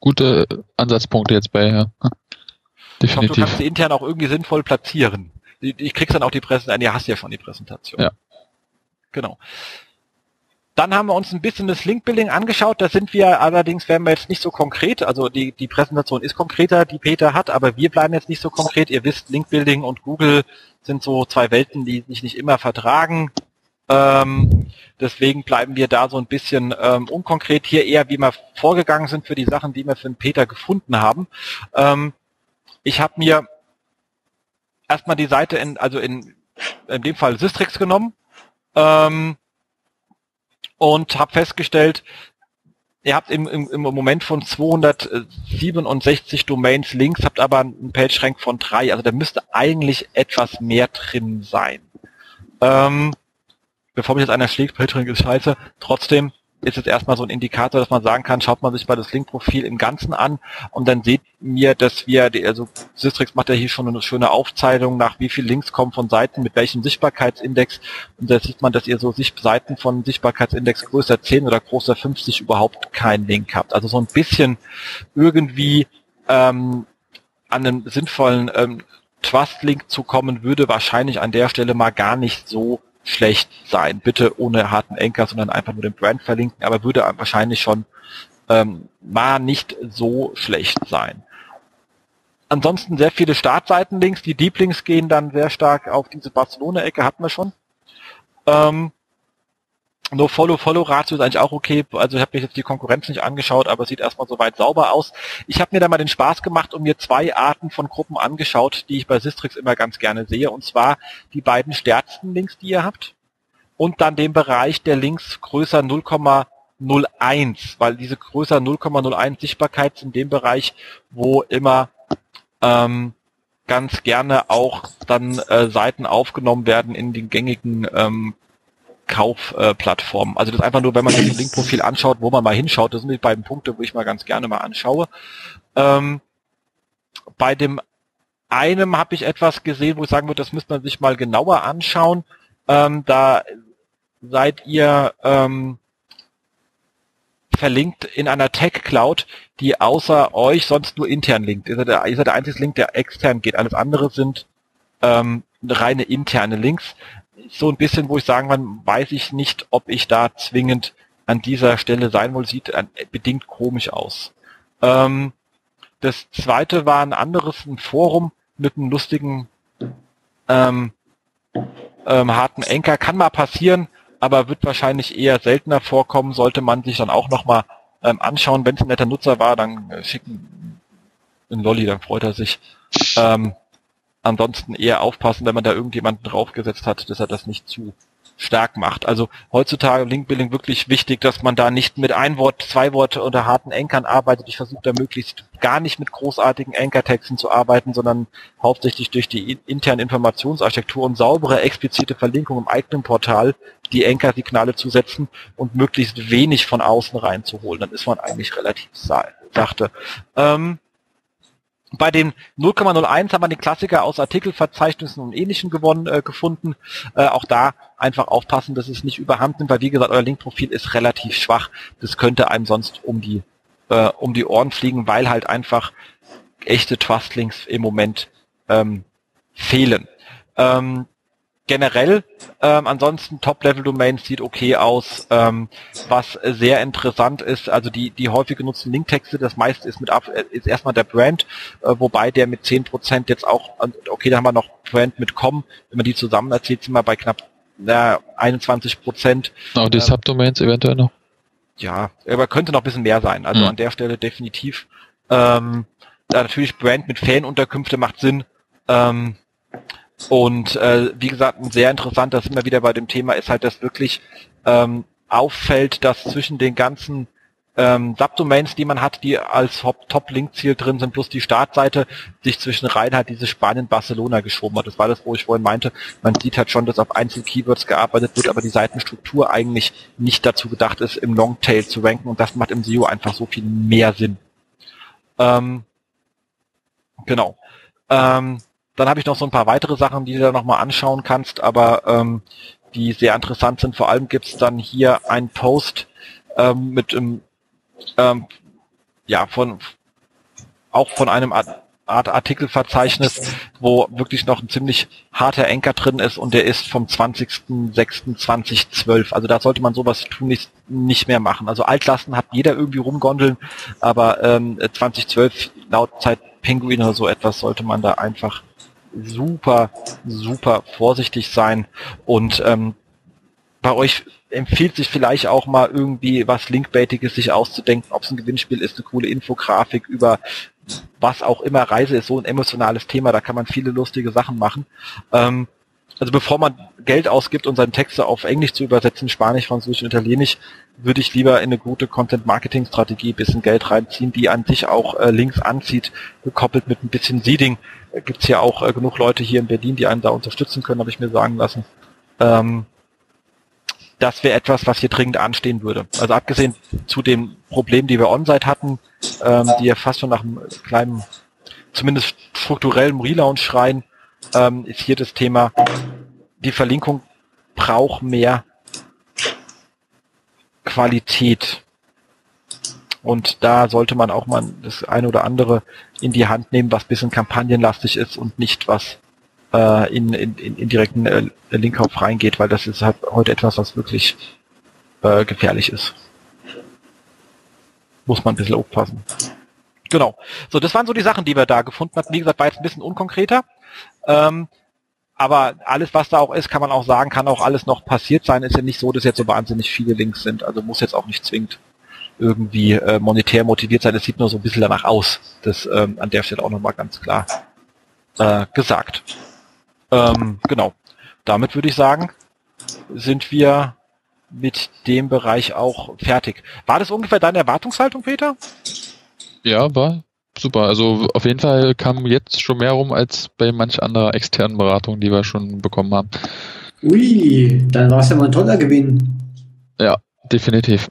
gute Ansatzpunkte jetzt bei. Ja. Definitiv. Ich glaub, du kannst sie intern auch irgendwie sinnvoll platzieren. Ich krieg's dann auch die Präsentation. Nee, hast ja schon die Präsentation. Ja. Genau. Dann haben wir uns ein bisschen das Link-Building angeschaut. Da sind wir allerdings, werden wir jetzt nicht so konkret. Also die, die Präsentation ist konkreter, die Peter hat, aber wir bleiben jetzt nicht so konkret. Ihr wisst, Link-Building und Google sind so zwei Welten, die sich nicht immer vertragen. Ähm, deswegen bleiben wir da so ein bisschen ähm, unkonkret. Hier eher, wie wir vorgegangen sind für die Sachen, die wir für den Peter gefunden haben. Ähm, ich habe mir erstmal die Seite in, also in, in dem Fall Systrix genommen ähm, und habe festgestellt, ihr habt im, im, im Moment von 267 Domains Links, habt aber einen PageRank von drei. Also da müsste eigentlich etwas mehr drin sein. Ähm, bevor mich jetzt einer schlägt, PageRank ist scheiße. Trotzdem, ist es erstmal so ein Indikator, dass man sagen kann, schaut man sich mal das Link-Profil im Ganzen an und dann seht mir, dass wir, also Systrix macht ja hier schon eine schöne Aufzeichnung nach wie viele Links kommen von Seiten, mit welchem Sichtbarkeitsindex und da sieht man, dass ihr so Seiten von Sichtbarkeitsindex größer 10 oder größer 50 überhaupt keinen Link habt. Also so ein bisschen irgendwie ähm, an einem sinnvollen ähm, Trust-Link zu kommen, würde wahrscheinlich an der Stelle mal gar nicht so schlecht sein. Bitte ohne harten Anker, sondern einfach nur den Brand verlinken, aber würde wahrscheinlich schon ähm, mal nicht so schlecht sein. Ansonsten sehr viele Startseitenlinks. Die Deep Links gehen dann sehr stark auf diese Barcelona-Ecke, hatten wir schon. Ähm, No Follow Follow Ratio ist eigentlich auch okay. Also ich habe mir jetzt die Konkurrenz nicht angeschaut, aber sieht erstmal soweit sauber aus. Ich habe mir da mal den Spaß gemacht und mir zwei Arten von Gruppen angeschaut, die ich bei Sistrix immer ganz gerne sehe. Und zwar die beiden stärksten Links, die ihr habt. Und dann den Bereich der Links größer 0,01, weil diese größer 0,01 Sichtbarkeit ist in dem Bereich, wo immer ähm, ganz gerne auch dann äh, Seiten aufgenommen werden in den gängigen ähm, Kaufplattformen. Äh, also das ist einfach nur, wenn man sich das Linkprofil anschaut, wo man mal hinschaut, das sind die beiden Punkte, wo ich mal ganz gerne mal anschaue. Ähm, bei dem einem habe ich etwas gesehen, wo ich sagen würde, das müsste man sich mal genauer anschauen. Ähm, da seid ihr ähm, verlinkt in einer Tech-Cloud, die außer euch sonst nur intern linkt. Ihr seid der, ihr seid der einzige Link, der extern geht. Alles andere sind ähm, reine interne Links so ein bisschen, wo ich sagen kann, weiß ich nicht, ob ich da zwingend an dieser Stelle sein will, sieht bedingt komisch aus. Ähm, das zweite war ein anderes, ein Forum mit einem lustigen ähm, ähm, harten Enker. Kann mal passieren, aber wird wahrscheinlich eher seltener vorkommen, sollte man sich dann auch nochmal ähm, anschauen. Wenn es ein netter Nutzer war, dann äh, schicken einen Lolli, dann freut er sich. Ähm, ansonsten eher aufpassen, wenn man da irgendjemanden draufgesetzt hat, dass er das nicht zu stark macht. Also heutzutage Linkbuilding wirklich wichtig, dass man da nicht mit ein Wort, zwei Worte oder harten Enkern arbeitet. Ich versuche da möglichst gar nicht mit großartigen Ankertexten zu arbeiten, sondern hauptsächlich durch die interne Informationsarchitektur und saubere, explizite Verlinkung im eigenen Portal die Anker-Signale zu setzen und möglichst wenig von außen reinzuholen. Dann ist man eigentlich relativ sachte. Ähm, bei dem 0,01 haben wir den Klassiker aus Artikelverzeichnissen und Ähnlichem gewonnen, äh, gefunden. Äh, auch da einfach aufpassen, dass es nicht überhand nimmt, weil wie gesagt, euer Linkprofil ist relativ schwach. Das könnte einem sonst um die, äh, um die Ohren fliegen, weil halt einfach echte Trust-Links im Moment ähm, fehlen. Ähm, generell ähm, ansonsten Top-Level-Domains sieht okay aus. Ähm, was sehr interessant ist, also die die häufig genutzten Linktexte, das meiste ist mit ab, ist erstmal der Brand, äh, wobei der mit 10% jetzt auch, okay, da haben wir noch Brand mit com, wenn man die zusammen erzählt, sind wir bei knapp na, 21 Prozent. Auch die ähm, Subdomains eventuell noch? Ja, aber könnte noch ein bisschen mehr sein. Also mhm. an der Stelle definitiv. Ähm, da natürlich Brand mit Fanunterkünfte macht Sinn. Ähm, und äh, wie gesagt, ein sehr interessant, das immer wieder bei dem Thema ist halt, dass wirklich ähm, auffällt, dass zwischen den ganzen ähm, Subdomains, die man hat, die als Top-Link-Ziel drin sind, plus die Startseite, sich zwischen rein halt diese Spanien-Barcelona geschoben hat. Das war das, wo ich vorhin meinte, man sieht halt schon, dass auf Einzel-Keywords gearbeitet wird, aber die Seitenstruktur eigentlich nicht dazu gedacht ist, im Longtail zu ranken und das macht im SEO einfach so viel mehr Sinn. Ähm, genau. Ähm, dann habe ich noch so ein paar weitere Sachen, die du da nochmal anschauen kannst, aber ähm, die sehr interessant sind. Vor allem gibt's dann hier einen Post ähm, mit einem, ähm, ja, von auch von einem Art, Art Artikelverzeichnis, wo wirklich noch ein ziemlich harter Enker drin ist und der ist vom 20.06.2012. Also da sollte man sowas tun nicht, nicht mehr machen. Also Altlasten hat jeder irgendwie rumgondeln, aber ähm, 2012 laut Zeit Penguin oder so etwas sollte man da einfach super, super vorsichtig sein und ähm, bei euch empfiehlt sich vielleicht auch mal irgendwie was Linkbaitiges sich auszudenken, ob es ein Gewinnspiel ist, eine coole Infografik über was auch immer. Reise ist so ein emotionales Thema, da kann man viele lustige Sachen machen. Ähm, also bevor man Geld ausgibt, um seine Texte auf Englisch zu übersetzen, Spanisch, Französisch und Italienisch, würde ich lieber in eine gute Content-Marketing-Strategie bisschen Geld reinziehen, die an sich auch äh, Links anzieht, gekoppelt mit ein bisschen Seeding. Äh, Gibt es ja auch äh, genug Leute hier in Berlin, die einen da unterstützen können, habe ich mir sagen lassen. Ähm, das wäre etwas, was hier dringend anstehen würde. Also abgesehen zu dem Problem, die wir on-site hatten, ähm, die ja fast schon nach einem kleinen, zumindest strukturellen Relaunch schreien, ähm, ist hier das Thema, die Verlinkung braucht mehr Qualität. Und da sollte man auch mal das eine oder andere in die Hand nehmen, was bisschen kampagnenlastig ist und nicht was äh, in, in, in direkten äh, Linkkauf reingeht, weil das ist halt heute etwas, was wirklich äh, gefährlich ist. Muss man ein bisschen aufpassen. Genau. So, das waren so die Sachen, die wir da gefunden hatten. Wie gesagt, war jetzt ein bisschen unkonkreter. Ähm, aber alles, was da auch ist, kann man auch sagen, kann auch alles noch passiert sein. Ist ja nicht so, dass jetzt so wahnsinnig viele Links sind. Also muss jetzt auch nicht zwingend irgendwie äh, monetär motiviert sein. Es sieht nur so ein bisschen danach aus. Das ähm, an der Stelle auch nochmal ganz klar äh, gesagt. Ähm, genau. Damit würde ich sagen, sind wir mit dem Bereich auch fertig. War das ungefähr deine Erwartungshaltung, Peter? Ja, war super. Also auf jeden Fall kam jetzt schon mehr rum als bei manch anderer externen Beratung, die wir schon bekommen haben. Ui, dann war es ja mal ein toller Gewinn. Ja, definitiv.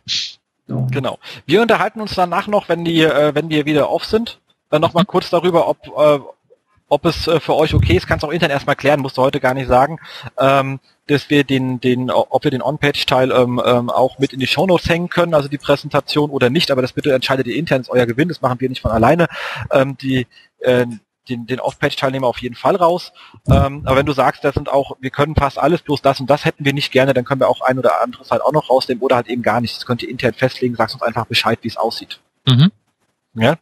Genau. Wir unterhalten uns danach noch, wenn die, äh, wenn wir wieder auf sind, dann noch mal mhm. kurz darüber, ob, äh, ob es äh, für euch okay ist, kannst du auch intern erstmal klären, musst du heute gar nicht sagen, ähm, dass wir den, den, ob wir den On-Page-Teil ähm, ähm, auch mit in die Shownotes hängen können, also die Präsentation oder nicht, aber das bitte entscheidet ihr intern, ist euer Gewinn, das machen wir nicht von alleine. Ähm, die, äh, den, den Off-Page-Teilnehmer auf jeden Fall raus. Ähm, aber wenn du sagst, das sind auch, wir können fast alles, bloß das und das hätten wir nicht gerne, dann können wir auch ein oder anderes halt auch noch rausnehmen oder halt eben gar nichts. Das könnt ihr intern festlegen, sagst uns einfach Bescheid, wie es aussieht. Mhm. Ja.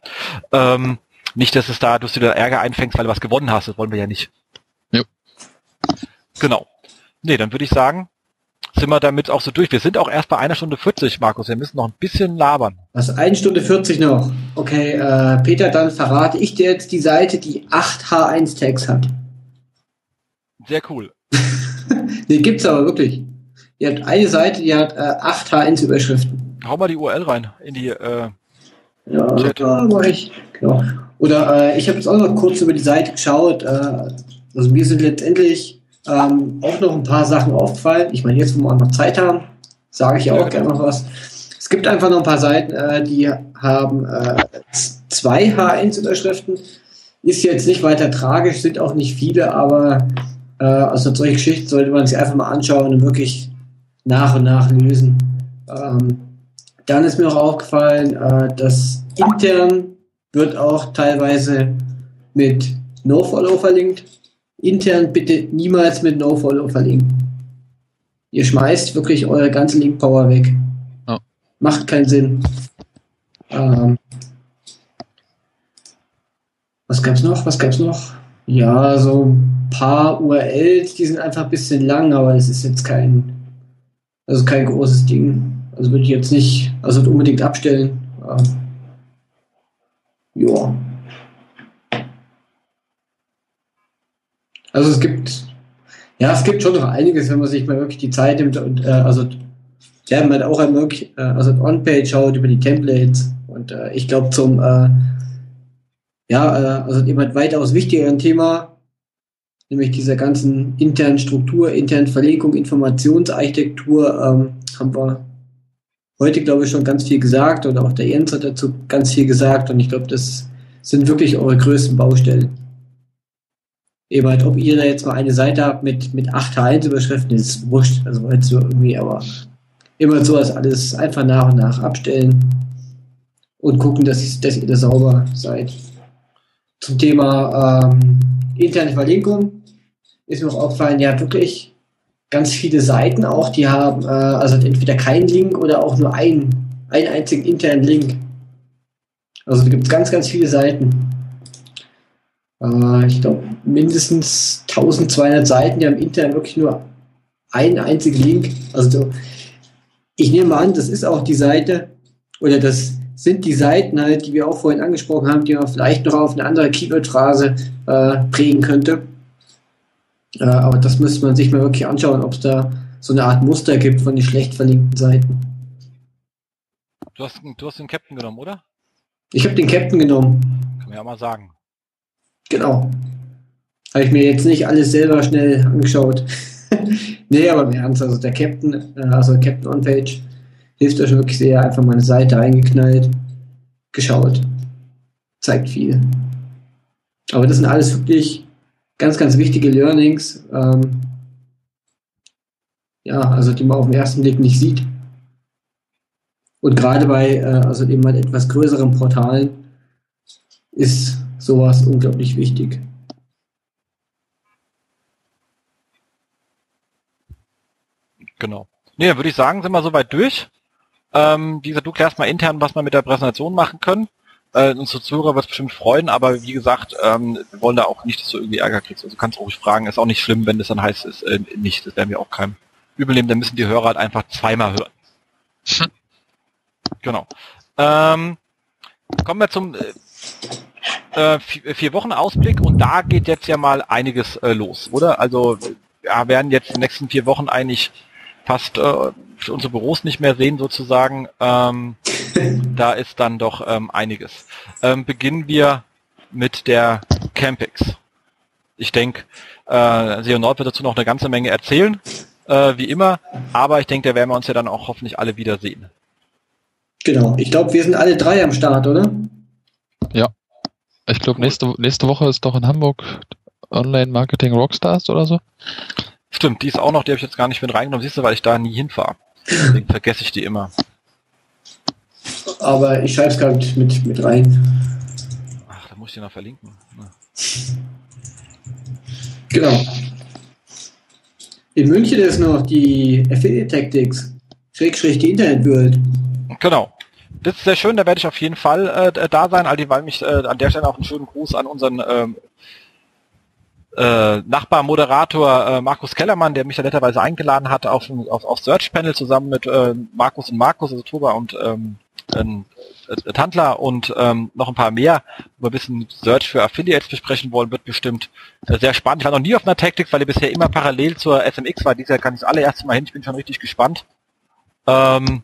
Ähm, nicht, dass es da, dass du dir Ärger einfängst, weil du was gewonnen hast. Das wollen wir ja nicht. Jo. Genau. Nee, dann würde ich sagen, sind wir damit auch so durch. Wir sind auch erst bei einer Stunde 40, Markus. Wir müssen noch ein bisschen labern. Was, eine Stunde 40 noch? Okay, äh, Peter, dann verrate ich dir jetzt die Seite, die 8 H1-Tags hat. Sehr cool. nee, gibt's aber wirklich. Ihr habt eine Seite, die hat äh, 8 H1-Überschriften. Hau mal die URL rein in die äh, ja, Chat. Ja, mach ich. Genau. Oder äh, ich habe jetzt auch noch kurz über die Seite geschaut. Äh, also mir sind letztendlich ähm, auch noch ein paar Sachen aufgefallen. Ich meine, jetzt, wo wir auch noch Zeit haben, sage ich ja, auch gerne noch was. Es gibt einfach noch ein paar Seiten, äh, die haben äh, zwei H1-Unterschriften. Ist jetzt nicht weiter tragisch, sind auch nicht viele, aber äh, also solche Geschichten sollte man sich einfach mal anschauen und wirklich nach und nach lösen. Ähm, dann ist mir auch aufgefallen, äh, dass intern wird auch teilweise mit NoFollow verlinkt. Intern bitte niemals mit NoFollow verlinken. Ihr schmeißt wirklich eure ganze Link-Power weg. Oh. Macht keinen Sinn. Ähm, was gab's noch? Was gab's noch? Ja, so ein paar URLs, die sind einfach ein bisschen lang, aber es ist jetzt kein, also kein großes Ding. Also würde ich jetzt nicht, also unbedingt abstellen. Ähm, ja. Also es gibt, ja, es gibt schon noch einiges, wenn man sich mal wirklich die Zeit nimmt und äh, also ja, man auch wirklich, äh, also On-Page schaut über die Templates und äh, ich glaube zum äh, ja, äh, also jemand weitaus wichtigeren Thema, nämlich dieser ganzen internen Struktur, internen Verlinkung, Informationsarchitektur, ähm, haben wir heute, glaube ich, schon ganz viel gesagt und auch der Jens hat dazu ganz viel gesagt und ich glaube, das sind wirklich eure größten Baustellen. Eben halt, ob ihr da jetzt mal eine Seite habt mit, mit acht H1-Überschriften, ist wurscht. Also halt so irgendwie, aber immer so als alles einfach nach und nach abstellen und gucken, dass, dass ihr da sauber seid. Zum Thema ähm, interne Verlinkung ist mir auch aufgefallen, ja wirklich ganz viele Seiten auch, die haben äh, also entweder keinen Link oder auch nur einen, einen einzigen internen Link. Also da gibt es ganz, ganz viele Seiten. Äh, ich glaube, mindestens 1200 Seiten, die haben intern wirklich nur einen einzigen Link. Also ich nehme an, das ist auch die Seite oder das sind die Seiten halt, die wir auch vorhin angesprochen haben, die man vielleicht noch auf eine andere Keyword-Phrase äh, prägen könnte. Äh, aber das müsste man sich mal wirklich anschauen, ob es da so eine Art Muster gibt von den schlecht verlinkten Seiten. Du hast, du hast den Captain genommen, oder? Ich habe den Captain genommen. Kann man ja mal sagen. Genau. Habe ich mir jetzt nicht alles selber schnell angeschaut. nee, aber im Ernst, also der Captain, äh, also Captain on Page, hilft euch wirklich sehr. Einfach mal eine Seite eingeknallt, geschaut. Zeigt viel. Aber das sind alles wirklich ganz, ganz wichtige Learnings. Ähm, ja, also die man auf den ersten Blick nicht sieht. Und gerade bei äh, also eben halt etwas größeren Portalen ist sowas unglaublich wichtig. Genau. Nee, dann würde ich sagen, sind wir soweit durch. Ähm, wie gesagt, du klärst mal intern, was wir mit der Präsentation machen können. Äh, unsere Zuhörer wird es bestimmt freuen, aber wie gesagt, ähm, wir wollen da auch nicht, dass du irgendwie Ärger kriegst. Also kannst ruhig fragen, ist auch nicht schlimm, wenn das dann heißt, ist äh, nicht. Das werden wir auch keinem übel nehmen, dann müssen die Hörer halt einfach zweimal hören. Hm. Genau. Ähm, kommen wir zum äh, äh vier Wochen Ausblick und da geht jetzt ja mal einiges äh, los, oder? Also ja, werden jetzt die nächsten vier Wochen eigentlich fast äh, unsere Büros nicht mehr sehen sozusagen. Ähm, da ist dann doch ähm, einiges. Ähm, beginnen wir mit der Campix. Ich denke, äh, Seo Nord wird dazu noch eine ganze Menge erzählen, äh, wie immer, aber ich denke, da werden wir uns ja dann auch hoffentlich alle wiedersehen. Genau, ich glaube, wir sind alle drei am Start, oder? Ja. Ich glaube, nächste, nächste Woche ist doch in Hamburg Online Marketing Rockstars oder so. Stimmt, die ist auch noch, die habe ich jetzt gar nicht mit reingenommen, siehst du, weil ich da nie hinfahre. Deswegen vergesse ich die immer. Aber ich schreibe es gerade mit, mit rein. Ach, da muss ich die noch verlinken. Ja. Genau. In München ist noch die Affiliate Tactics, Schrägstrich die Internet World. Genau. Das ist sehr schön, da werde ich auf jeden Fall äh, da sein, all die, weil mich äh, an der Stelle auch einen schönen Gruß an unseren ähm, äh, Nachbar, Moderator äh, Markus Kellermann, der mich da netterweise eingeladen hat auf, auf, auf Search Panel zusammen mit äh, Markus und Markus, also Toba und ähm, äh, Tandler und ähm, noch ein paar mehr, wo wir ein bisschen Search für Affiliates besprechen wollen, wird bestimmt äh, sehr spannend. Ich war noch nie auf einer Taktik, weil ihr bisher immer parallel zur SMX war. Dieses Jahr kann ich das allererste Mal hin. Ich bin schon richtig gespannt. Ähm,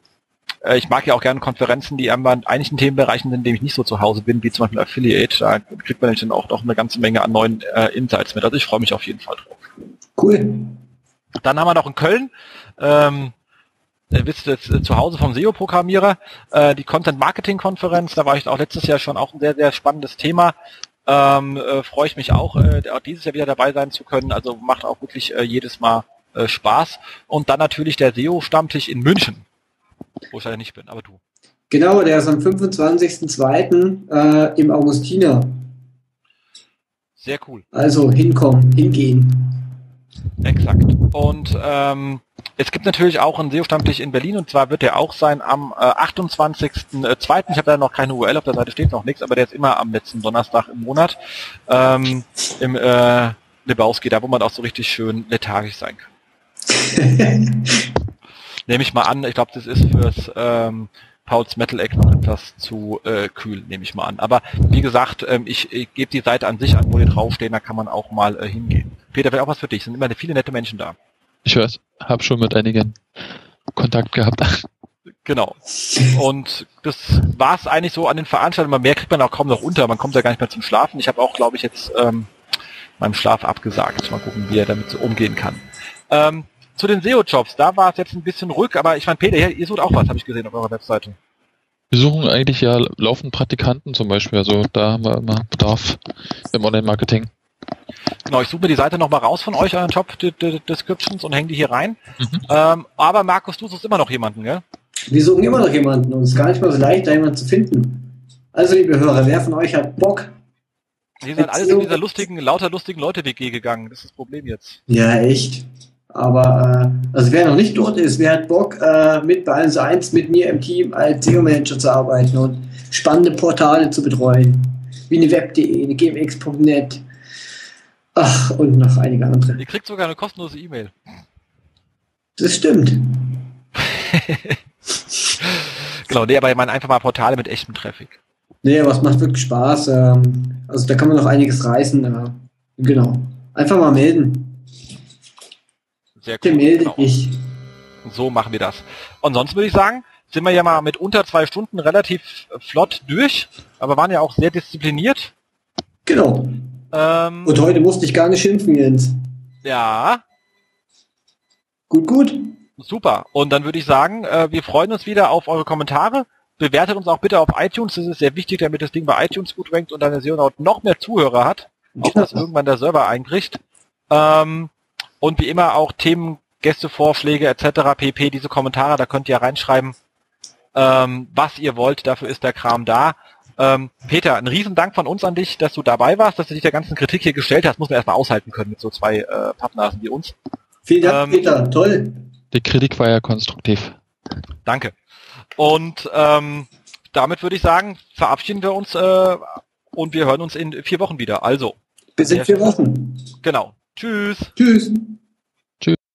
äh, ich mag ja auch gerne Konferenzen, die an einigen Themenbereichen sind, in denen ich nicht so zu Hause bin, wie zum Beispiel Affiliate. Da kriegt man dann auch noch eine ganze Menge an neuen äh, Insights mit. Also ich freue mich auf jeden Fall drauf. Cool. Dann haben wir noch in Köln, ähm, bist jetzt äh, zu Hause vom SEO-Programmierer, äh, die Content-Marketing-Konferenz, da war ich auch letztes Jahr schon auch ein sehr, sehr spannendes Thema. Ähm, äh, freue ich mich auch, äh, auch dieses Jahr wieder dabei sein zu können. Also macht auch wirklich äh, jedes Mal äh, Spaß. Und dann natürlich der SEO-Stammtisch in München. Wo ich leider nicht bin, aber du. Genau, der ist am 25.02. Äh, im Augustiner. Sehr cool. Also hinkommen, hingehen. Exakt. Und ähm, es gibt natürlich auch einen SEO-Stammtisch in Berlin und zwar wird der auch sein am äh, 28.02. Ich habe da noch keine URL auf der Seite, steht noch nichts, aber der ist immer am letzten Donnerstag im Monat ähm, im äh, Lebowski, da wo man auch so richtig schön lethargisch sein kann. nehme ich mal an. Ich glaube, das ist fürs ähm, Pauls Metal Egg noch etwas zu äh, kühl, nehme ich mal an. Aber wie gesagt, ähm, ich, ich gebe die Seite an sich an, wo die draufstehen, da kann man auch mal äh, hingehen. Peter, wäre auch was für dich. Es sind immer viele nette Menschen da. Ich weiß, habe schon mit einigen Kontakt gehabt. Genau. Und das war es eigentlich so an den Veranstaltungen. Mehr kriegt man auch kaum noch unter. Man kommt ja gar nicht mehr zum Schlafen. Ich habe auch, glaube ich, jetzt ähm, meinem Schlaf abgesagt. Mal gucken, wie er damit so umgehen kann. Ähm, zu den SEO-Jobs, da war es jetzt ein bisschen ruhig, aber ich meine, Peter, ihr sucht auch was, habe ich gesehen auf eurer Webseite. Wir suchen eigentlich ja laufend Praktikanten zum Beispiel, also da haben wir immer Bedarf im Online-Marketing. Genau, ich suche mir die Seite nochmal raus von euch, euren Job-Descriptions und hänge die hier rein. Mhm. Ähm, aber Markus, du suchst immer noch jemanden, gell? Wir suchen immer noch jemanden und es ist gar nicht mal so leicht, da jemanden zu finden. Also, liebe Hörer, wer von euch hat Bock? Die sind alle in dieser lustigen, lauter lustigen Leute-WG gegangen. Das ist das Problem jetzt. Ja, echt. Aber äh, also wer noch nicht dort ist, wer hat Bock, äh, mit bei 1 1 mit mir im Team als SEO-Manager zu arbeiten und spannende Portale zu betreuen, wie eine Web.de, eine gmx.net, ach, und noch einige andere. Ihr kriegt sogar eine kostenlose E-Mail. Das stimmt. genau, nee, aber ich meine einfach mal Portale mit echtem Traffic. Nee, aber es macht wirklich Spaß. Ähm, also da kann man noch einiges reißen. Äh, genau. Einfach mal melden. Sehr cool. Melde genau. ich. So machen wir das. Und sonst würde ich sagen, sind wir ja mal mit unter zwei Stunden relativ flott durch, aber waren ja auch sehr diszipliniert. Genau. Ähm, Und heute musste ich gar nicht schimpfen, Jens. Ja. Gut, gut. Super. Und dann würde ich sagen, äh, wir freuen uns wieder auf eure Kommentare. Bewertet uns auch bitte auf iTunes. Das ist sehr wichtig, damit das Ding bei iTunes gut rankt und deine SEO noch mehr Zuhörer hat. Auch dass irgendwann der Server einbricht. Ähm, und wie immer auch Themen, Gästevorschläge etc. pp. Diese Kommentare, da könnt ihr reinschreiben, ähm, was ihr wollt. Dafür ist der Kram da. Ähm, Peter, ein Riesendank von uns an dich, dass du dabei warst, dass du dich der ganzen Kritik hier gestellt hast. Muss man erstmal aushalten können mit so zwei äh, Pappnasen wie uns. Vielen Dank, ähm, Peter. Toll. Die Kritik war ja konstruktiv. Danke. Und ähm, damit würde ich sagen, verabschieden wir uns äh, und wir hören uns in vier Wochen wieder. Also. Bis in vier Wochen. Genau. Tschüss. Tschüss.